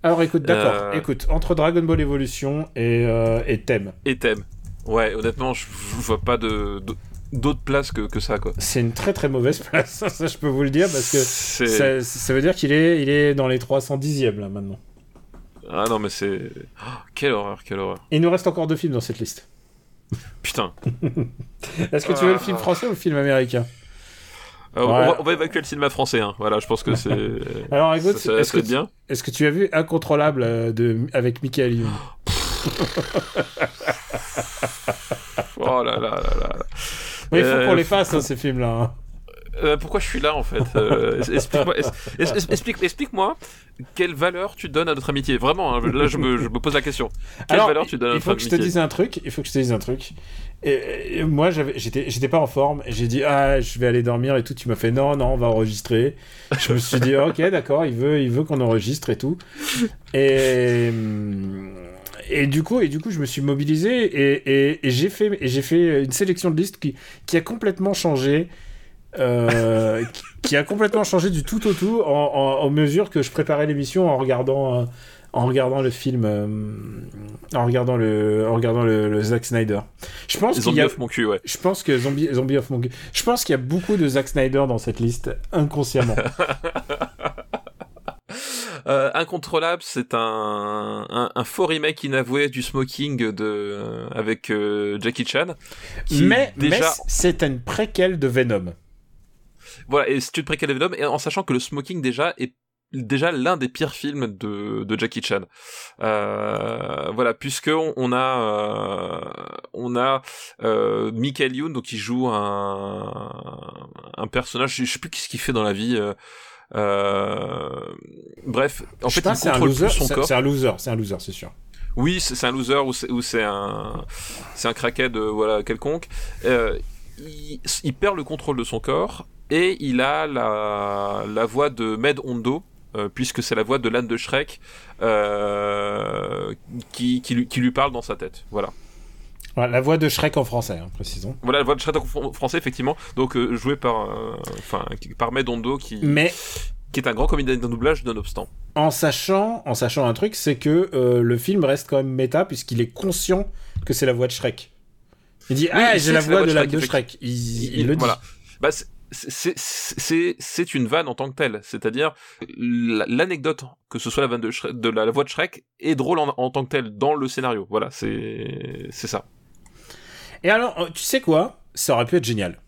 Alors écoute, d'accord. Euh. Écoute, entre Dragon Ball Evolution et, euh, et Thème, Et thème. Ouais, honnêtement, je, je vois pas de de- d'autre place que, que ça, quoi. c'est une très très mauvaise place, ça je peux vous le dire, parce que ça veut dire qu'il est, il est dans les 310e là maintenant. Ah non, mais c'est. Oh, quelle horreur, quelle horreur. Il nous reste encore deux films dans cette liste. Putain. Est-ce que tu veux le film français ou le film américain Euh, on, va, on va évacuer le cinéma français, hein. Voilà, je pense que c'est. Alors écoute, est-ce que, bien. tu- est-ce que tu as vu Incontrôlable euh, de, avec Michael Youn Oh là là là là. Oui, Il faut Euh, qu'on les fasse, hein, ces films-là. hein. Euh, pourquoi je suis là en fait Euh, Explique-moi explique, explique-moi quelle valeur tu donnes à notre amitié. Vraiment, hein, là je me, je me pose la question. Quelle Alors, valeur tu donnes à il notre faut que je te amitié dise un truc. Il faut que je te dise un truc. Et, et moi, j'étais, j'étais pas en forme. J'ai dit ah, je vais aller dormir et tout. Tu m'as fait non, non, on va enregistrer. je me suis dit ok, d'accord. Il veut, il veut qu'on enregistre et tout. Et et du coup, et du coup, je me suis mobilisé et, et, et j'ai fait, j'ai fait une sélection de listes qui, qui a complètement changé. Euh, qui- a complètement changé du tout au tout en, en, en mesure que je préparais l'émission en regardant euh, en regardant le film euh, en regardant le en regardant le, le Zack Snyder. Je pense qu'il y Zombie a of mon cul, ouais. je pense que Zombie, Zombie of Monkey. Je pense qu'il y a beaucoup de Zack Snyder dans cette liste inconsciemment. Euh, Incontrôlable, c'est un, un, un faux remake inavoué du Smoking de avec euh, Jackie Chan. qui mais mais déjà, c'est une préquelle de Venom. Voilà, et c'est une préquelle de Venom, et en sachant que le Smoking déjà est déjà l'un des pires films de, de Jackie Chan. Euh, voilà, puisque on, on a euh, on a euh, Michael Youn donc qui joue un un personnage, je sais plus ce qu'il fait dans la vie. euh, euh, bref, en Je fait, pas, il un contrôle loser. plus son c'est- corps. C'est un loser. C'est un loser, c'est sûr. Oui, c'est un loser ou c'est un c'est un crackhead euh, voilà quelconque. Euh, il, il perd le contrôle de son corps et il a la la voix de Med Hondo. euh, puisque c'est la voix de l'âne de Shrek euh, qui, qui, lui, qui lui parle dans sa tête. Voilà. Voilà, la voix de Shrek en français, hein, précisons. Voilà la voix de Shrek en fr- français, effectivement. Donc euh, joué par, enfin, par Med Hondo, qui, Mais qui est un grand comédien de doublage, nonobstant. en sachant, en sachant un truc, c'est que euh, le film reste quand même méta puisqu'il est conscient que c'est la voix de Shrek. Il dit ah j'ai la voix de la Shrek, de Shrek. Il, il le dit. voilà. Bah, c'est- une vanne en tant que telle, c'est-à-dire l'anecdote que ce soit la vanne de, Shrek- de la, la voix de Shrek est drôle en, en tant que telle dans le scénario. Voilà, c'est ça. Et alors, euh, tu sais quoi? Ça aurait pu être génial.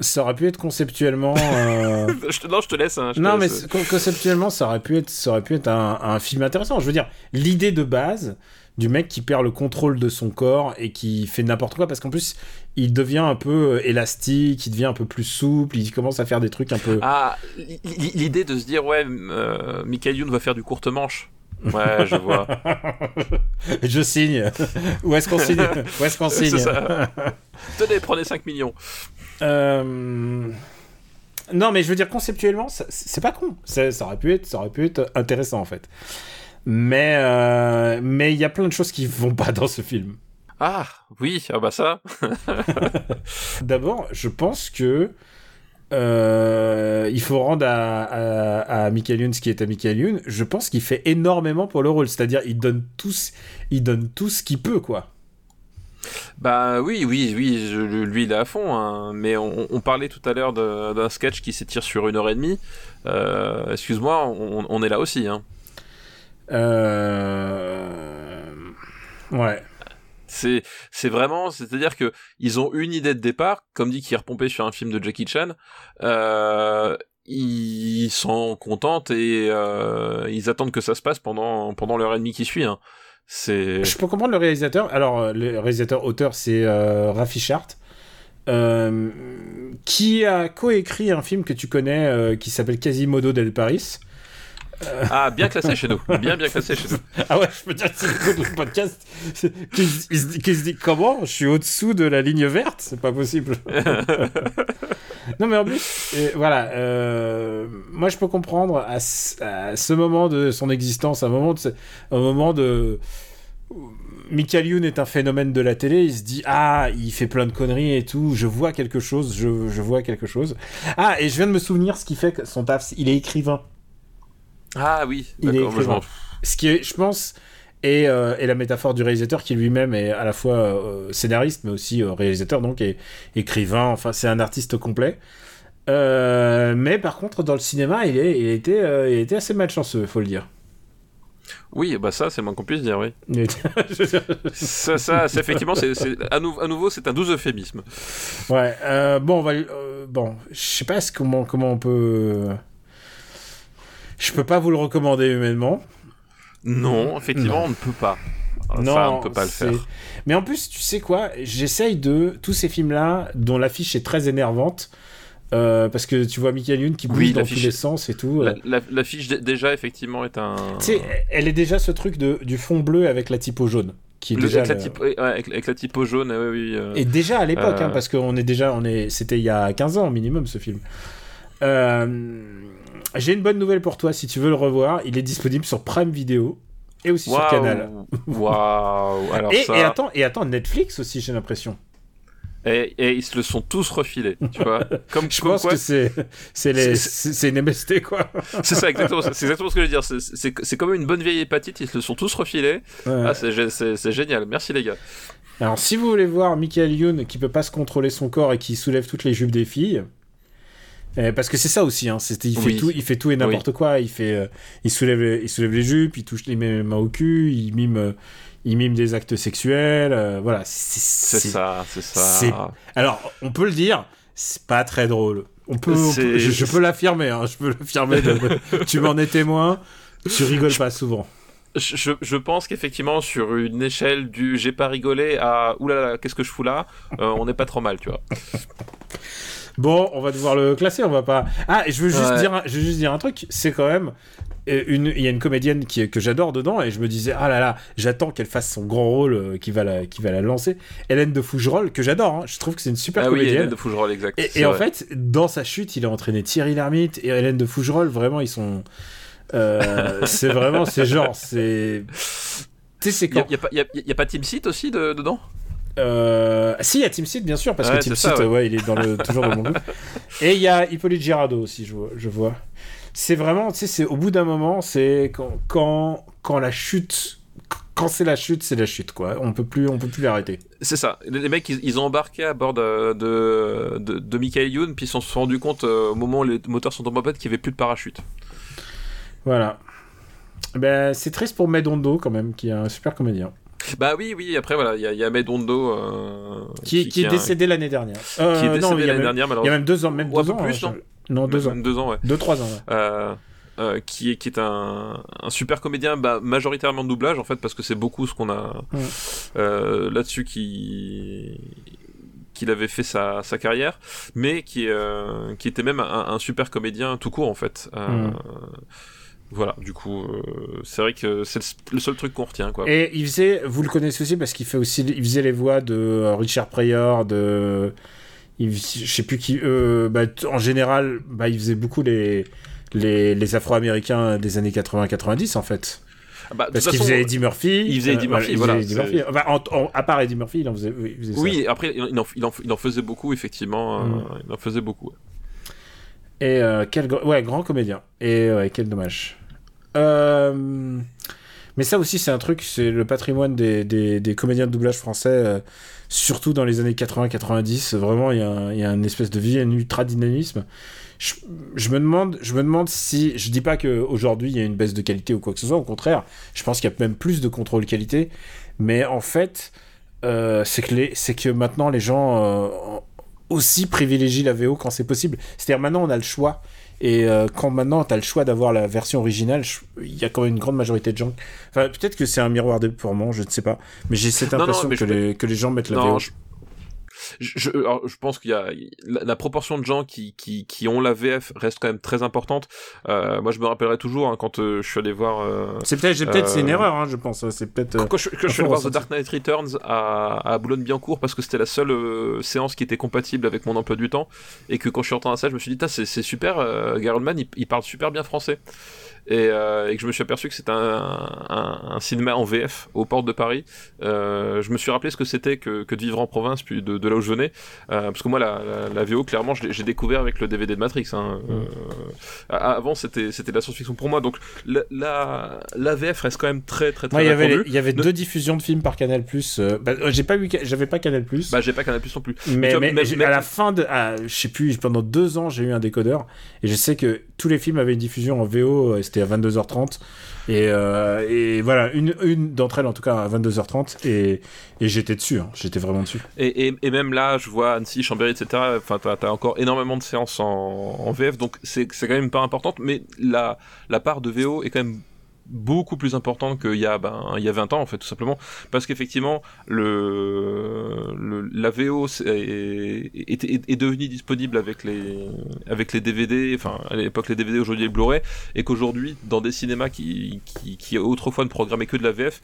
Ça aurait pu être conceptuellement. euh, non, je te laisse. Hein, je non, mais laisse. conceptuellement, ça aurait pu être, ça aurait pu être un, un film intéressant. Je veux dire, l'idée de base du mec qui perd le contrôle de son corps et qui fait n'importe quoi, parce qu'en plus, il devient un peu euh, élastique, il devient un peu plus souple, il commence à faire des trucs un peu. Ah, l'idée de se dire ouais, euh, Michael Youn va faire du courte manche. Ouais, je vois. Je signe. Où est-ce qu'on signe? Où est-ce qu'on signe? ça. Tenez, prenez 5 millions. Euh, Non, mais je veux dire, conceptuellement, c'est pas con. Ça aurait pu être, ça aurait pu être intéressant, en fait. Mais euh, mais il y a plein de choses qui vont pas dans ce film. Ah, oui, ah bah ça. D'abord, je pense que euh, il faut rendre à, à, à Michael Youn ce qui est à Michael Youn. Je pense qu'il fait énormément pour le rôle. C'est-à-dire, il donne tout, ce- il donne tout ce qu'il peut, quoi. Bah oui, oui, oui, je- lui il est à fond, hein. mais on, on parlait tout à l'heure d'un sketch qui s'étire sur une heure et demie. Euh, Excuse-moi, on, on est là aussi. Hein. Euh... Ouais. C'est, c'est vraiment, c'est-à-dire que ils ont une idée de départ, comme dit qui est repompé sur un film de Jackie Chan. Euh, ils sont contents et euh, ils attendent que ça se passe pendant pendant l'heure et demie qui suit. Hein. C'est. Je peux comprendre le réalisateur. Alors, euh, le réalisateur auteur, c'est euh, Rafi Chart, euh, qui a coécrit un film que tu connais euh, qui s'appelle Quasimodo del Paris. Ah, bien classé chez nous. Bien, bien classé chez nous. Ah ouais, je peux dire que c'est le podcast qui, se- dit- comment? Je suis au-dessous de la ligne verte? C'est pas possible. non mais en plus, euh, voilà, euh, moi je peux comprendre à, ce- à ce moment de son existence, à un moment de, un moment de Michael Youn est un phénomène de la télé, il se dit ah il fait plein de conneries et tout, je vois quelque chose, je, je vois quelque chose. Ah et je viens de me souvenir ce qui fait que son taf, il est écrivain. Ah oui, Il est écrivain. Ce qui est, je pense, est, euh, est la métaphore du réalisateur qui lui-même est à la fois euh, scénariste mais aussi euh, réalisateur, donc et écrivain. Enfin, c'est un artiste complet. Euh, mais par contre, dans le cinéma, il, est, il, était, il était assez malchanceux, faut le dire. Oui, bah ça, c'est moins qu'on puisse dire, oui. Ça, ça c'est effectivement, c'est, à, nou- à nouveau, c'est un doux euphémisme. ouais. bon, on va, bon, je sais pas comment, comment on peut. Je peux pas vous le recommander humainement. Non, effectivement, Non. on ne peut pas. Non, on ne peut pas le faire. Mais en plus, tu sais quoi J'essaye de tous ces films-là, dont l'affiche est très énervante, euh, parce que tu vois Michael Youn qui bouge Oui, dans tous les sens et tout. La, euh. la- l'affiche, dé- déjà, effectivement, est un. Tu sais, elle est déjà ce truc de, du fond bleu avec la typo jaune, qui est Le- déjà avec, la typo, ouais, avec, avec la typo jaune, oui, oui. euh, Et déjà à l'époque, hein, parce qu'on est déjà, on est, c'était il y a 15 ans minimum ce film. Euh, J'ai une bonne nouvelle pour toi, si tu veux le revoir, il est disponible sur Prime Video et aussi sur Waouh, Canal. Waouh Et, ça... et attends, et attends, Netflix aussi, j'ai l'impression. Et, et ils se le sont tous refilés, tu vois. Comme, Je comme pense quoi, que c'est, une MST quoi. c'est ça exactement, c'est exactement ce que je veux dire. C'est- comme une bonne vieille hépatite, ils se le sont tous refilés. Ouais. Ah, c'est gé- c'est c'est génial. Merci les gars. Alors, si vous voulez voir Michael Youn qui peut pas se contrôler son corps et qui soulève toutes les jupes des filles, euh, parce que c'est ça aussi, hein, c'était, il, fait Oui. tout, il fait tout et n'importe quoi. Il, fait, euh, il, soulève les, il soulève les jupes, il touche les mains au cul, il mime, euh, il mime des actes sexuels. voilà, c'est, ça, c'est ça. Alors, on peut le dire, c'est pas très drôle. On peut, on C'est- peut- je, je peux l'affirmer, hein, je peux l'affirmer. de- tu m'en es témoin. Tu rigoles pas souvent. Je, je- je pense qu'effectivement, sur une échelle du j'ai pas rigolé à oulala, qu'est-ce que je fous là, euh, on n'est pas trop mal, tu vois. Bon, on va devoir le classer, on va pas. Ah, et je veux juste Ouais. dire, un- je veux juste dire un truc, c'est quand même euh, une, il y a une comédienne qui que j'adore dedans et je me disais ah là là, j'attends qu'elle fasse son grand rôle euh, qui va la, qui va la lancer. Hélène de Fougerolles que j'adore, hein. je trouve que c'est une super ah oui, comédienne. Hélène de Fougerolles, exact. et en fait, dans sa chute, il a entraîné Thierry Lhermitte et Hélène de Fougerolles. Vraiment, ils sont. euh, c'est vraiment, c'est genre, c'est. Tu sais, c'est quand. y pas, y a- y a pas Team Seat aussi de- dedans? Euh, si, il y a Team Seed, bien sûr, parce Ouais, que ça, Seed, ouais. ouais. il est dans le, toujours dans mon goût. Et il y a Hippolyte Girardot aussi, je vois. Je vois. C'est vraiment, tu sais, c'est au bout d'un moment, c'est quand, quand, quand la chute, quand c'est la chute, c'est la chute, quoi. On peut plus, on peut plus l'arrêter. C'est ça. Les, les mecs, ils, ils ont embarqué à bord de, de, de, de Michael Youn, puis ils se sont rendus compte euh, au moment où les moteurs sont tombés en panne qu'il n'y avait plus de parachute. Voilà. Ben, c'est triste pour Medondo, quand même, qui est un super comédien. Bah oui, oui, après voilà, il y a, il y a Medondo euh, Qui, qui est décédé l'année dernière. qui est Euh, décédé l'année même- dernière, Il y a malheureusement. même deux ans, même Ou un deux ans. plus, hein, non Non, deux ans. Même deux ans, ouais. Deux, trois ans, ouais. Euh, euh, qui est qui est un, un super comédien bah, majoritairement de doublage en fait parce que c'est beaucoup ce qu'on a euh, là-dessus qui qu'il avait fait sa, sa carrière mais qui euh, qui était même un, un super comédien tout court en fait Mm. Voilà du coup euh, c'est vrai que c'est le, seul truc qu'on retient quoi Et il faisait, vous le connaissez aussi parce qu'il fait aussi, il faisait les voix de euh, Richard Pryor, de, il, je sais plus qui, euh, bah, en général, bah, il faisait beaucoup les, les, les Afro-Américains des années 80-90 en fait. Ah bah, Parce qu'il faisait Eddie Murphy. il faisait Eddie Murphy, il voilà, faisait Eddie c'est- Murphy. Enfin, en- en- à part Eddie Murphy, il en faisait, oui, il faisait ça. oui après il en, il en, faisait beaucoup effectivement euh, Mm. il en faisait beaucoup. Et euh, quel ouais, grand comédien. Et ouais, quel dommage. Euh, Mais ça aussi, c'est un truc, c'est le patrimoine des, des, comédiens de doublage français, euh, surtout dans les années 80-90. Vraiment, il y, a y a une espèce de vie, un ultra dynamisme. Je, me demande, je me demande si, je dis pas qu'aujourd'hui il y a une baisse de qualité ou quoi que ce soit, au contraire, je pense qu'il y a même plus de contrôle qualité, mais en fait, euh, c'est que, que maintenant les gens aussi privilégient la VO quand c'est possible. C'est-à-dire maintenant on a le choix. Et euh, quand maintenant tu as le choix d'avoir la version originale, il y a quand même une grande majorité de gens. Enfin, peut-être que c'est un miroir de pour moi, je ne sais pas. Mais j'ai cette Non, non, impression que, je- les, que les gens mettent la Non, VO. je, je, alors, je pense qu'il y a la, la proportion de gens qui, qui, qui ont la VF reste quand même très importante. Euh, moi, je me rappellerai toujours hein, quand euh, je suis allé voir. euh, C'est peut-être, j'ai peut-être, c'est une Euh, erreur, hein, je pense. C'est peut-être. quand, quand je, quand je suis allé voir The ressentir. Dark Knight Returns à, à Boulogne-Billancourt parce que c'était la seule séance qui était compatible avec mon emploi du temps et que quand je suis rentré la salle, je me suis dit, c'est c'est super, euh, Gary Oldman, il, il parle super bien français. Et, euh, et que je me suis aperçu que c'était un, un, un cinéma en VF aux portes de Paris. Euh, je me suis rappelé ce que c'était que, que de vivre en province, puis de, de là où je venais. Euh, parce que moi, la, la, la VO, clairement, j'ai découvert avec le DVD de Matrix. Hein. Euh, a- avant, c'était c'était de la science-fiction pour moi. Donc, la, la, la VF reste quand même très, très, très il y avait, il y avait Ne- deux diffusions de films par Canal Plus. bah, euh, j'ai pas vu, j'avais pas Canal Plus. Bah, j'ai pas Canal Plus non plus. mais, vois, mais j'ai- même- à la fin de, à, je sais plus, pendant deux ans, j'ai eu un décodeur et je sais que tous les films avaient une diffusion en VO. euh, C'était à 22h30 et, euh, et voilà, une, d'entre elles en tout cas à 22h30 et, j'étais dessus. hein, j'étais vraiment dessus. Et, même là, je vois Annecy, Chambéry, etc. Enfin, t'as as encore énormément de séances en, VF, donc c'est quand même pas importante, mais la part de VO est quand même beaucoup plus importante qu'il y a ben il y a 20 ans en fait tout simplement. Parce qu'effectivement le, le la VO est, est, est devenue disponible avec les avec les DVD enfin à l'époque les DVD aujourd'hui les Blu-ray et qu'aujourd'hui dans des cinémas qui, qui qui autrefois ne programmaient que de la VF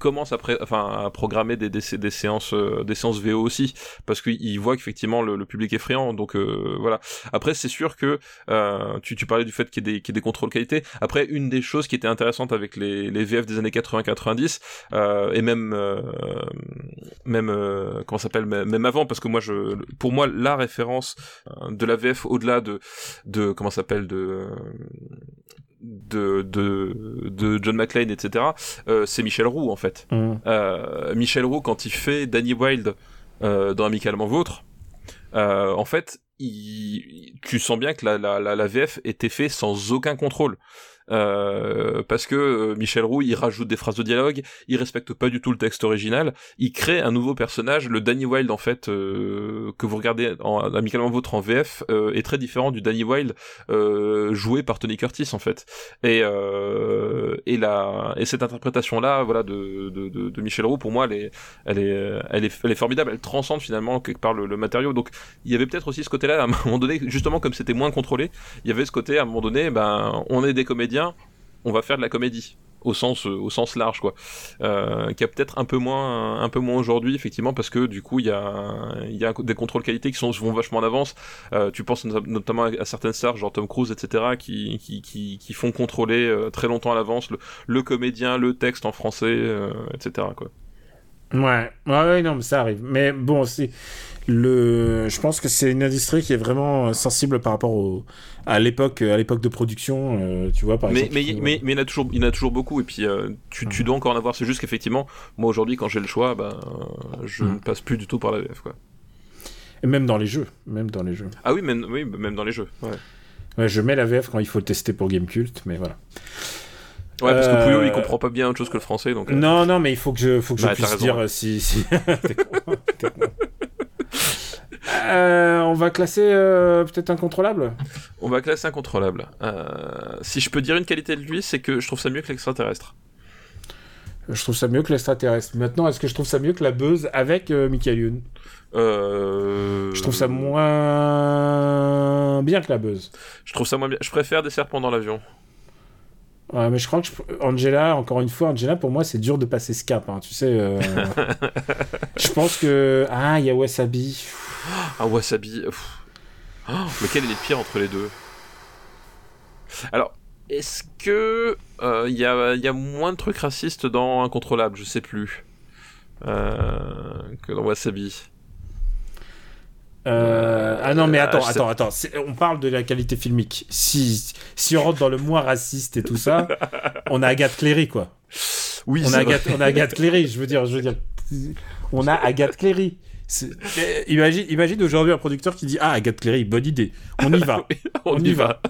commence à, enfin, à programmer des, des, des séances euh, des séances VO aussi parce qu'ils voient qu'effectivement le, le public est friand donc euh, voilà. Après c'est sûr que euh, tu, tu parlais du fait qu'il y, ait des- qu'il y ait des contrôles qualité. Après une des choses qui était intéressante avec les, les VF des années 80-90 euh, et même euh, même euh, comment s'appelle même avant parce que moi je pour moi la référence de la VF au-delà de de comment s'appelle de de, de, de John McClane, etc., euh, c'est Michel Roux, en fait. Euh, Michel Roux, quand il fait Danny Wilde euh, dans Amicalement Vôtre, euh, en fait, il, tu sens bien que la, la, la, la VF était fait sans aucun contrôle. Euh, parce que euh, Michel Roux, il rajoute des phrases de dialogue, il respecte pas du tout le texte original, il crée un nouveau personnage, le Danny Wilde en fait euh, que vous regardez en, amicalement vôtre en VF euh, est très différent du Danny Wilde euh, joué par Tony Curtis en fait. Et euh, et la et cette interprétation là, voilà de, de, de, Michel Roux pour moi elle est elle est elle est, elle est formidable, elle transcende finalement quelque part le, le matériau. Donc il y avait peut-être aussi ce côté-là à un moment donné, justement comme c'était moins contrôlé, il y avait ce côté à un moment donné, ben on est des comédiens on va faire de la comédie. Au sens au sens large quoi. Euh, qui a peut-être un peu moins un peu moins aujourd'hui effectivement parce que du coup il y a il y a des contrôles qualité qui sont vont vachement en avance. Euh, tu penses notamment à, certaines stars genre Tom Cruise etc qui qui, qui, font contrôler euh, très longtemps à l'avance le, le, comédien le texte en français euh, etc quoi ouais. Ouais, non mais ça arrive. Mais bon c'est le je pense que c'est une industrie qui est vraiment sensible par rapport au à l'époque à l'époque de production euh, tu vois par mais, exemple mais, mais, mais, il y en a toujours il y en a toujours beaucoup et puis euh, tu, tu dois encore en avoir. C'est juste qu'effectivement moi aujourd'hui quand j'ai le choix ben je Mm. ne passe plus du tout par la VF quoi. Et même dans les jeux même dans les jeux. Ah oui même oui même dans les jeux ouais. ouais je mets la VF quand il faut le tester pour Gamecult mais voilà Ouais, parce que Pouillot, il comprend pas bien autre chose que le français, donc. Euh... Non, non, mais il faut que je, faut que bah, je puisse raison, dire ouais. si. euh, on va classer euh, peut-être incontrôlable? On va classer incontrôlable. Euh, si je peux dire une qualité de lui, c'est que je trouve ça mieux que l'extraterrestre. Je trouve ça mieux que l'extraterrestre. Maintenant, est-ce que je trouve ça mieux que la buzz avec euh, Michael Youn? Euh... Je trouve ça moins bien que la buzz. Je trouve ça moins bien. Je préfère des serpents dans l'avion. Ouais, mais je crois que je... Angela, encore une fois, Angela, pour moi, c'est dur de passer ce cap. Hein, tu sais, euh... je pense que. Ah, il y a Wasabi. Ah, Wasabi. Oh, lequel est le pire entre les deux? Alors, est-ce que il euh, y, a, y, a, moins de trucs racistes dans Incontrôlable? Je sais plus. Euh, que dans Wasabi. Euh... Ah non, mais attends, attends, attends. On parle de la qualité filmique. Si, si on rentre dans le moins raciste et tout ça, on a Agathe Cléry, quoi. Oui, on a, Agathe, on a Agathe Cléry, je veux dire, je veux dire. On a Agathe Cléry. Imagine, imagine aujourd'hui un producteur qui dit Ah, Agathe Cléry, bonne idée. On y va. on, on, y va. va.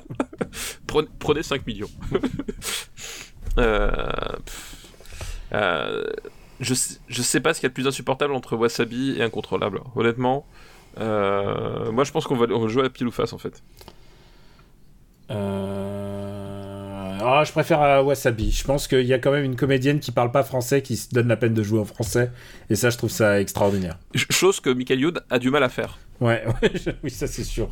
prenez, prenez 5 millions. euh, euh, je, je sais pas ce qu'il y a de plus insupportable entre Wasabi et Incontrôlable. Honnêtement, euh, moi je pense qu'on va, on va jouer à pile ou face en fait. Euh... Ah, je préfère à Wasabi. Je pense qu'il y a quand même une comédienne qui parle pas français qui se donne la peine de jouer en français. Et ça, je trouve ça extraordinaire. Ch- Chose que Michael Youn a du mal à faire. Ouais, ouais, je- oui, ça c'est sûr.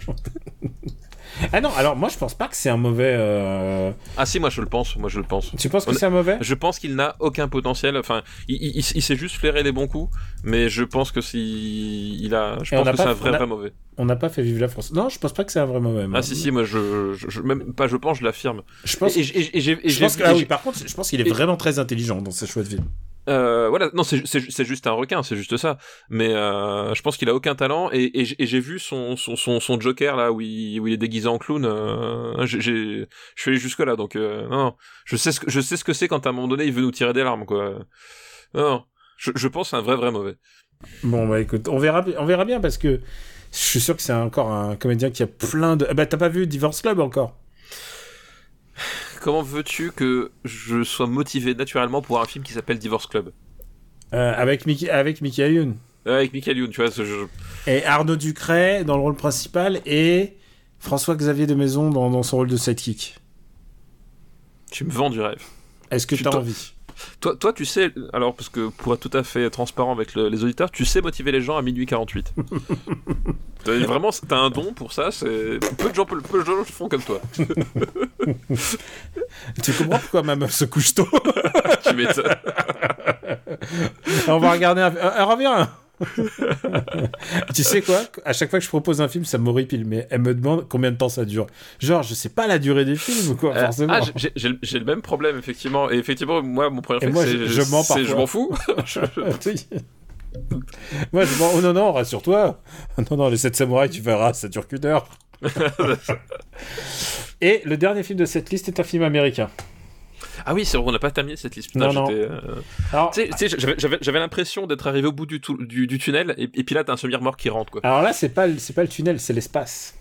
Ah non, alors moi je pense pas que c'est un mauvais. euh, Ah si, moi je le pense, moi je le pense. Tu penses que c'est un mauvais? Je pense qu'il n'a aucun potentiel. Enfin, il, il, il- il sait juste flairer les bons coups, mais je pense que si il a, je Et pense que c'est un vrai on a- vrai mauvais. On n'a pas fait vivre la France. Non, je pense pas que c'est un vrai mauvais. Ah si si, moi je, je, je- même pas, je pense, je l'affirme. Je pense. Et, et- et- je pense que, ah oui, par contre, je pense qu'il est vraiment très intelligent dans ses choix de vie. Euh, voilà, non, c'est juste un requin, c'est juste ça. Mais euh, je pense qu'il a aucun talent et, j'ai- vu son, son, son, son Joker là où il, est déguisé en clown. Euh, je suis allé jusque là, donc euh, non, non, je sais ce que je sais ce que c'est quand à un moment donné il veut nous tirer des larmes quoi. Non, je, je pense un vrai vrai mauvais. Bon, bah écoute, on verra, on verra bien parce que je suis sûr que c'est encore un comédien qui a plein de. Ah Bah, t'as pas vu Divorce Club encore? Comment veux-tu que je sois motivé naturellement pour un film qui s'appelle Divorce Club Euh, avec, Mickey, avec Youn. Euh, avec Michael Youn, tu vois, ce- Et Arnaud Ducret dans le rôle principal et François-Xavier de Maison dans, dans son rôle de sidekick. tu me vends du rêve. Est-ce que Tu t'as t'en- envie? Toi, toi, tu sais, alors parce que pour être tout à fait transparent avec le- les auditeurs, tu sais motiver les gens à minuit 48. T'as- Vraiment, t'as un don pour ça. C'est peu de gens, peu, peu de gens le font comme toi. Tu comprends pourquoi ma meuf se couche tôt? Tu m'étonnes. On va regarder un... Reviens Tu sais quoi? À chaque fois que je propose un film, ça m'horripile, mais elle me demande combien de temps ça dure. Genre, je sais pas la durée des films ou quoi, Euh, forcément. ah, j'ai- le même problème effectivement. Et effectivement, moi, mon moi, c'est je- mens parfois. je m'en fous. Moi, je m'en- oh non, non, rassure-toi. Non, non, les 7 samouraïs, tu verras, ça dure qu'une heure. Et le dernier film de cette liste est un film américain. Ah oui, c'est vrai, on n'a pas terminé cette liste. Putain, Non, non. euh, Alors, j'avais- l'impression d'être arrivé au bout du, tou- du, du tunnel, et, et puis là, t'as un semi-remorque qui rentre, quoi. alors là, c'est pas, le- c'est pas le tunnel, c'est l'espace.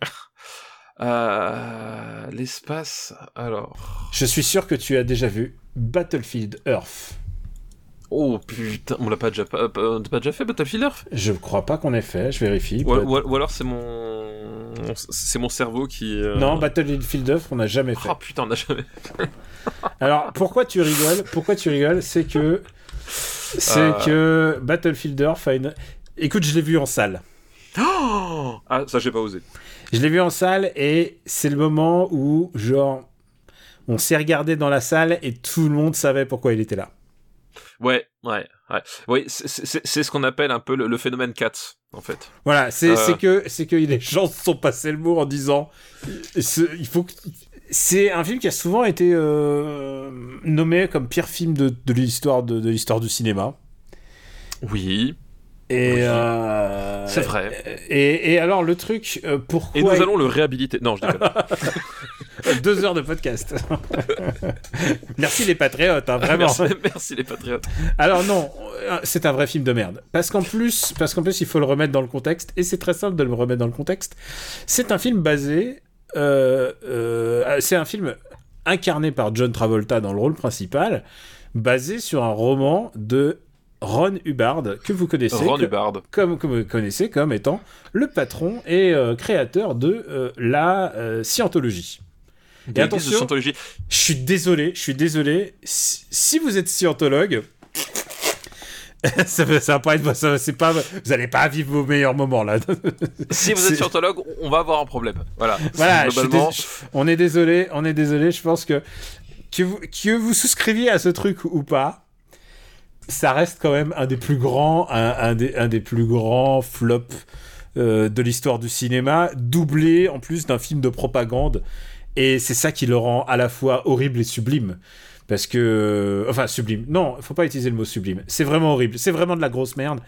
Euh, L'espace, alors. Je suis sûr que tu as déjà vu Battlefield Earth. Oh putain, on l'a pas déjà, pas, l'a pas déjà fait Battlefield Earth Je crois pas qu'on ait fait, je vérifie. ou, peut-être. ou- ou alors c'est mon, c'est mon cerveau qui. euh, Non, Battlefield Earth, on n'a jamais fait. Oh putain, on a jamais. Alors, pourquoi tu rigoles Pourquoi tu rigoles C'est que. C'est Euh. que Battlefield Earth a une. Écoute, je l'ai vu en salle. Oh ah, ça j'ai pas osé. Je l'ai vu en salle et c'est le moment où, genre, on s'est regardé dans la salle et tout le monde savait pourquoi il était là. Ouais, ouais, ouais. Oui, c'est- c'est c'est ce qu'on appelle un peu le, le phénomène Cats, en fait. Voilà, c'est Euh. c'est que c'est que les gens se sont passés le mot en disant il faut que c'est un film qui a souvent été euh, nommé comme pire film de, de l'histoire de, de l'histoire du cinéma. Oui, Et Oui. euh, c'est vrai. Et, et alors le truc, pourquoi Et nous allons le réhabiliter. Non, je déconne. deux heures de podcast. Merci les patriotes, hein, vraiment. merci, merci les patriotes. Alors non, euh, c'est un vrai film de merde. Parce qu'en plus, parce qu'en plus, il faut le remettre dans le contexte, et c'est très simple de le remettre dans le contexte. C'est un film basé, euh, euh, c'est un film incarné par John Travolta dans le rôle principal, basé sur un roman de Ron Hubbard que vous connaissez, Ron que- Hubbard. comme, comme vous connaissez comme étant le patron et euh, créateur de euh, la euh, scientologie. Et Des attention, de Scientologie. je suis désolé, je suis désolé. Si, vous êtes scientologue, ça, va- ça va pas être, ça, c'est pas, vous allez pas vivre vos meilleurs moments là. Si vous êtes scientologue, on va avoir un problème. Voilà. voilà, je Globalement, dés- on est désolé, on est désolé. Je pense que que vous, que vous souscriviez à ce truc ou pas, ça reste quand même un des plus grands, un, un des, un des plus grands flops euh, de l'histoire du cinéma, doublé en plus d'un film de propagande. Et c'est ça qui le rend à la fois horrible et sublime. Parce que. Enfin, sublime. Non, il faut pas utiliser le mot sublime. C'est vraiment horrible. C'est vraiment de la grosse merde.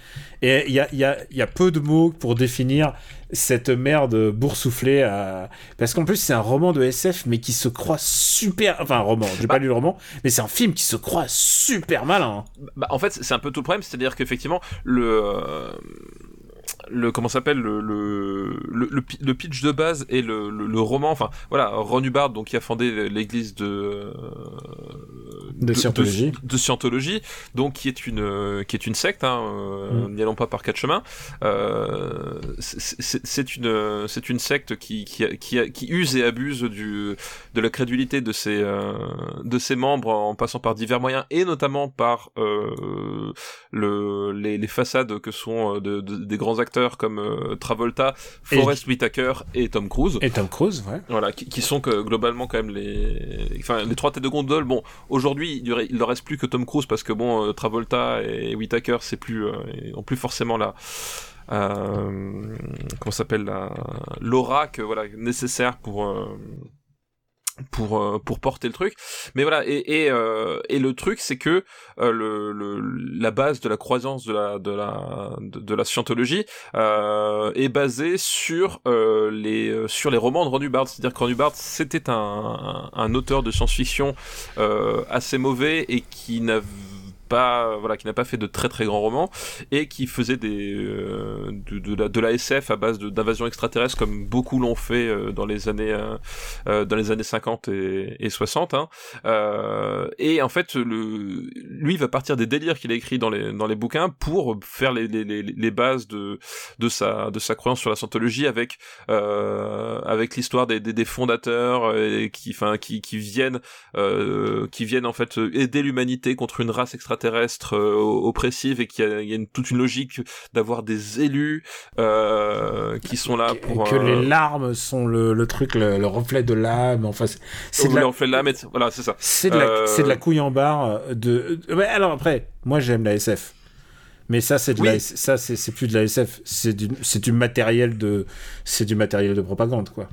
Et il y a, y, a, y a peu de mots pour définir cette merde boursouflée. À... Parce qu'en plus, c'est un roman de SF, mais qui se croit super. Enfin, un roman. J'ai pas lu le roman, mais c'est un film qui se croit super malin. bah, en fait, c'est un peu tout le problème, c'est-à-dire qu'effectivement, le. Euh, le comment s'appelle le le, le le pitch de base et le, le, roman enfin voilà Ron Hubbard donc qui a fondé l'église de de, scientologie de, scientologie donc qui est une qui est une secte hein, euh, mm. n'y allons pas par quatre chemins euh, c'est une c'est une secte qui qui, qui qui use et abuse du de la crédulité de ses euh, de ses membres en passant par divers moyens et notamment par euh, le les, les façades que sont euh, de, des grands acteurs comme euh, Travolta, Forrest Whitaker et Tom Cruise. Et Tom Cruise, ouais. Voilà, qui, sont que, globalement quand même les, enfin les trois têtes de gondole. Bon, aujourd'hui il, ne reste plus que Tom Cruise parce que bon, euh, Travolta et Whitaker c'est plus, ont plus forcément la euh, comment s'appelle la l'aura que voilà nécessaire pour pour euh, pour porter le truc. Mais voilà et et, euh, et le truc c'est que euh, le, le, la base de la croyance de la de la de, la scientologie euh, est basée sur euh, les sur les romans de Ron Hubbard. C'est-à-dire que Ron Hubbard c'était un, un, un auteur de science-fiction assez mauvais et qui n'avait pas voilà qui n'a pas fait de très très grands romans et qui faisait des euh, de, de, la, de la SF à base d'invasion extraterrestre comme beaucoup l'ont fait euh, dans les années euh, dans les années 50 et, et 60 hein. et en fait le lui va partir des délires qu'il a écrit dans les dans les bouquins pour faire les, les, les, bases de de sa de sa croyance sur la scientologie avec avec l'histoire des, des, des, fondateurs et qui enfin qui qui viennent qui viennent en fait aider l'humanité contre une race extraterrestre terrestre euh, oppressive et qu'il y a, y a une, toute une logique d'avoir des élus euh, qui sont là pour et que les euh, larmes sont le, le truc le, reflet de l'âme enfin c'est reflet de l'âme voilà c'est ça. C'est de, la, c'est de la couille en barre de ouais, alors après moi j'aime la SF mais ça c'est de la, ça c'est plus de la SF c'est du c'est du matériel de c'est du matériel de propagande quoi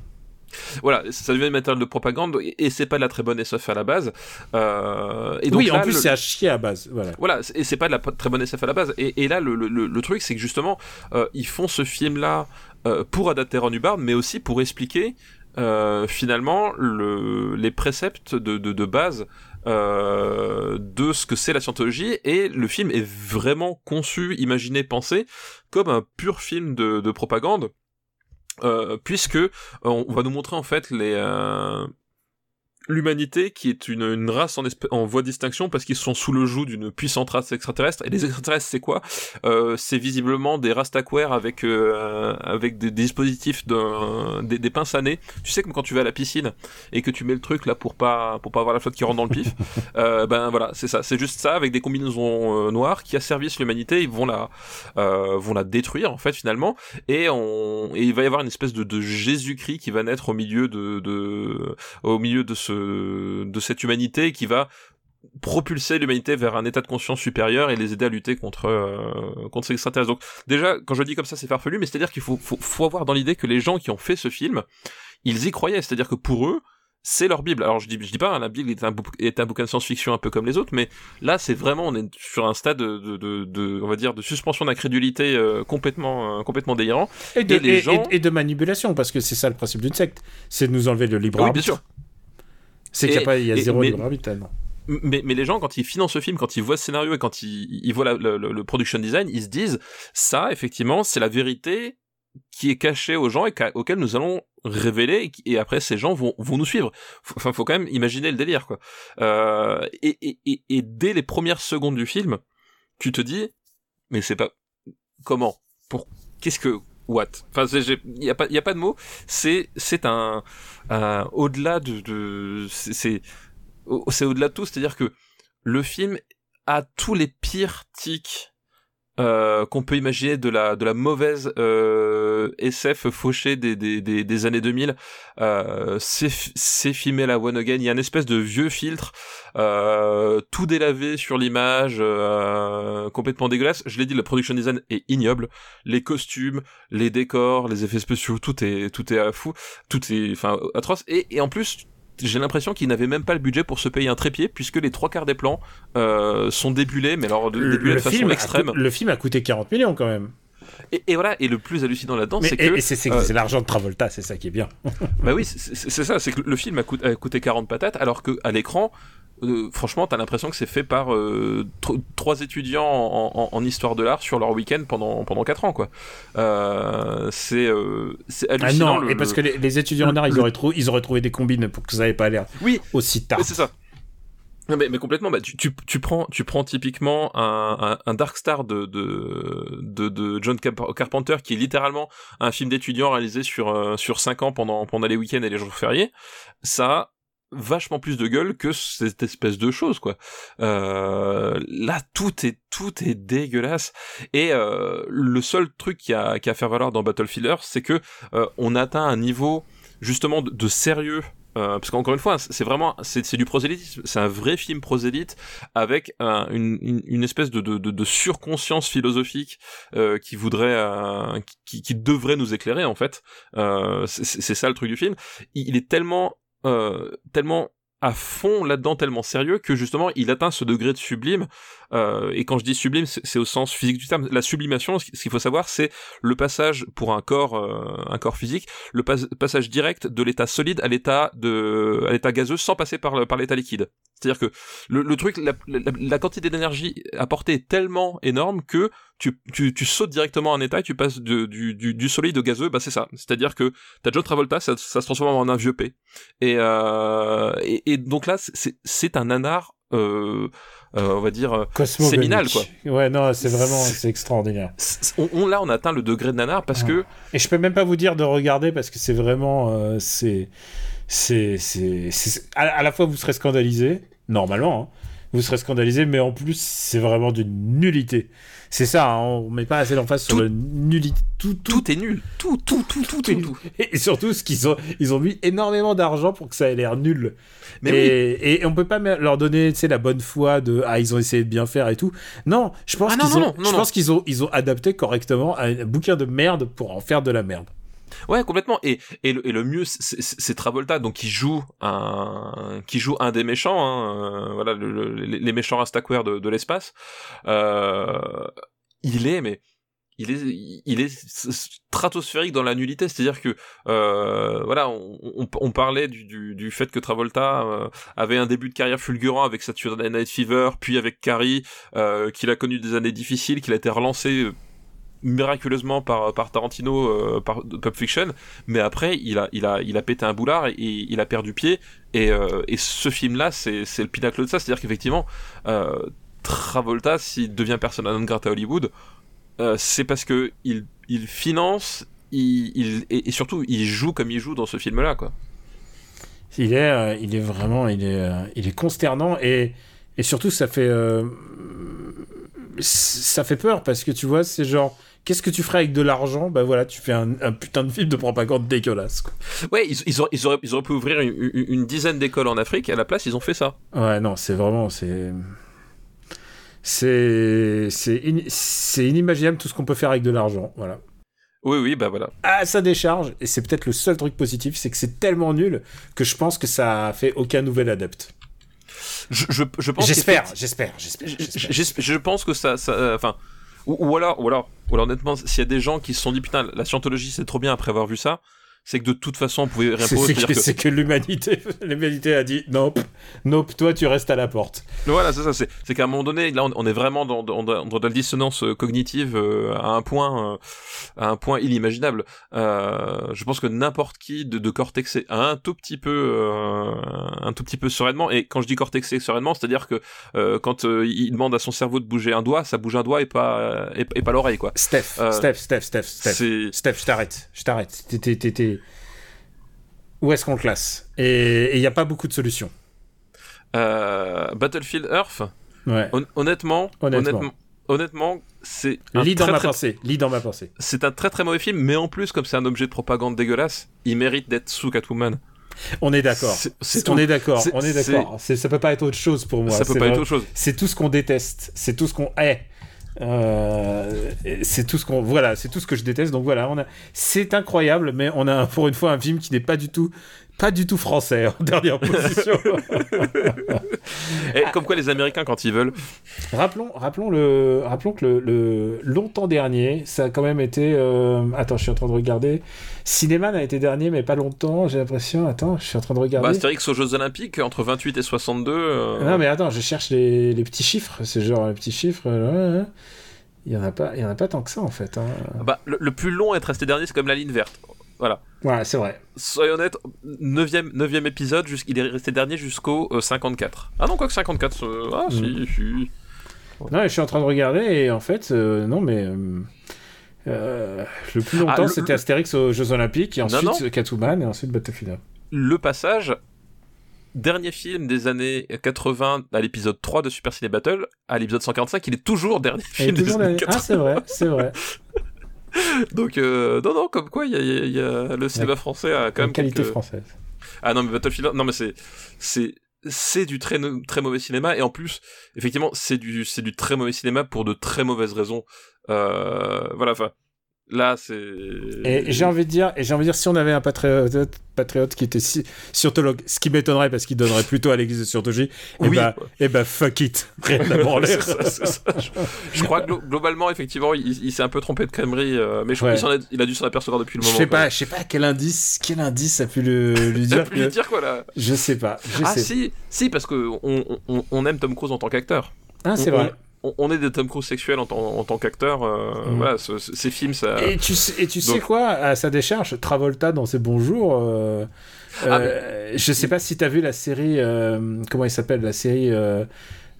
voilà, ça devient une matériel de propagande et, c'est pas de la très bonne SF à la base. Euh, et donc oui, en plus c'est à chier à base. Voilà, voilà et c'est pas de la très bonne SF à la base. Et, là, le, le, le, truc, c'est que justement, euh, ils font ce film-là euh, pour adapter Ron Hubbard, mais aussi pour expliquer euh, finalement le, les préceptes de, de, de base euh, de ce que c'est la scientologie et le film est vraiment conçu, imaginé, pensé comme un pur film de, de propagande puisque euh, on va nous montrer en fait les euh, l'humanité qui est une, une race en, en, voie de distinction parce qu'ils sont sous le joug d'une puissante race extraterrestre. Et les extraterrestres, c'est quoi? Euh, C'est visiblement des rastaquaires avec euh, avec des, dispositifs de, des, des, pinces à nez. Tu sais comme quand tu vas à la piscine et que tu mets le truc là pour pas pour pas avoir la flotte qui rentre dans le pif. euh, ben voilà, c'est ça. C'est juste ça avec des combinaisons euh, noires qui asservissent l'humanité. Ils vont la euh, vont la détruire en fait finalement. Et on et il va y avoir une espèce de, de Jésus-Christ qui va naître au milieu de, de au milieu de ce de, cette humanité qui va propulser l'humanité vers un état de conscience supérieur et les aider à lutter contre euh, contre ces extraterrestres. Donc déjà, quand je dis comme ça, c'est farfelu, mais c'est-à-dire qu'il faut, faut, faut avoir dans l'idée que les gens qui ont fait ce film, ils y croyaient. C'est-à-dire que pour eux, c'est leur Bible. Alors je dis, je dis pas, hein, la Bible est un, est un bouquin de science-fiction un peu comme les autres, mais là c'est vraiment, on est sur un stade de, de, de, on va dire, de suspension d'incrédulité euh, complètement, euh, complètement délirant. Et de, les gens... et, de manipulation, parce que c'est ça le principe d'une secte, c'est de nous enlever le libre oui, bien sûr. C'est qu'il y a, pas, il y a zéro libre arbitre, mais, mais les gens, quand ils financent ce film, quand ils voient ce scénario et quand ils, ils voient le, le, production design, ils se disent, ça, effectivement, c'est la vérité qui est cachée aux gens et auquel nous allons révéler et, après ces gens vont, vont nous suivre. Enfin, faut quand même imaginer le délire, quoi. Euh, et, et dès les premières secondes du film, tu te dis, mais c'est pas comment, pour qu'est-ce que what? Enfin, il y a pas, y a pas de mots. C'est, c'est un, au-delà de, de c'est, c'est au-delà de tout. C'est-à-dire que le film a tous les pires tics euh, qu'on peut imaginer de la de la mauvaise euh, SF fauchée des, des, des, des années 2000 euh, c'est filmé la one again. Il y a une espèce de vieux filtre. Euh, tout délavé sur l'image euh, complètement dégueulasse. Je l'ai dit le production design est ignoble. Les costumes les décors les effets spéciaux tout est tout est à fou. Tout est enfin atroce. Et, et en plus j'ai l'impression qu'ils n'avaient même pas le budget pour se payer un trépied puisque les trois quarts des plans euh, sont débulés, mais alors débulés de façon extrême. le film a coûté 40 millions quand même. Et, voilà, et le plus hallucinant là-dedans, c'est que. c'est euh, l'argent de Travolta, c'est ça qui est bien. bah oui, c'est ça, c'est que le film a coûté 40 patates, alors qu'à l'écran, euh, franchement, t'as l'impression que c'est fait par euh, tr- trois étudiants en, en- en histoire de l'art sur leur week-end pendant pendant quatre ans, quoi. Euh, c'est euh, Ah hallucinant. non, le- et parce que le- les, les étudiants en art, ils auraient, trou- ils auraient trouvé des combines pour que ça n'ait pas l'air oui, aussi tard. C'est ça. Non, mais, mais complètement, bah, tu, tu, tu prends, tu prends typiquement un, un, un Dark Star de, de, de, de John Carp- Carpenter qui est littéralement un film d'étudiant réalisé sur, euh, sur 5 ans pendant, pendant les week-ends et les jours fériés. Ça vachement plus de gueule que cette espèce de chose, quoi. Euh, là, tout est, tout est dégueulasse. Et euh, le seul truc qui a, qui a à faire valoir dans Battlefield c'est que euh, on atteint un niveau justement de, sérieux euh, parce qu'encore une fois, c'est vraiment c'est du prosélytisme, c'est un vrai film prosélyte avec un- une, une, espèce de, de, de, surconscience philosophique euh, qui voudrait, euh, qui, qui devrait nous éclairer en fait. Euh, c'est ça le truc du film. Il, est tellement, tellement à fond là-dedans, tellement sérieux que justement il atteint ce degré de sublime. Euh, et quand je dis sublime, c'est au sens physique du terme. La sublimation, ce qu'il faut savoir, c'est le passage pour un corps, euh, un corps physique, le pas- passage direct de l'état solide à l'état de, à l'état gazeux sans passer par, l'état liquide. C'est-à-dire que le, truc, la, quantité d'énergie apportée est tellement énorme que tu, tu, sautes directement en état et tu passes du, solide au gazeux, bah c'est ça. C'est-à-dire que t'as John Travolta, ça, ça se transforme en un vieux P. Et, euh, et, donc là, c'est, un nanar, euh, on va dire, euh, séminal, quoi. Ouais, non, c'est vraiment, C'est- extraordinaire. on, on- là, on atteint le degré de nanar parce Ouais. que Et je peux même pas vous dire de regarder parce que c'est vraiment, euh, c'est, c'est, c'est, c'est- à, à la fois vous serez scandalisé, normalement, hein, vous serez scandalisé, mais en plus c'est vraiment d'une nullité. C'est ça, hein, on met pas assez d'emphase sur le nullité. Tout, tout, tout est nul. Tout, tout, tout, tout, tout, est- tout. Et surtout, ce qu'ils ont, ils ont mis énormément d'argent pour que ça ait l'air nul. Mais et, oui. et on peut pas leur donner, tu sais, la bonne foi de ah ils ont essayé de bien faire et tout. Non, je pense Ah non, qu'ils non, ont, non, non, je non. pense qu'ils ont, ils ont adapté correctement un bouquin de merde pour en faire de la merde. Ouais, complètement. Et, et, le, le mieux, c'est- Travolta, donc qui joue un, qui joue un des méchants, hein, euh, voilà, le- le- les, méchants Instaquare de, l'espace. Euh, il est, mais il est, il est stratosphérique dans la nullité. C'est-à-dire que, euh, voilà, on, parlait du, du, fait que Travolta avait un début de carrière fulgurant avec Saturday Night Fever, puis avec Carrie, qu'il a connu des années difficiles, qu'il a été relancé miraculeusement par, par Tarantino, euh, par Pulp Fiction, mais après il a, il a, il a pété un boulard et, il a perdu pied. Et, euh, et ce film-là, c'est, le pinacle de ça. C'est-à-dire qu'effectivement, euh, Travolta, s'il devient persona non grata à Hollywood, c'est parce que il, finance, il, et, et surtout il joue comme il joue dans ce film-là. Il est, il est vraiment, il est, il est consternant et, et surtout ça fait, ça fait peur parce que tu vois, c'est genre, qu'est-ce que tu ferais avec de l'argent? Bah voilà, tu fais un, un putain de film de propagande dégueulasse. Quoi. Ouais, ils, ils, auraient, ils, auraient, ils auraient pu ouvrir une, une- une dizaine d'écoles en Afrique, et à la place, ils ont fait ça. Ouais, non, c'est vraiment, c'est, c'est, c'est, in- c'est inimaginable tout ce qu'on peut faire avec de l'argent. Voilà. Oui, oui, bah voilà. À sa décharge, et c'est peut-être le seul truc positif, c'est que c'est tellement nul que je pense que ça a fait aucun nouvel adepte. Je, je, je pense J'espère, j'espère, j'espère. Je pense que ça, ça euh, enfin, ou, ou alors, ou alors, ou alors honnêtement, s'il y a des gens qui se sont dit putain, la scientologie c'est trop bien après avoir vu ça, c'est que de toute façon on pouvait répondre. c'est que, que- que l'humanité, l'humanité a dit nope, nope, toi tu restes à la porte. Voilà, c'est ça. C'est, qu'à un moment donné, là, on, on est vraiment dans, dans, dans, de la dissonance euh, cognitive euh, à un point, euh, à un point inimaginable. Euh, je pense que n'importe qui de, de cortexé un tout petit peu, un tout petit peu sereinement. Et quand je dis cortexé sereinement, c'est-à-dire que quand il demande à son cerveau de bouger un doigt, ça bouge un doigt et pas et, et pas l'oreille, quoi. Steph, Steph, Steph, Steph, Steph, Steph, je t'arrête, je t'arrête. T'es- Où est-ce qu'on le classe Et il n'y a pas beaucoup de solutions. euh, Battlefield Earth. Ouais. hon- honnêtement, Honnêtement. honnêtement, honnêtement, c'est Lis dans très, ma très- pensée, lis dans ma pensée. c'est un très très mauvais film, mais en plus, comme c'est un objet de propagande dégueulasse, il mérite d'être sous Catwoman. On est d'accord. On est d'accord, on est d'accord. Ça peut pas être autre chose pour moi. ça peut pas être autre chose. C'est tout ce qu'on déteste. C'est tout ce qu'on hait. Euh, c'est tout ce qu'on voilà c'est tout ce que je déteste. Donc voilà c'est incroyable mais on a pour une fois un film qui n'est pas du tout pas du tout français en dernière position. Et comme quoi les Américains quand ils veulent. rappelons, rappelons, le, rappelons que le, le longtemps dernier, ça a quand même été. euh, Attends, je suis en train de regarder. Cinéman a été dernier, mais pas longtemps. J'ai l'impression. Attends, je suis en train de regarder. Bah, Astérix aux Jeux Olympiques entre 28 et 62. euh, Non, mais attends, je cherche les, les petits chiffres. C'est genre les petits chiffres. Il y en a pas, il y en a pas tant que ça en fait. hein. Bah, le, le plus long à être resté dernier, c'est comme la ligne verte. Voilà. Ouais, c'est vrai. Soyons honnêtes, 9ème, 9 épisode, il est resté dernier jusqu'au euh, 54. Ah non, quoi que 54. euh, ah, si, Mm. si. Non, je suis en train de regarder et en fait, euh, non, mais euh, euh, le plus longtemps Ah, le- c'était Astérix aux Jeux Olympiques et ensuite non. Catwoman et ensuite Battlefield. Le passage, dernier film des années 80 à l'épisode 3 de Super Ciné Battle, à l'épisode 145, il est toujours dernier film des toujours années la- Ah, 80. c'est vrai, c'est vrai. Donc, euh, non, non, comme quoi, il y a, y y le cinéma français a quand Une même qualité quelques- française. Ah non, mais Battlefield, non, mais c'est, c'est, c'est du très, très mauvais cinéma, et en plus, effectivement, c'est du, c'est du très mauvais cinéma pour de très mauvaises raisons. Euh, voilà, enfin, là, c'est. Et j'ai envie de dire, et j'ai envie de dire, si on avait un patriote, patriote qui était si, scientologue, ce qui m'étonnerait parce qu'il donnerait plutôt à l'église de Scientologie, et Oui. bah, et bah, fuck it, rien à ça, ça. Je, je crois que glo- globalement, effectivement, il, il s'est un peu trompé de crèmerie, euh, mais je crois qu'il il a dû s'en apercevoir depuis le Je moment. sais quoi. pas, je sais pas quel indice, quel indice a pu le, lui dire. peut lui que- dire quoi là Je sais pas, je Ah sais. si, si, parce que on, on, on aime Tom Cruise en tant qu'acteur. Ah, c'est vrai. On, on est des Tom Cruise sexuels en, tant- en tant qu'acteur. euh, Mm. Voilà, ce- ce- ces films, ça. Et tu sais, et tu sais Donc- quoi, à sa décharge, Travolta dans ses bons jours, euh, Ah, euh, je sais pas si t'as vu la série, euh, comment il s'appelle, la série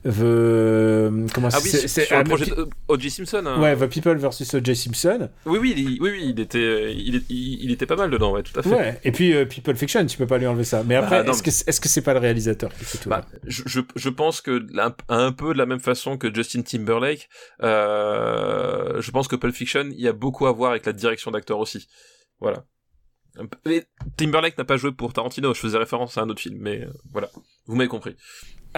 The... Comment Ah oui, c'est- sur, c'est- sur le projet de O.J. Simpson. hein. Ouais, The People versus O.J. Simpson. Oui, oui, il, oui, oui, il était, il, est- il, il était pas mal dedans, ouais, tout à fait. Ouais, et puis euh, People Fiction, tu peux pas lui enlever ça. Mais après, Ah, est-ce que est-ce que c'est pas le réalisateur qui fait tout Bah, je, je, je pense que un, un peu de la même façon que Justin Timberlake, euh, je pense que Pulp Fiction, il y a beaucoup à voir avec la direction d'acteur aussi. Voilà. Mais Timberlake n'a pas joué pour Tarantino, je faisais référence à un autre film, mais euh, voilà, vous m'avez compris.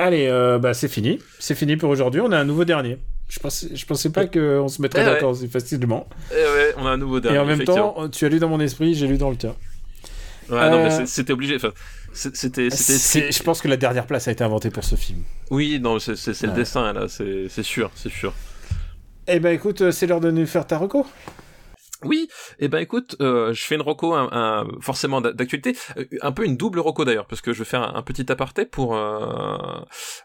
Allez, euh, bah c'est fini. C'est fini pour aujourd'hui. On a un nouveau dernier. Je pensais, je pensais pas qu'on se mettrait Eh ouais. d'accord aussi facilement. Et ouais, on a un nouveau dernier. et en même temps, tu as lu dans mon esprit, j'ai lu dans le tien. Ouais, non, mais Euh, c'était obligé. Enfin, c'était, Je pense que la dernière place a été inventée pour ce film. Oui, non, c'est, Ouais. le dessin là, c'est, c'est sûr, c'est sûr. Eh ben écoute, euh, c'est l'heure de nous faire ta reco. Oui, et ben écoute, euh, je fais une reco un, forcément d'a- d'actualité, euh, un peu une double reco d'ailleurs, parce que je vais faire un, petit aparté pour euh,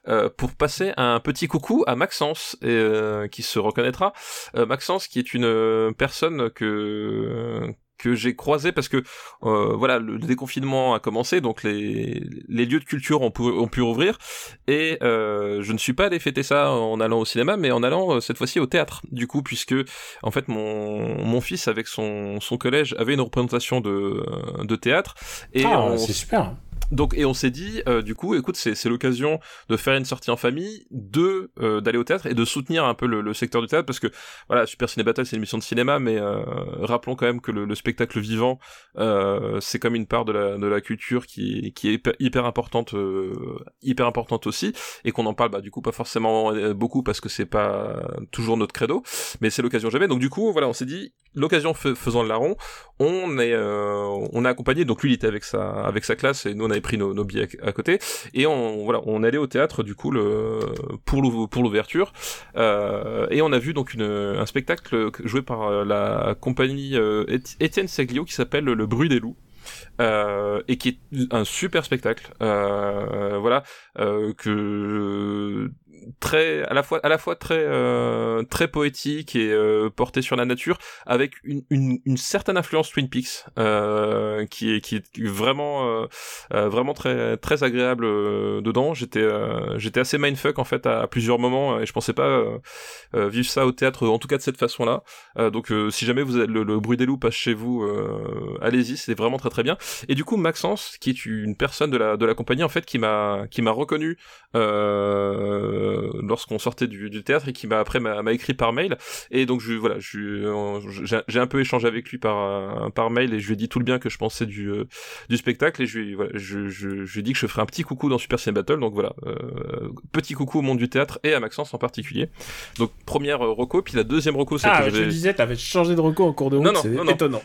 euh, pour passer un petit coucou à Maxence, euh, qui se reconnaîtra. Maxence, qui est une personne que que j'ai croisé parce que euh, voilà le, déconfinement a commencé donc les les lieux de culture ont pu ont pu rouvrir. Et euh, je ne suis pas allé fêter ça en allant au cinéma mais en allant euh, cette fois-ci au théâtre. Du coup puisque en fait mon mon fils avec son son collège avait une représentation de de théâtre. Et ah, on, c'est super. Donc et on s'est dit euh, du coup écoute c'est l'occasion de faire une sortie en famille de euh, d'aller au théâtre et de soutenir un peu le, le secteur du théâtre parce que voilà Super Ciné Battle c'est une émission de cinéma mais euh, rappelons quand même que le, le spectacle vivant euh, c'est comme une part de la de la culture qui qui est hyper, hyper importante euh, hyper importante aussi et qu'on en parle bah du coup pas forcément euh, beaucoup parce que c'est pas toujours notre credo mais c'est l'occasion jamais. Donc du coup voilà on s'est dit l'occasion fais- faisant le larron on est on a accompagné. Donc lui il était avec sa avec sa classe et nous on avait pris nos, billets à, côté. Et on voilà on allait au théâtre du coup le pour l'ouv- pour l'ouverture. Euh, et on a vu donc une, un spectacle joué par euh, la compagnie euh, Éti- Étienne Seglio qui s'appelle Le Bruit des loups. Euh, et qui est un super spectacle. Euh, voilà. Euh, que très à la fois à la fois très euh, très poétique et euh, porté sur la nature avec une, une, une certaine influence Twin Peaks euh, qui est qui est vraiment euh, euh, vraiment très très agréable euh, dedans. J'étais j'étais assez mindfuck en fait à, plusieurs moments et je pensais pas vivre ça au théâtre en tout cas de cette façon là donc si jamais vous avez le, le bruit des loups passe chez vous allez-y c'est vraiment très très bien. Et du coup Maxence qui est une personne de la de la compagnie en fait qui m'a qui m'a reconnu euh, lorsqu'on sortait du, du, théâtre et qui m'a après m'a écrit par mail. Et donc je voilà, j'ai un peu échangé avec lui par par mail et je lui ai dit tout le bien que je pensais du du spectacle et je lui voilà, je, je, je lui ai dit que je ferais un petit coucou dans Super Ciné Battle. Donc voilà, petit coucou au monde du théâtre et à Maxence en particulier. Donc première reco, puis la deuxième reco, c'est ah, que je disais, t'avais changé de reco en cours de route, c'est étonnant.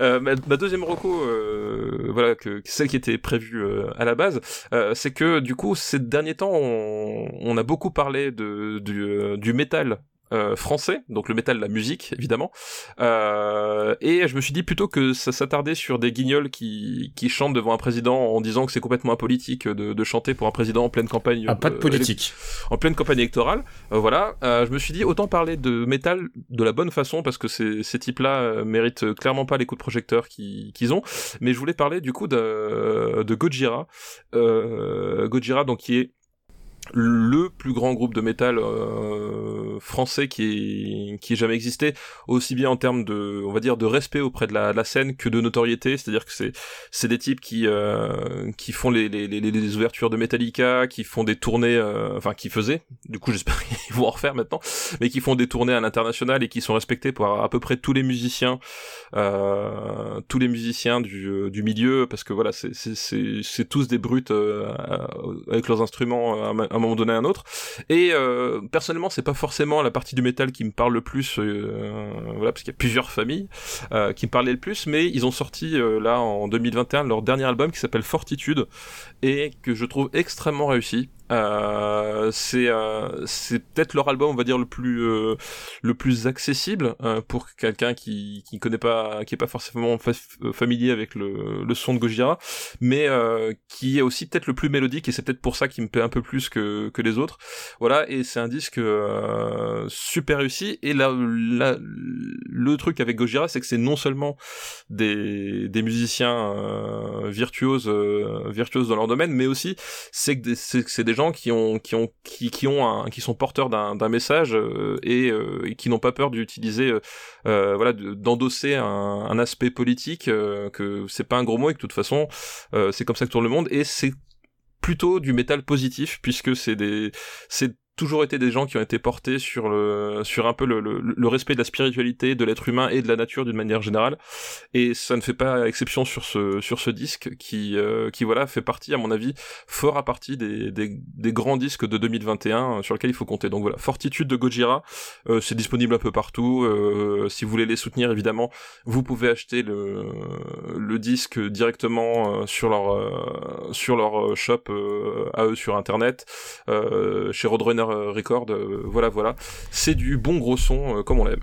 Euh, ma, ma, deuxième reco, euh, voilà, que, celle qui était prévue euh, à la base, euh, c'est que du coup ces derniers temps, on, on a beaucoup parlé de, du, euh, du métal euh, français, donc le métal, la musique évidemment. Euh, et je me suis dit plutôt que ça s'attardait sur des guignols qui, qui chantent devant un président en disant que c'est complètement apolitique de, de, chanter pour un président en pleine campagne. Ah, pas de politique. en pleine campagne électorale. voilà. je me suis dit autant parler de métal de la bonne façon parce que ces, ces types-là méritent clairement pas les coups de projecteur qu'ils ont. Mais je voulais parler du coup de, de Gojira. Gojira donc qui est le plus grand groupe de métal euh, français qui est, qui ait jamais existé, aussi bien en termes de, on va dire, de respect auprès de la, de la scène que de notoriété. C'est-à-dire que c'est c'est des types qui euh, qui font les, les, les, les, ouvertures de Metallica, qui font des tournées, euh, enfin qui faisaient. Du coup, j'espère qu'ils vont en refaire maintenant, mais qui font des tournées à l'international et qui sont respectés par à peu près tous les musiciens, euh, tous les musiciens du, du milieu, parce que voilà, c'est c'est tous des brutes euh, avec leurs instruments un moment donné un autre. Et euh, personnellement, c'est pas forcément la partie du métal qui me parle le plus, euh, voilà, parce qu'il y a plusieurs familles euh, qui me parlaient le plus, mais ils ont sorti euh, là en 2021 leur dernier album qui s'appelle Fortitude et que je trouve extrêmement réussi. Euh, c'est euh, c'est peut-être leur album on va dire le plus euh, le plus accessible euh, pour quelqu'un qui qui connaît pas qui est pas forcément familier avec le, le son de Gojira mais qui est aussi peut-être le plus mélodique et c'est peut-être pour ça qu'il me plaît un peu plus que que les autres. Voilà et c'est un disque super réussi et là, là le truc avec Gojira c'est que c'est non seulement des des musiciens virtuoses virtuoses dans leur domaine mais aussi c'est que c'est des gens qui ont qui ont qui, qui ont qui sont porteurs d'un message euh, et, euh, et, qui n'ont pas peur d'utiliser euh, voilà d'endosser un, un, aspect politique que c'est pas un gros mot et que de toute façon c'est comme ça que tourne le monde. Et c'est plutôt du métal positif puisque c'est des c'est toujours été des gens qui ont été portés sur le sur un peu le, le, le respect de la spiritualité de l'être humain et de la nature d'une manière générale. Et ça ne fait pas exception sur ce sur ce disque qui euh, qui voilà fait partie à mon avis fort à partie des, des, des grands disques de 2021 euh, sur lesquels il faut compter. Donc voilà Fortitude de Gojira euh, c'est disponible un peu partout. Euh, si vous voulez les soutenir évidemment vous pouvez acheter le le disque directement sur leur sur leur shop à eux sur internet. Chez Roadrunner euh, record, euh, voilà, voilà. C'est du bon gros son euh, comme on l'aime.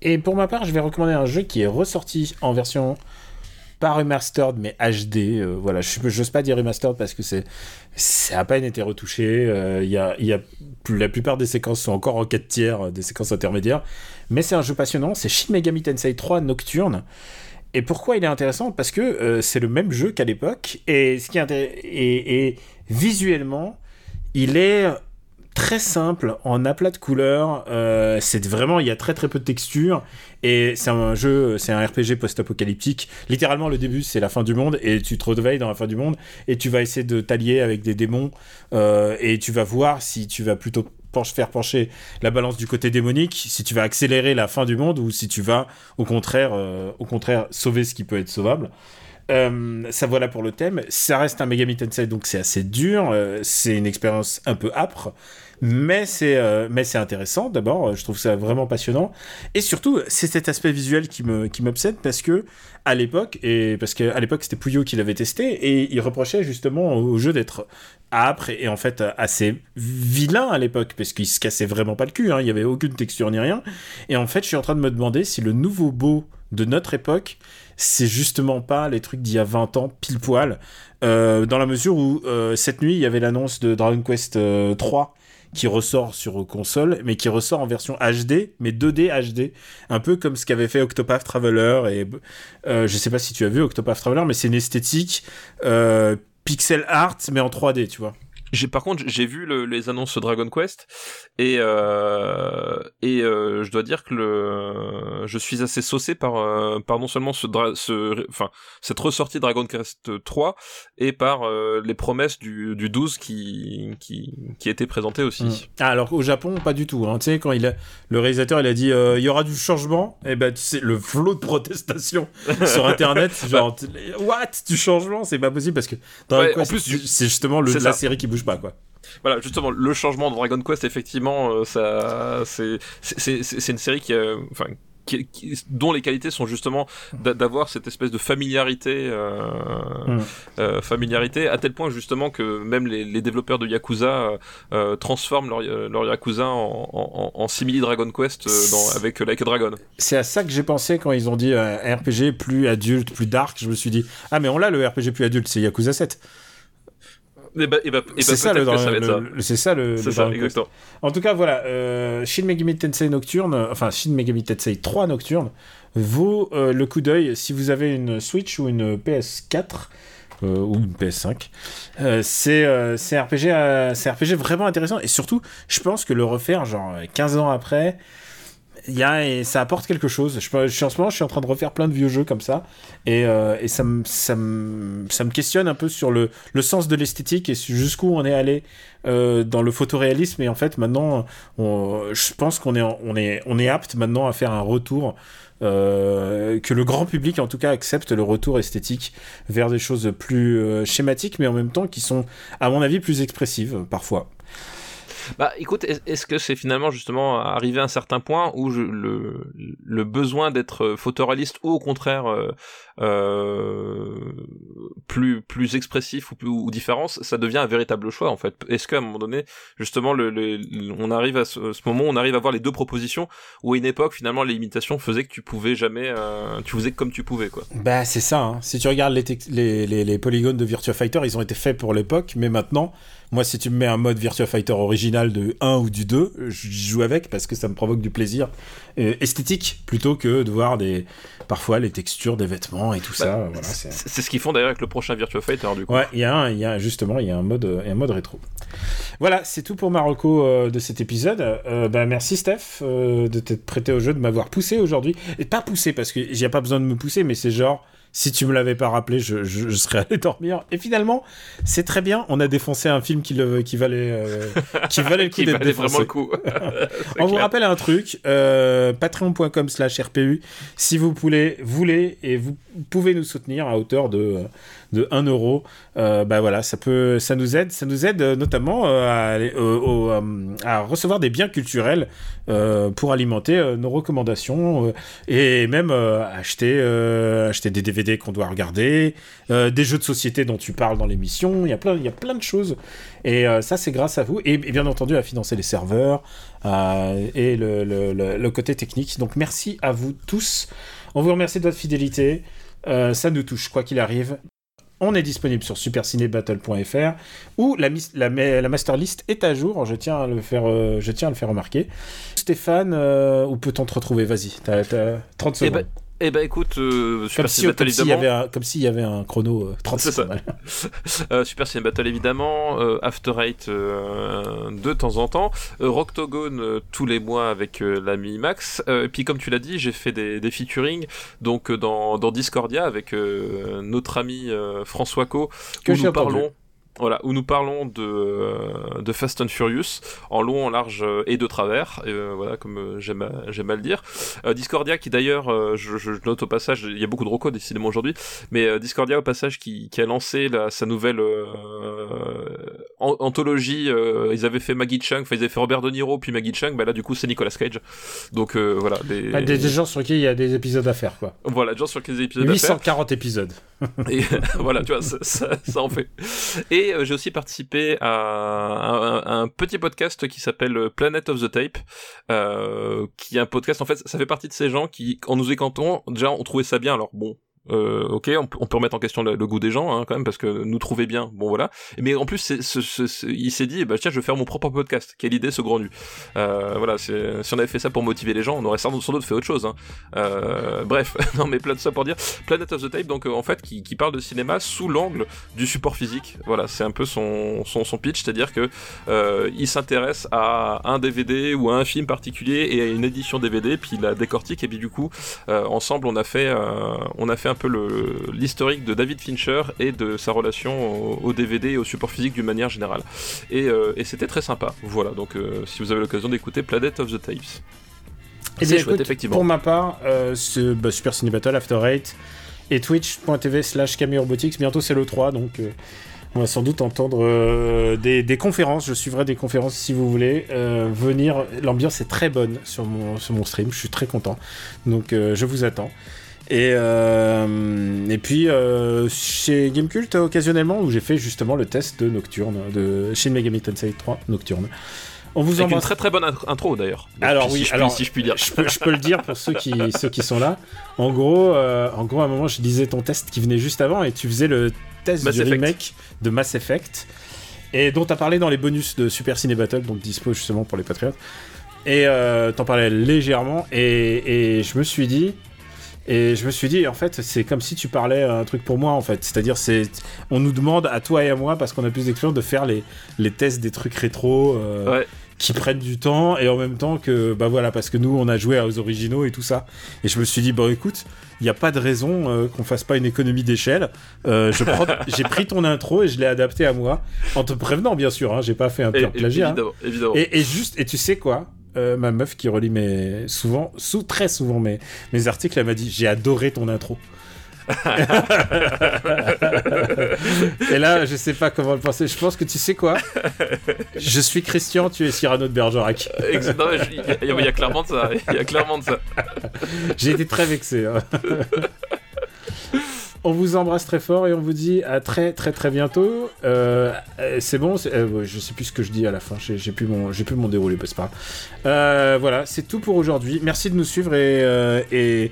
Et pour ma part, je vais recommander un jeu qui est ressorti en version pas remastered mais HD. voilà, je n'ose pas dire remastered parce que c'est a à peine été retouché. Il y, a, la plupart des séquences sont encore en 4 tiers, des séquences intermédiaires. Mais c'est un jeu passionnant. C'est Shin Megami Tensei 3 Nocturne. Et pourquoi il est intéressant? Parce que c'est le même jeu qu'à l'époque et ce qui est et visuellement, il est très simple, en aplat de couleurs. Euh, c'est vraiment, il y a très très peu de texture. Et c'est un jeu, c'est un RPG post-apocalyptique. Littéralement, le début, c'est la fin du monde. Et tu te réveilles dans la fin du monde. Et tu vas essayer de t'allier avec des démons. Euh, et tu vas voir si tu vas plutôt faire pencher la balance du côté démonique, si tu vas accélérer la fin du monde ou si tu vas au contraire, euh, au contraire sauver ce qui peut être sauvable. Euh, ça voilà pour le thème. Ça reste un Megami Tensei, donc c'est assez dur. Euh, c'est une expérience un peu âpre. Mais c'est euh, mais c'est intéressant d'abord, je trouve ça vraiment passionnant et surtout c'est cet aspect visuel qui qui m'obsède parce que à l'époque et parce qu'à l'époque c'était Puyo qui l'avait testé et il reprochait justement au jeu d'être âpre et, en fait assez vilain à l'époque parce qu'il se cassait vraiment pas le cul, hein, il y avait aucune texture ni rien et en fait je suis en train de me demander si le nouveau beau de notre époque c'est justement pas les trucs d'il y a 20 ans, pile poil, euh, dans la mesure où euh, cette nuit, il y avait l'annonce de Dragon Quest 3 euh, qui ressort sur console, mais qui ressort en version HD, mais 2D HD, un peu comme ce qu'avait fait Octopath Traveler, et je sais pas si tu as vu Octopath Traveler, mais c'est une esthétique pixel art, mais en 3D, tu vois. J'ai par contre j'ai vu le, les annonces Dragon Quest et euh, et euh, je dois dire que le je suis assez saucé par euh, par non seulement ce, ce enfin cette ressortie Dragon Quest 3 et par euh, les promesses du, du 12 qui qui qui étaient présentées aussi. Mm. Ah, alors au Japon pas du tout hein. tu sais quand il a le réalisateur il a dit euh, il y aura du changement et eh ben tu sais le flot de protestations sur internet genre what? Du changement c'est pas possible parce que Dragon Quest en plus c'est justement le, la série qui bouge pas quoi. Voilà, justement, le changement de Dragon Quest, effectivement, euh, ça, c'est, c'est, une série qui, enfin, qui, dont les qualités sont justement d'avoir cette espèce de familiarité, euh, mm. euh, familiarité, à tel point justement que même les, les développeurs de Yakuza euh, transforment leur, leur, Yakuza en, en, en simili Dragon Quest dans, avec Like a Dragon. C'est à ça que j'ai pensé quand ils ont dit RPG plus adulte, plus dark. Je me suis dit ah mais on l'a le RPG plus adulte, c'est Yakuza 7 c'est ça, le, c'est ça le, ça, exactement. En tout cas, voilà, euh, Shin Megami Tensei Nocturne, enfin Shin Megami Tensei 3 Nocturne, vaut euh, le coup d'œil si vous avez une Switch ou une PS4 euh, ou une PS5. c'est c'est RPG, c'est RPG vraiment intéressant et surtout, je pense que le refaire genre 15 ans après y a, et ça apporte quelque chose. Je, je, en ce moment, je suis en train de refaire plein de vieux jeux comme ça, et, euh, et ça, me, ça, me, ça me questionne un peu sur le, le sens de l'esthétique et jusqu'où on est allé euh, dans le photoréalisme. Et en fait, maintenant, on, je pense qu'on est, on est, on est apte maintenant à faire un retour. Euh, que le grand public en tout cas accepte le retour esthétique vers des choses plus euh, schématiques mais en même temps qui sont à mon avis plus expressives parfois. Bah écoute, est-ce que c'est finalement justement arrivé à un certain point où le, le besoin d'être photoréaliste ou au contraire euh, euh, plus plus expressif ou, ou différent, ça devient un véritable choix en fait. Est-ce qu'à un moment donné, justement, le, on arrive à ce, moment, où on arrive à voir les deux propositions où à une époque finalement les limitations faisaient que tu pouvais jamais, euh, tu faisais comme tu pouvais quoi. Bah c'est ça. Hein. Si tu regardes les, les, les polygones de Virtua Fighter, ils ont été faits pour l'époque, mais maintenant moi, si tu me mets un mode Virtua Fighter original de 1 ou du 2, je joue avec parce que ça me provoque du plaisir euh, esthétique plutôt que de voir des parfois les textures des vêtements et tout ça. Bah, voilà, c'est ce qu'ils font d'ailleurs avec le prochain Virtua Fighter du coup. Ouais, il y a il y a justement il y a un mode un mode rétro. Voilà, c'est tout pour Marocco euh, de cet épisode. Euh, bah, merci Steph de t'être prêté au jeu, de m'avoir poussé aujourd'hui et pas poussé parce que j'ai pas besoin de me pousser, mais c'est genre si tu me l'avais pas rappelé, je, je, serais allé dormir. Et finalement, c'est très bien. On a défoncé un film qui, le, qui valait, euh, qui valait le coup d'être défoncé. le coup. On vous rappelle un truc euh, patreon.com/rpu. Si vous voulez, voulez et vous pouvez nous soutenir à hauteur de de 1 euro, euh, bah voilà, ça peut, ça nous aide, ça nous aide euh, notamment euh, à, à, recevoir des biens culturels pour alimenter nos recommandations et même acheter, acheter des DVD qu'on doit regarder, des jeux de société dont tu parles dans l'émission, il y a plein, il y a plein de choses et ça c'est grâce à vous et, bien entendu à financer les serveurs et le, le, côté technique. Donc merci à vous tous. On vous remercie de votre fidélité. Euh, ça nous touche, quoi qu'il arrive. On est disponible sur supercinébattle.fr où la, la, la master list est à jour. Je tiens à le faire, euh, je tiens à le faire remarquer. Stéphane, euh, où peut-on te retrouver? Vas-y, t'as 30 eh ben, secondes. Eh ben écoute, euh, Super Ciné Battle évidemment. comme s'il y avait un chrono 30 euh, secondes. euh, Super Ciné Battle évidemment, euh, After Eight euh, de temps en temps, Rocktogone tous les mois avec l'ami Max. et puis comme tu l'as dit, j'ai fait des, des featuring donc dans, dans Discordia avec notre ami François Co, que où nous parlons voilà, où nous parlons de, euh, de Fast and Furious en long, en large euh, et de travers, euh, voilà, comme j'aime à, j'aime à le dire. Discordia, qui d'ailleurs, je, je, note au passage, il y a beaucoup de recos décidément aujourd'hui, mais Discordia au passage qui, qui a lancé la, sa nouvelle anthologie. ils avaient fait Maggie Chung, enfin ils avaient fait Robert De Niro puis Maggie Chung, bah là du coup c'est Nicolas Cage. Donc voilà, des... Ah, des, gens sur qui il y a des épisodes à faire quoi. Voilà, des gens sur qui il y a des épisodes 840 à faire. épisodes. et voilà, tu vois, ça, ça, ça en fait. Et euh, j'ai aussi participé à, un, petit podcast qui s'appelle Planet of the Tape, euh, qui est un podcast, en fait, ça fait partie de ces gens qui, en nous écantant, déjà, on trouvait ça bien. Alors bon, euh, ok, on, on peut remettre en question le, le goût des gens hein, quand même parce que nous trouver bien, bon voilà. Mais en plus, c'est, ce- ce- ce- il s'est dit, bah tiens, je vais faire mon propre podcast. Quelle idée, ce grand nu. Euh, voilà, si on avait fait ça pour motiver les gens, on aurait sans doute, sans doute fait autre chose. Hein. Euh, bref, non mais plein de ça pour dire, Planet of the Tape, donc euh, en fait, qui, qui parle de cinéma sous l'angle du support physique. Voilà, c'est un peu son, son, son pitch, c'est-à-dire que euh, il s'intéresse à un DVD ou à un film particulier et à une édition DVD, puis il la décortique et puis du coup, euh, ensemble, on a fait, on a fait un peu l'historique de David Fincher et de sa relation au, au DVD et au support physique d'une manière générale. Et, euh, et c'était très sympa. Voilà, donc euh, si vous avez l'occasion d'écouter Planet of the Tapes. Eh C'est chouette, effectivement. Pour ma part, euh, ce bah, Super Ciné Battle After Eight et twitch.tv slash Robotics. Bientôt, c'est le 3, donc on va sans doute entendre des, des conférences. Je suivrai des conférences si vous voulez venir. L'ambiance est très bonne sur mon, sur mon stream. Je suis très content. Donc, je vous attends. Et, euh, et puis, euh, chez Gamecult, occasionnellement, où j'ai fait justement le test de Nocturne, de Shin Megami Tensei 3 Nocturne. On vous Avec une embrasse. très très bonne int- intro d'ailleurs. Alors Si oui, je puis- alors si je puis dire. Je peux, je peux le dire pour ceux qui, ceux qui sont là. En gros, euh, en gros, à un moment, je lisais ton test qui venait juste avant et tu faisais le test Mass du Effect. remake de Mass Effect et dont tu as parlé dans les bonus de Super Ciné Battle, donc dispo justement pour les patriotes. Et t'en parlais légèrement et, et je me suis dit. Et je me suis dit, en fait, c'est comme si tu parlais un truc pour moi, en fait. C'est-à-dire, c'est, on nous demande à toi et à moi, parce qu'on a plus d'expérience, de faire les, les tests des trucs rétro. euh, Ouais. qui prennent du temps et en même temps que bah voilà parce que nous on a joué aux originaux et tout ça et je me suis dit bon écoute il n'y a pas de raison euh, qu'on fasse pas une économie d'échelle Euh, je j'ai pris ton intro et je l'ai adapté à moi en te prévenant bien sûr hein, j'ai pas fait un et- plagiat hein. évidemment, évidemment. et, et juste et tu sais quoi? Euh, ma meuf qui relit mes souvent sous très souvent mes, mes articles elle m'a dit j'ai adoré ton intro et là, je sais pas comment le penser. Je pense que tu sais quoi? Je suis Christian, tu es Cyrano de Bergerac. Non, mais je- Il y, a- il y a clairement de ça. Il y a clairement de ça. J'ai été très vexé. hein. on vous embrasse très fort et on vous dit à très très très bientôt. Euh, euh, c'est bon, euh, je sais plus ce que je dis à la fin. J'ai plus mon j'ai plus mon déroulé, c'est pas voilà, c'est tout pour aujourd'hui. Merci de nous suivre et, et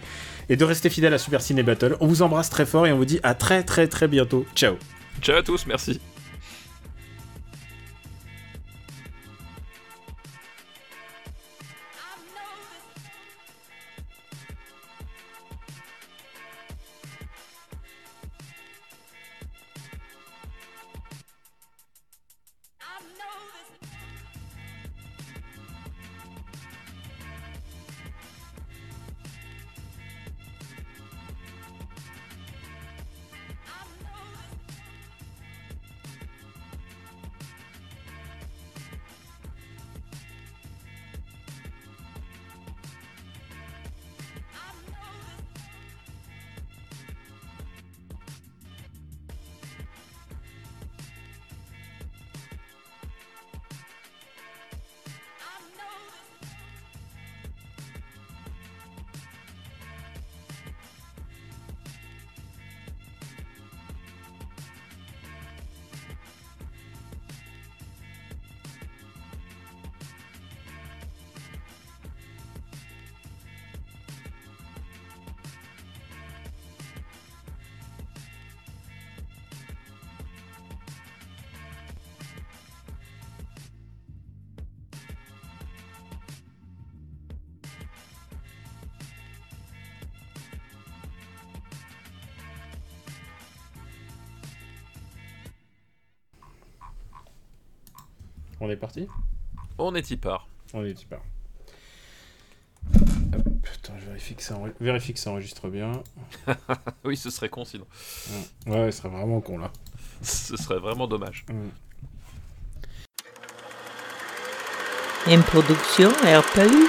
et de rester fidèle à Super Ciné Battle. On vous embrasse très fort et on vous dit à très très très bientôt. Ciao. Ciao à tous, merci. On est parti On est y part. On est. Hop, attends, je vérifie que ça, enre- vérifie que ça enregistre bien. Oui, ce serait con sinon. Ouais, ce serait vraiment con là. Ce serait vraiment dommage. Une production RPU.